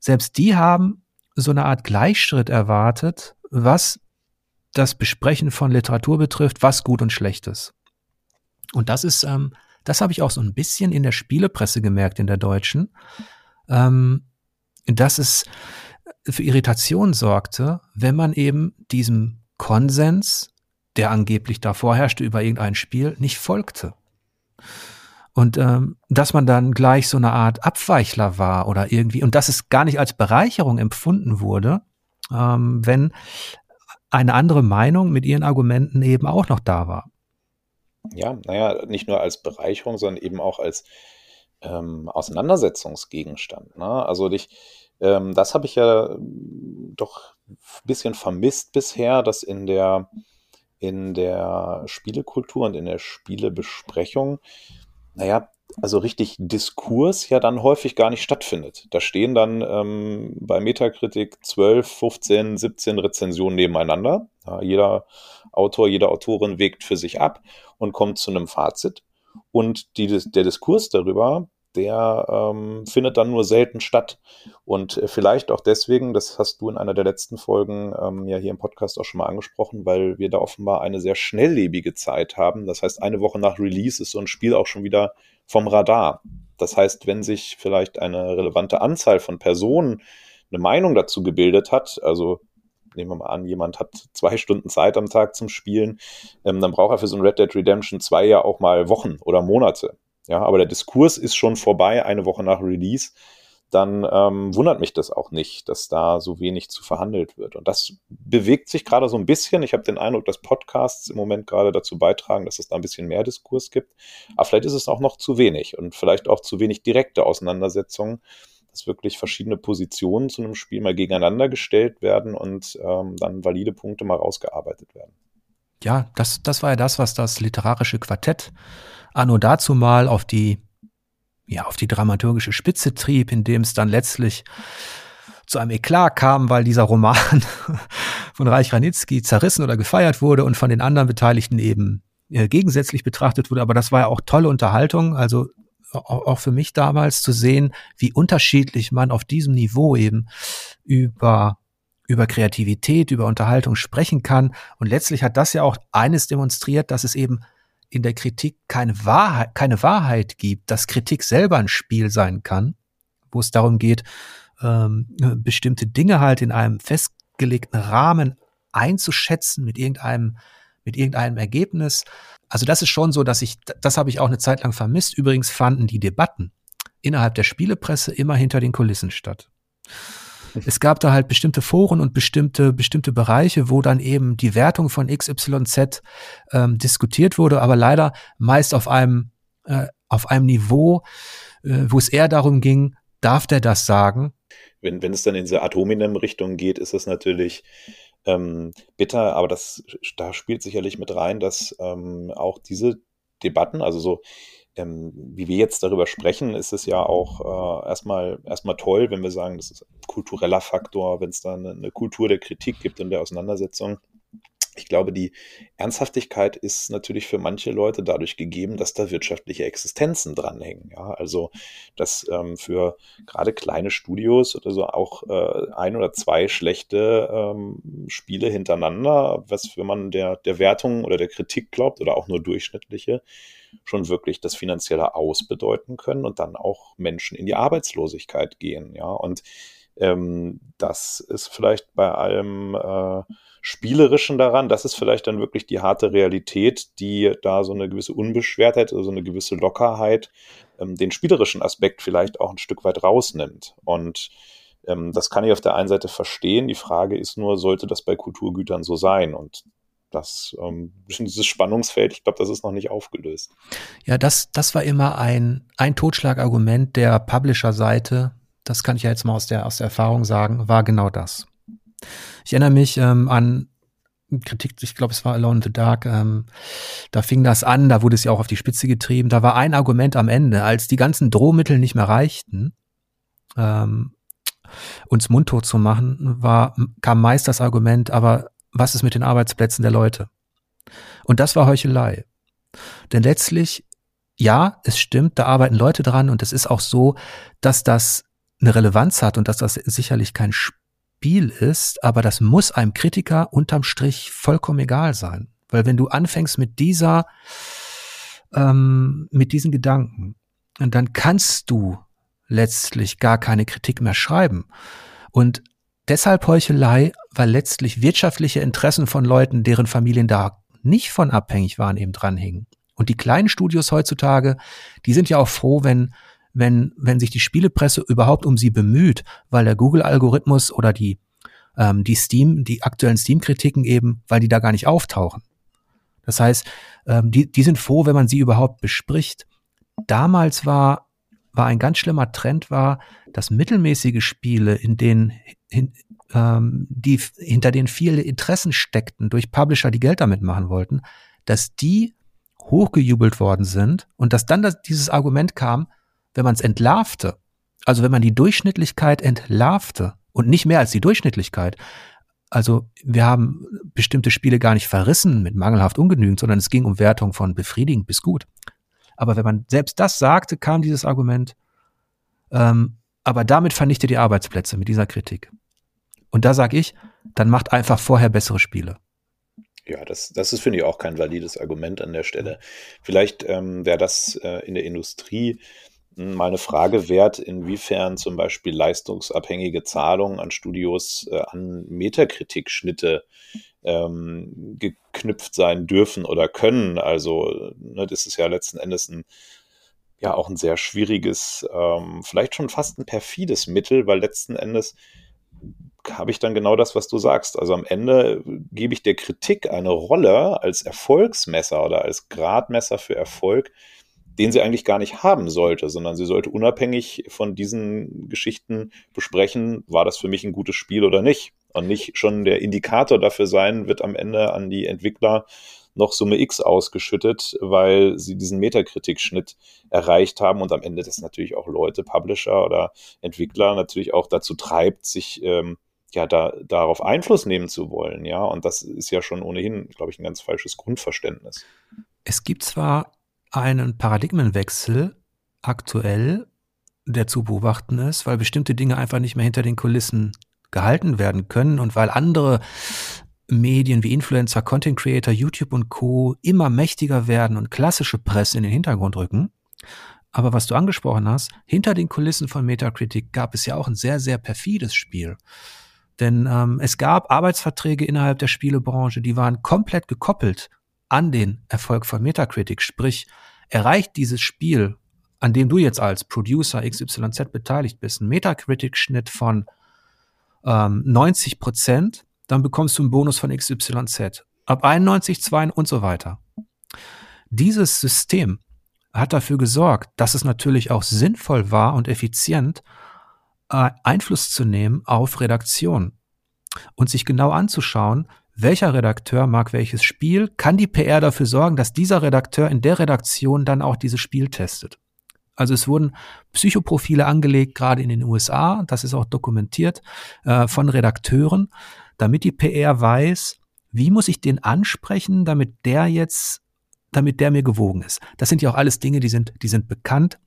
selbst die haben so eine Art Gleichschritt erwartet, was das Besprechen von Literatur betrifft, was gut und schlecht ist. Und das ist, ähm, das habe ich auch so ein bisschen in der Spielepresse gemerkt, in der deutschen, ähm, dass es für Irritation sorgte, wenn man eben diesem Konsens, der angeblich da vorherrschte über irgendein Spiel, nicht folgte. Und ähm, dass man dann gleich so eine Art Abweichler war oder irgendwie, und dass es gar nicht als Bereicherung empfunden wurde, ähm, wenn eine andere Meinung mit ihren Argumenten eben auch noch da war. Ja, naja, nicht nur als Bereicherung, sondern eben auch als ähm, Auseinandersetzungsgegenstand. Ne? Also dich, ähm, das habe ich ja ähm, doch ein bisschen vermisst bisher, dass in der, in der Spielekultur und in der Spielebesprechung, naja, also richtig Diskurs ja dann häufig gar nicht stattfindet. Da stehen dann ähm, bei Metakritik 12, 15, 17 Rezensionen nebeneinander. Ja, jeder Autor, jede Autorin wägt für sich ab und kommt zu einem Fazit. Und die, der Diskurs darüber, der ähm, findet dann nur selten statt. Und äh, vielleicht auch deswegen, das hast du in einer der letzten Folgen ähm, ja hier im Podcast auch schon mal angesprochen, weil wir da offenbar eine sehr schnelllebige Zeit haben. Das heißt, eine Woche nach Release ist so ein Spiel auch schon wieder vom Radar. Das heißt, wenn sich vielleicht eine relevante Anzahl von Personen eine Meinung dazu gebildet hat, also nehmen wir mal an, jemand hat zwei Stunden Zeit am Tag zum Spielen, ähm, dann braucht er für so ein Red Dead Redemption 2 ja auch mal Wochen oder Monate. Ja, aber der Diskurs ist schon vorbei, eine Woche nach Release. Dann ähm, wundert mich das auch nicht, dass da so wenig zu verhandelt wird. Und das bewegt sich gerade so ein bisschen. Ich habe den Eindruck, dass Podcasts im Moment gerade dazu beitragen, dass es da ein bisschen mehr Diskurs gibt. Aber vielleicht ist es auch noch zu wenig und vielleicht auch zu wenig direkte Auseinandersetzungen, dass wirklich verschiedene Positionen zu einem Spiel mal gegeneinander gestellt werden und ähm, dann valide Punkte mal rausgearbeitet werden. Ja, das, das war ja das, was das literarische Quartett anno dazu mal auf die, ja, auf die dramaturgische Spitze trieb, indem es dann letztlich zu einem Eklat kam, weil dieser Roman von Reich Ranitzky zerrissen oder gefeiert wurde und von den anderen Beteiligten eben äh, gegensätzlich betrachtet wurde. Aber das war ja auch tolle Unterhaltung. Also auch für mich damals zu sehen, wie unterschiedlich man auf diesem Niveau eben über über Kreativität, über Unterhaltung sprechen kann. Und letztlich hat das ja auch eines demonstriert, dass es eben in der Kritik keine Wahrheit, keine Wahrheit gibt, dass Kritik selber ein Spiel sein kann, wo es darum geht, ähm, bestimmte Dinge halt in einem festgelegten Rahmen einzuschätzen mit irgendeinem, mit irgendeinem Ergebnis. Also das ist schon so, dass ich, das habe ich auch eine Zeit lang vermisst. Übrigens fanden die Debatten innerhalb der Spielepresse immer hinter den Kulissen statt es gab da halt bestimmte Foren und bestimmte, bestimmte Bereiche, wo dann eben die Wertung von XYZ ähm, diskutiert wurde, aber leider meist auf einem, äh, auf einem Niveau, äh, wo es eher darum ging, darf der das sagen? Wenn, wenn es dann in diese Atominem-Richtung geht, ist es natürlich ähm, bitter, aber das, da spielt sicherlich mit rein, dass ähm, auch diese Debatten, also so ähm, wie wir jetzt darüber sprechen, ist es ja auch äh, erstmal, erstmal toll, wenn wir sagen, das ist ein kultureller Faktor, wenn es da eine, eine Kultur der Kritik gibt und der Auseinandersetzung. Ich glaube, die Ernsthaftigkeit ist natürlich für manche Leute dadurch gegeben, dass da wirtschaftliche Existenzen dranhängen. Ja, also, dass ähm, für gerade kleine Studios oder so auch äh, ein oder zwei schlechte ähm, Spiele hintereinander, was, wenn man der, der Wertung oder der Kritik glaubt oder auch nur durchschnittliche, schon wirklich das finanzielle Aus bedeuten können und dann auch Menschen in die Arbeitslosigkeit gehen. Ja, und ähm, das ist vielleicht bei allem äh, Spielerischen daran, das ist vielleicht dann wirklich die harte Realität, die da so eine gewisse Unbeschwertheit, also eine gewisse Lockerheit, ähm, den spielerischen Aspekt vielleicht auch ein Stück weit rausnimmt. Und Ähm, das kann ich auf der einen Seite verstehen. Die Frage ist nur, sollte das bei Kulturgütern so sein? Und das ähm, dieses Spannungsfeld, ich glaube, das ist noch nicht aufgelöst. Ja, das, das war immer ein, ein Totschlagargument der Publisher-Seite. Das kann ich ja jetzt mal aus der, aus der Erfahrung sagen, war genau das. Ich erinnere mich ähm, an Kritik, ich glaube, es war Alone in the Dark, ähm, da fing das an, da wurde es ja auch auf die Spitze getrieben. Da war ein Argument am Ende, als die ganzen Drohmittel nicht mehr reichten, ähm, uns mundtot zu machen, war, kam meist das Argument, aber was ist mit den Arbeitsplätzen der Leute? Und das war Heuchelei. Denn letztlich, ja, es stimmt, da arbeiten Leute dran und es ist auch so, dass das eine Relevanz hat und dass das sicherlich kein Spiel ist, aber das muss einem Kritiker unterm Strich vollkommen egal sein. Weil wenn du anfängst mit dieser, ähm, mit diesen Gedanken, dann kannst du letztlich gar keine Kritik mehr schreiben. Und deshalb Heuchelei, weil letztlich wirtschaftliche Interessen von Leuten, deren Familien da nicht von abhängig waren, eben dranhingen. Und die kleinen Studios heutzutage, die sind ja auch froh, wenn, wenn, wenn sich die Spielepresse überhaupt um sie bemüht, weil der Google-Algorithmus oder die, ähm, die Steam, die aktuellen Steam-Kritiken eben, weil die da gar nicht auftauchen. Das heißt, ähm, die, die sind froh, wenn man sie überhaupt bespricht. Damals war war ein ganz schlimmer Trend war, dass mittelmäßige Spiele, in denen hin, ähm, die hinter denen viele Interessen steckten durch Publisher, die Geld damit machen wollten, dass die hochgejubelt worden sind und dass dann das, dieses Argument kam, wenn man es entlarvte, also wenn man die Durchschnittlichkeit entlarvte und nicht mehr als die Durchschnittlichkeit, also wir haben bestimmte Spiele gar nicht verrissen mit mangelhaft ungenügend, sondern es ging um Wertung von befriedigend bis gut. Aber wenn man selbst das sagte, kam dieses Argument, ähm, aber damit vernichtet die Arbeitsplätze mit dieser Kritik. Und da sage ich, dann macht einfach vorher bessere Spiele. Ja, das, das ist, finde ich, auch kein valides Argument an der Stelle. Vielleicht ähm, wäre das äh, in der Industrie hm, mal eine Frage wert, inwiefern zum Beispiel leistungsabhängige Zahlungen an Studios äh, an Metakritik-Schnitte ähm, geknüpft sein dürfen oder können. Also ne, das ist ja letzten Endes ein ja auch ein sehr schwieriges, ähm, vielleicht schon fast ein perfides Mittel, weil letzten Endes habe ich dann genau das, was du sagst. Also am Ende gebe ich der Kritik eine Rolle als Erfolgsmesser oder als Gradmesser für Erfolg, den sie eigentlich gar nicht haben sollte, sondern sie sollte unabhängig von diesen Geschichten besprechen, war das für mich ein gutes Spiel oder nicht. Und nicht schon der Indikator dafür sein, wird am Ende an die Entwickler noch Summe X ausgeschüttet, weil sie diesen Metakritik-Schnitt erreicht haben und am Ende das natürlich auch Leute, Publisher oder Entwickler natürlich auch dazu treibt, sich ähm, ja da, darauf Einfluss nehmen zu wollen, ja. Und das ist ja schon ohnehin, glaube ich, ein ganz falsches Grundverständnis. Es gibt zwar einen Paradigmenwechsel aktuell, der zu beobachten ist, weil bestimmte Dinge einfach nicht mehr hinter den Kulissen gehalten werden können und weil andere Medien wie Influencer, Content Creator, YouTube und Co. immer mächtiger werden und klassische Presse in den Hintergrund rücken. Aber was du angesprochen hast, hinter den Kulissen von Metacritic gab es ja auch ein sehr, sehr perfides Spiel. Denn ähm, es gab Arbeitsverträge innerhalb der Spielebranche, die waren komplett gekoppelt an den Erfolg von Metacritic. Sprich, erreicht dieses Spiel, an dem du jetzt als Producer XYZ beteiligt bist, einen Metacritic-Schnitt von ähm, 90 Prozent, dann bekommst du einen Bonus von XYZ. Ab 91, 2 und so weiter. Dieses System hat dafür gesorgt, dass es natürlich auch sinnvoll war und effizient, äh, Einfluss zu nehmen auf Redaktion und sich genau anzuschauen, welcher Redakteur mag welches Spiel, kann die PR dafür sorgen, dass dieser Redakteur in der Redaktion dann auch dieses Spiel testet. Also es wurden Psychoprofile angelegt, gerade in den USA, das ist auch dokumentiert, äh, von Redakteuren, damit die PR weiß, wie muss ich den ansprechen, damit der jetzt, damit der mir gewogen ist. Das sind ja auch alles Dinge, die sind, die sind bekannt.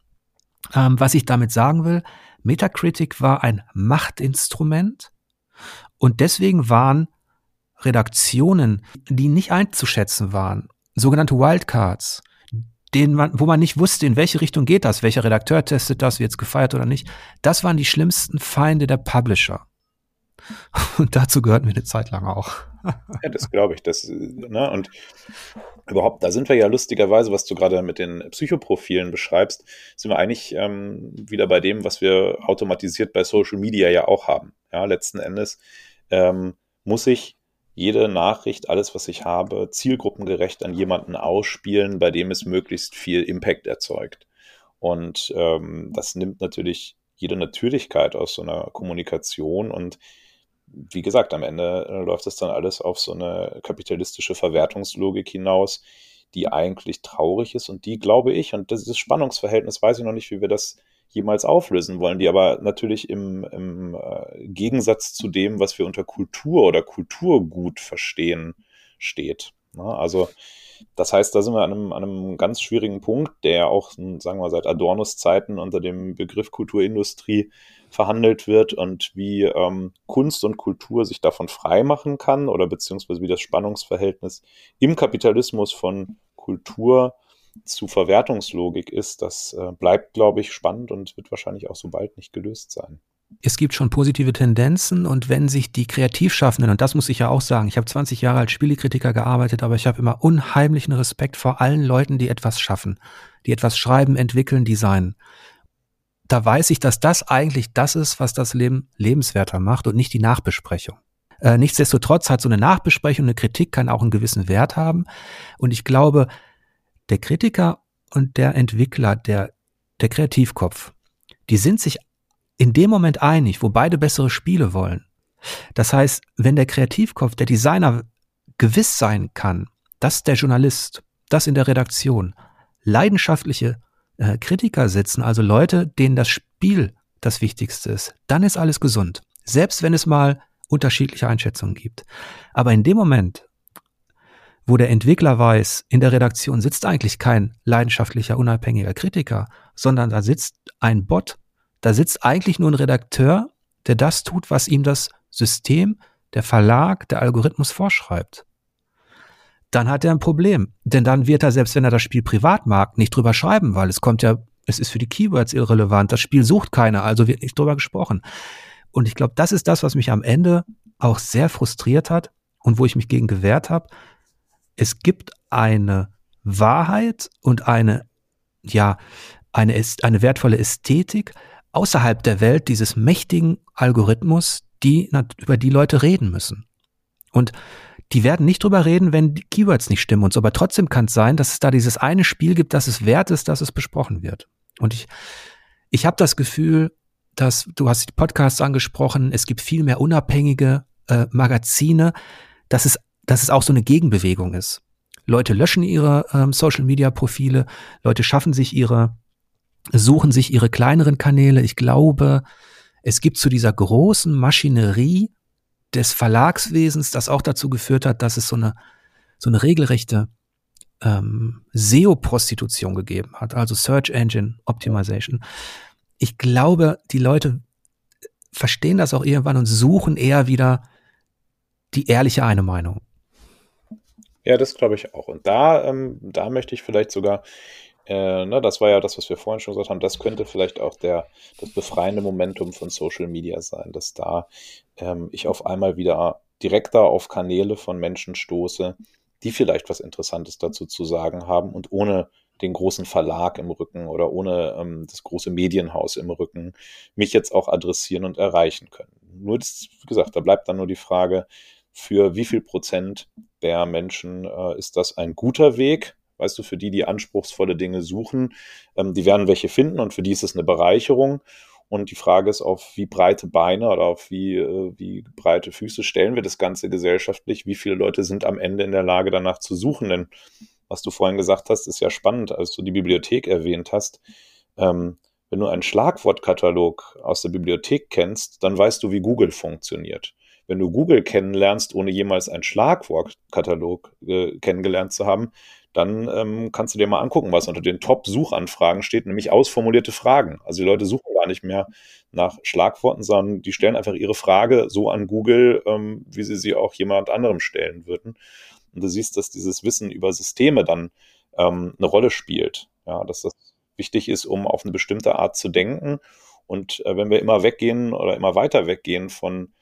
Ähm, was ich damit sagen will, Metacritic war ein Machtinstrument und deswegen waren Redaktionen, die nicht einzuschätzen waren, sogenannte Wildcards, den man, wo man nicht wusste, in welche Richtung geht das, welcher Redakteur testet das, wird es gefeiert oder nicht, das waren die schlimmsten Feinde der Publisher. Und dazu gehörten wir eine Zeit lang auch. ja, das glaube ich. Das, ne? Und überhaupt, da sind wir ja lustigerweise, was du gerade mit den Psychoprofilen beschreibst, sind wir eigentlich ähm, wieder bei dem, was wir automatisiert bei Social Media ja auch haben. Ja, letzten Endes ähm, muss ich jede Nachricht, alles, was ich habe, zielgruppengerecht an jemanden ausspielen, bei dem es möglichst viel Impact erzeugt. Und ähm, das nimmt natürlich jede Natürlichkeit aus so einer Kommunikation und wie gesagt, am Ende äh, läuft das dann alles auf so eine kapitalistische Verwertungslogik hinaus, die eigentlich traurig ist und die, glaube ich, und dieses Spannungsverhältnis weiß ich noch nicht, wie wir das jemals auflösen wollen, die aber natürlich im, im äh, Gegensatz zu dem, was wir unter Kultur oder Kulturgut verstehen, steht. Ne? also das heißt, da sind wir an einem, an einem ganz schwierigen Punkt, der auch, sagen wir, seit Adornos Zeiten unter dem Begriff Kulturindustrie verhandelt wird und wie ähm, Kunst und Kultur sich davon freimachen kann oder beziehungsweise wie das Spannungsverhältnis im Kapitalismus von Kultur zu Verwertungslogik ist, das äh, bleibt, glaube ich, spannend und wird wahrscheinlich auch so bald nicht gelöst sein es gibt schon positive Tendenzen und wenn sich die Kreativschaffenden, und das muss ich ja auch sagen, ich habe 20 Jahre als Spielekritiker gearbeitet, aber ich habe immer unheimlichen Respekt vor allen Leuten, die etwas schaffen, die etwas schreiben, entwickeln, designen. Da weiß ich, dass das eigentlich das ist, was das Leben lebenswerter macht und nicht die Nachbesprechung. Äh, nichtsdestotrotz hat so eine Nachbesprechung, eine Kritik kann auch einen gewissen Wert haben. Und ich glaube, der Kritiker und der Entwickler, der, der Kreativkopf, die sind sich in dem Moment einig, wo beide bessere Spiele wollen. Das heißt, wenn der Kreativkopf, der Designer gewiss sein kann, dass der Journalist, dass in der Redaktion leidenschaftliche äh, Kritiker sitzen, also Leute, denen das Spiel das Wichtigste ist, dann ist alles gesund. Selbst wenn es mal unterschiedliche Einschätzungen gibt. Aber in dem Moment, wo der Entwickler weiß, in der Redaktion sitzt eigentlich kein leidenschaftlicher, unabhängiger Kritiker, sondern da sitzt ein Bot, da sitzt eigentlich nur ein Redakteur, der das tut, was ihm das System, der Verlag, der Algorithmus vorschreibt. Dann hat er ein Problem. Denn dann wird er, selbst wenn er das Spiel privat mag, nicht drüber schreiben, weil es kommt ja, es ist für die Keywords irrelevant. Das Spiel sucht keiner, also wird nicht drüber gesprochen. Und ich glaube, das ist das, was mich am Ende auch sehr frustriert hat und wo ich mich gegen gewehrt habe. Es gibt eine Wahrheit und eine, ja, eine, eine wertvolle Ästhetik, außerhalb der Welt dieses mächtigen Algorithmus, die, über die Leute reden müssen. Und die werden nicht drüber reden, wenn die Keywords nicht stimmen und so. Aber trotzdem kann es sein, dass es da dieses eine Spiel gibt, das es wert ist, dass es besprochen wird. Und ich, ich habe das Gefühl, dass du hast die Podcasts angesprochen, es gibt viel mehr unabhängige äh, Magazine, dass es, dass es auch so eine Gegenbewegung ist. Leute löschen ihre ähm, Social Media Profile, Leute schaffen sich ihre suchen sich ihre kleineren Kanäle. Ich glaube, es gibt zu dieser großen Maschinerie des Verlagswesens, das auch dazu geführt hat, dass es so eine, so eine regelrechte ähm, SEO-Prostitution gegeben hat, also Search Engine Optimization. Ich glaube, die Leute verstehen das auch irgendwann und suchen eher wieder die ehrliche eine Meinung. Ja, das glaube ich auch. Und da, ähm, da möchte ich vielleicht sogar äh, ne, das war ja das, was wir vorhin schon gesagt haben, das könnte vielleicht auch der, das befreiende Momentum von Social Media sein, dass da ähm, ich auf einmal wieder direkter auf Kanäle von Menschen stoße, die vielleicht was Interessantes dazu zu sagen haben und ohne den großen Verlag im Rücken oder ohne ähm, das große Medienhaus im Rücken mich jetzt auch adressieren und erreichen können. Nur, das, wie gesagt, da bleibt dann nur die Frage, für wie viel Prozent der Menschen äh, ist das ein guter Weg, weißt du, für die, die anspruchsvolle Dinge suchen, ähm, die werden welche finden und für die ist es eine Bereicherung. Und die Frage ist, auf wie breite Beine oder auf wie, äh, wie breite Füße stellen wir das Ganze gesellschaftlich? Wie viele Leute sind am Ende in der Lage, danach zu suchen? Denn was du vorhin gesagt hast, ist ja spannend, als du die Bibliothek erwähnt hast. Ähm, wenn du einen Schlagwortkatalog aus der Bibliothek kennst, dann weißt du, wie Google funktioniert. Wenn du Google kennenlernst, ohne jemals einen Schlagwortkatalog äh, kennengelernt zu haben, dann ähm, kannst du dir mal angucken, was unter den Top-Suchanfragen steht, nämlich ausformulierte Fragen. Also die Leute suchen gar nicht mehr nach Schlagworten, sondern die stellen einfach ihre Frage so an Google, ähm, wie sie sie auch jemand anderem stellen würden. Und du siehst, dass dieses Wissen über Systeme dann ähm, eine Rolle spielt. Ja, dass das wichtig ist, um auf eine bestimmte Art zu denken. Und äh, wenn wir immer weggehen oder immer weiter weggehen von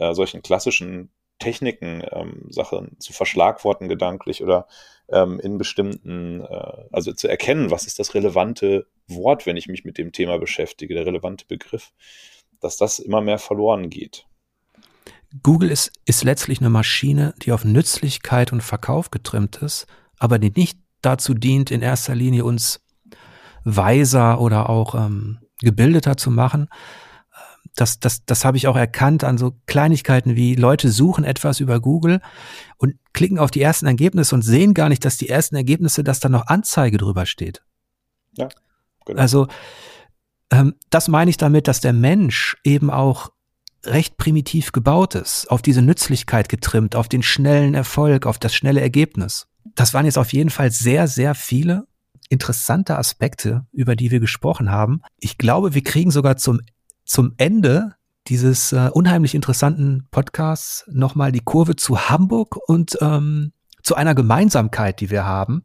äh, solchen klassischen Techniken, ähm, Sachen zu verschlagworten gedanklich oder ähm, in bestimmten, äh, also zu erkennen, was ist das relevante Wort, wenn ich mich mit dem Thema beschäftige, der relevante Begriff, dass das immer mehr verloren geht. Google ist, ist letztlich eine Maschine, die auf Nützlichkeit und Verkauf getrimmt ist, aber die nicht dazu dient, in erster Linie uns weiser oder auch ähm, gebildeter zu machen. Das, das, das habe ich auch erkannt an so Kleinigkeiten wie Leute suchen etwas über Google und klicken auf die ersten Ergebnisse und sehen gar nicht, dass die ersten Ergebnisse, dass da noch Anzeige drüber steht. Ja, genau. Also ähm, das meine ich damit, dass der Mensch eben auch recht primitiv gebaut ist, auf diese Nützlichkeit getrimmt, auf den schnellen Erfolg, auf das schnelle Ergebnis. Das waren jetzt auf jeden Fall sehr, sehr viele interessante Aspekte, über die wir gesprochen haben. Ich glaube, wir kriegen sogar zum, zum Ende dieses äh, unheimlich interessanten Podcasts nochmal die Kurve zu Hamburg und ähm, zu einer Gemeinsamkeit, die wir haben.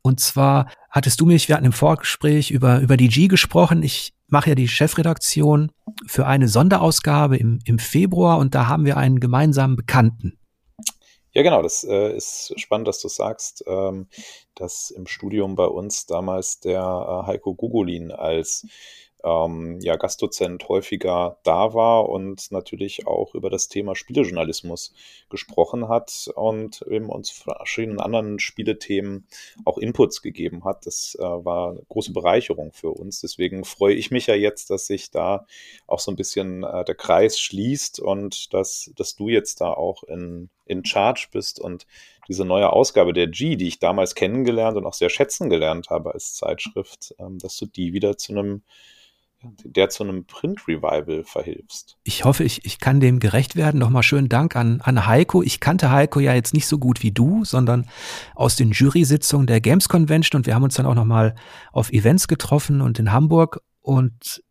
Und zwar hattest du mich, wir hatten im Vorgespräch über, über die G gesprochen. Ich mache ja die Chefredaktion für eine Sonderausgabe im, im Februar und da haben wir einen gemeinsamen Bekannten. Ja, genau, das äh, ist spannend, dass du sagst, ähm, dass im Studium bei uns damals der äh, Heiko Gugolin als ähm, ja, Gastdozent häufiger da war und natürlich auch über das Thema Spielejournalismus gesprochen hat und eben uns verschiedenen anderen Spielethemen auch Inputs gegeben hat. Das äh, war eine große Bereicherung für uns. Deswegen freue ich mich ja jetzt, dass sich da auch so ein bisschen äh, der Kreis schließt und dass, dass du jetzt da auch in, in Charge bist und diese neue Ausgabe der G, die ich damals kennengelernt und auch sehr schätzen gelernt habe als Zeitschrift, ähm, dass du die wieder zu einem der zu einem Print-Revival verhilfst. Ich hoffe, ich, ich kann dem gerecht werden. Nochmal schönen Dank an, an Heiko. Ich kannte Heiko ja jetzt nicht so gut wie du, sondern aus den Jury-Sitzungen der Games Convention und wir haben uns dann auch nochmal auf Events getroffen und in Hamburg und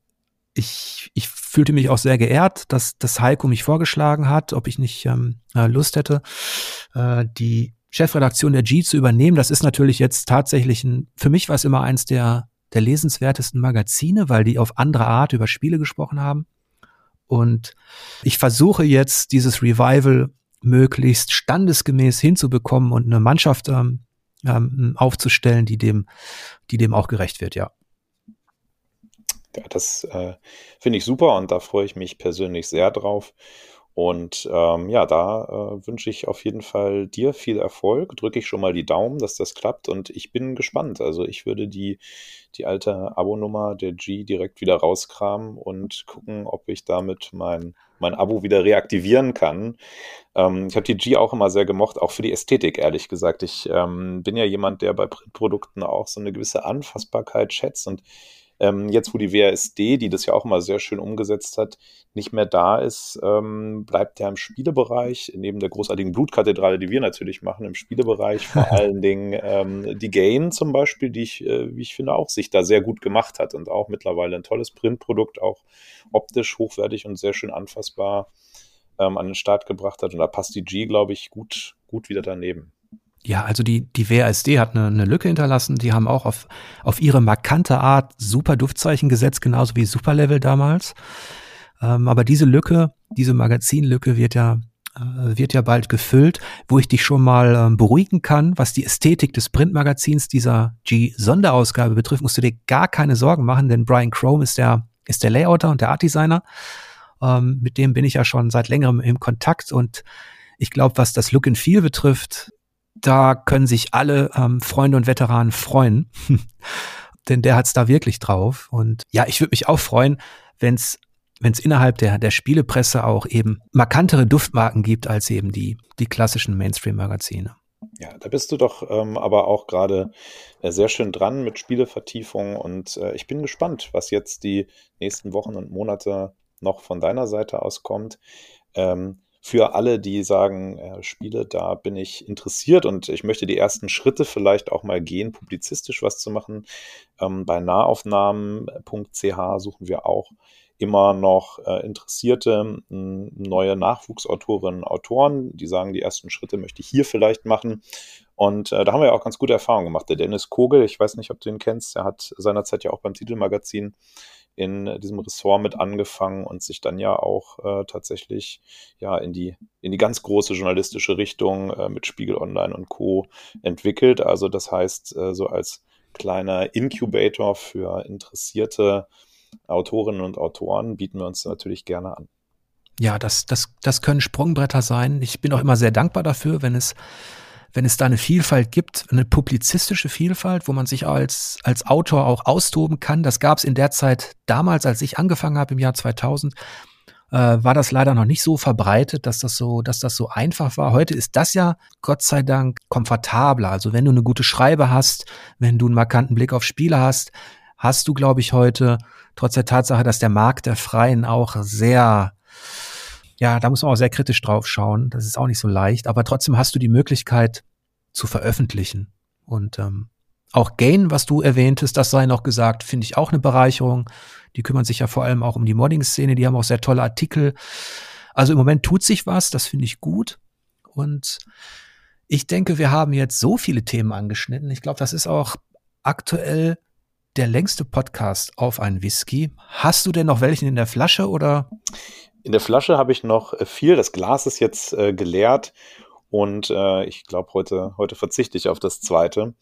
ich, ich fühlte mich auch sehr geehrt, dass, dass Heiko mich vorgeschlagen hat, ob ich nicht ähm, äh, Lust hätte, äh, die Chefredaktion der G zu übernehmen. Das ist natürlich jetzt tatsächlich ein, für mich war es immer eins der der lesenswertesten Magazine, weil die auf andere Art über Spiele gesprochen haben. Und ich versuche jetzt dieses Revival möglichst standesgemäß hinzubekommen und eine Mannschaft ähm, ähm, aufzustellen, die dem, die dem auch gerecht wird, ja. Ja, das äh, finde ich super und da freue ich mich persönlich sehr drauf. Und ähm, ja, da äh, wünsche ich auf jeden Fall dir viel Erfolg. Drücke ich schon mal die Daumen, dass das klappt. Und ich bin gespannt. Also ich würde die, die alte Abonummer der G direkt wieder rauskramen und gucken, ob ich damit mein, mein Abo wieder reaktivieren kann. Ähm, ich habe die G auch immer sehr gemocht, auch für die Ästhetik, ehrlich gesagt. Ich ähm, bin ja jemand, der bei Printprodukten auch so eine gewisse Anfassbarkeit schätzt und ähm, jetzt, wo die WASD, die das ja auch immer sehr schön umgesetzt hat, nicht mehr da ist, ähm, bleibt ja im Spielebereich, neben der großartigen Blutkathedrale, die wir natürlich machen, im Spielebereich vor allen Dingen ähm, die Gain zum Beispiel, die ich, äh, wie ich finde, auch sich da sehr gut gemacht hat und auch mittlerweile ein tolles Printprodukt, auch optisch hochwertig und sehr schön anfassbar ähm, an den Start gebracht hat. Und da passt die G, glaube ich, gut, gut wieder daneben. Ja, also die, die WASD hat eine, eine Lücke hinterlassen. Die haben auch auf, auf ihre markante Art super Duftzeichen gesetzt, genauso wie Superlevel damals. Ähm, aber diese Lücke, diese Magazinlücke wird ja, äh, wird ja bald gefüllt, wo ich dich schon mal ähm, beruhigen kann, was die Ästhetik des Printmagazins dieser G-Sonderausgabe betrifft, musst du dir gar keine Sorgen machen, denn Brian Chrome ist der, ist der Layouter und der Art Designer. Ähm, mit dem bin ich ja schon seit längerem im Kontakt und ich glaube, was das Look and Feel betrifft, da können sich alle ähm, Freunde und Veteranen freuen. Denn der hat's da wirklich drauf. Und ja, ich würde mich auch freuen, wenn's wenn es innerhalb der, der Spielepresse auch eben markantere Duftmarken gibt als eben die, die klassischen Mainstream-Magazine. Ja, da bist du doch ähm, aber auch gerade äh, sehr schön dran mit Spielevertiefung und äh, ich bin gespannt, was jetzt die nächsten Wochen und Monate noch von deiner Seite aus kommt. Ähm, für alle, die sagen, äh, Spiele, da bin ich interessiert und ich möchte die ersten Schritte vielleicht auch mal gehen, publizistisch was zu machen. Ähm, bei nahaufnahmen.ch suchen wir auch immer noch äh, interessierte neue Nachwuchsautorinnen Autoren, die sagen, die ersten Schritte möchte ich hier vielleicht machen. Und äh, da haben wir ja auch ganz gute Erfahrungen gemacht. Der Dennis Kogel, ich weiß nicht, ob du ihn kennst, der hat seinerzeit ja auch beim Titelmagazin in diesem Ressort mit angefangen und sich dann ja auch äh, tatsächlich ja in die in die ganz große journalistische Richtung äh, mit Spiegel Online und Co. entwickelt. Also das heißt, äh, so als kleiner Incubator für interessierte Autorinnen und Autoren bieten wir uns natürlich gerne an. Ja, das, das, das können Sprungbretter sein. Ich bin auch immer sehr dankbar dafür, wenn es, wenn es da eine Vielfalt gibt, eine publizistische Vielfalt, wo man sich als, als Autor auch austoben kann. Das gab es in der Zeit damals, als ich angefangen habe im Jahr 2000, äh, war das leider noch nicht so verbreitet, dass das so, dass das so einfach war. Heute ist das ja Gott sei Dank komfortabler. Also wenn du eine gute Schreibe hast, wenn du einen markanten Blick auf Spiele hast, hast du, glaube ich, heute, trotz der Tatsache, dass der Markt der Freien auch sehr ja, da muss man auch sehr kritisch drauf schauen. Das ist auch nicht so leicht, aber trotzdem hast du die Möglichkeit zu veröffentlichen. Und ähm, auch Gain, was du erwähntest, das sei noch gesagt, finde ich auch eine Bereicherung. Die kümmern sich ja vor allem auch um die Modding-Szene, die haben auch sehr tolle Artikel. Also im Moment tut sich was, das finde ich gut. Und ich denke, wir haben jetzt so viele Themen angeschnitten. Ich glaube, das ist auch aktuell der längste Podcast auf einen Whisky. Hast du denn noch welchen in der Flasche oder? In der Flasche habe ich noch äh, viel. Das Glas ist jetzt äh, geleert und äh, ich glaube, heute, heute verzichte ich auf das zweite.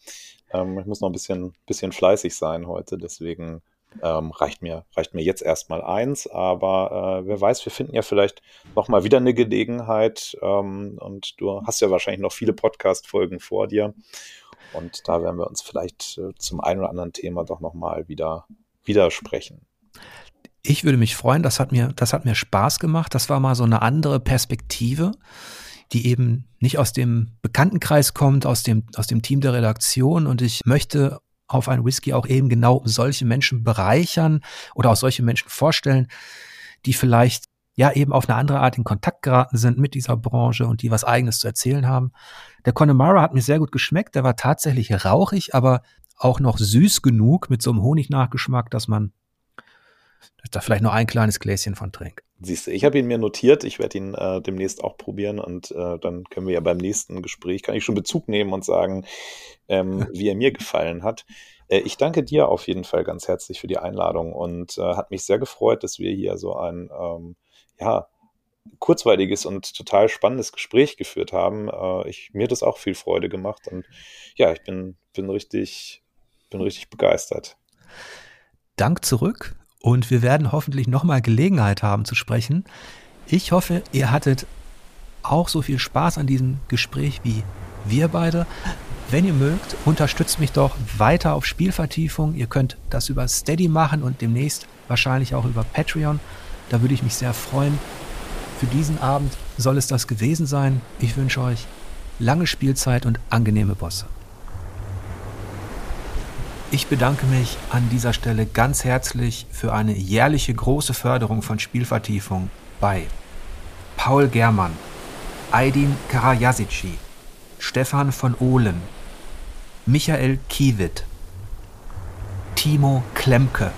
Ähm, ich muss noch ein bisschen, bisschen fleißig sein heute, deswegen ähm, reicht, mir, reicht mir jetzt erstmal eins. Aber äh, wer weiß, wir finden ja vielleicht noch mal wieder eine Gelegenheit. Ähm, und du hast ja wahrscheinlich noch viele Podcast-Folgen vor dir. Und da werden wir uns vielleicht äh, zum einen oder anderen Thema doch noch mal wieder widersprechen. Ich würde mich freuen, das hat mir, das hat mir Spaß gemacht. Das war mal so eine andere Perspektive, die eben nicht aus dem Bekanntenkreis kommt, aus dem, aus dem Team der Redaktion. Und ich möchte auf ein Whisky auch eben genau solche Menschen bereichern oder auch solche Menschen vorstellen, die vielleicht ja eben auf eine andere Art in Kontakt geraten sind mit dieser Branche und die was eigenes zu erzählen haben. Der Connemara hat mir sehr gut geschmeckt. Der war tatsächlich rauchig, aber auch noch süß genug mit so einem Honignachgeschmack, dass man da vielleicht noch ein kleines Gläschen von trinkt. Siehst du, ich habe ihn mir notiert. Ich werde ihn äh, demnächst auch probieren und äh, dann können wir ja beim nächsten Gespräch, kann ich schon Bezug nehmen und sagen, ähm, wie er mir gefallen hat. Äh, ich danke dir auf jeden Fall ganz herzlich für die Einladung und äh, hat mich sehr gefreut, dass wir hier so ein, ähm, ja, kurzweiliges und total spannendes Gespräch geführt haben. Äh, ich, mir hat das auch viel Freude gemacht und ja, ich bin, bin richtig, bin richtig begeistert. Dank zurück und wir werden hoffentlich nochmal Gelegenheit haben zu sprechen. Ich hoffe, ihr hattet auch so viel Spaß an diesem Gespräch wie wir beide. Wenn ihr mögt, unterstützt mich doch weiter auf Spielvertiefung. Ihr könnt das über Steady machen und demnächst wahrscheinlich auch über Patreon. Da würde ich mich sehr freuen. Für diesen Abend soll es das gewesen sein. Ich wünsche euch lange Spielzeit und angenehme Bosse. Ich bedanke mich an dieser Stelle ganz herzlich für eine jährliche große Förderung von Spielvertiefung bei Paul Germann, Aydin Karajasici, Stefan von Ohlen, Michael Kiewit, Timo Klemke,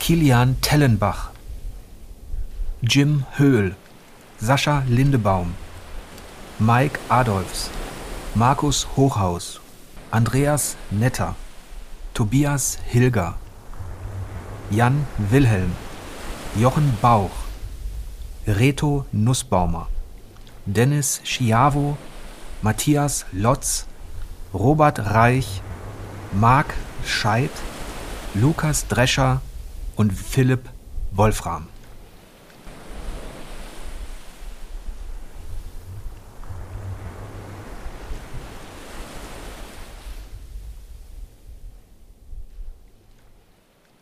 Kilian Tellenbach, Jim Höhl, Sascha Lindebaum, Mike Adolfs, Markus Hochhaus, Andreas Netter, Tobias Hilger, Jan Wilhelm, Jochen Bauch, Reto Nussbaumer, Dennis Schiavo, Matthias Lotz, Robert Reich, Marc Scheid, Lukas Drescher und Philipp Wolfram.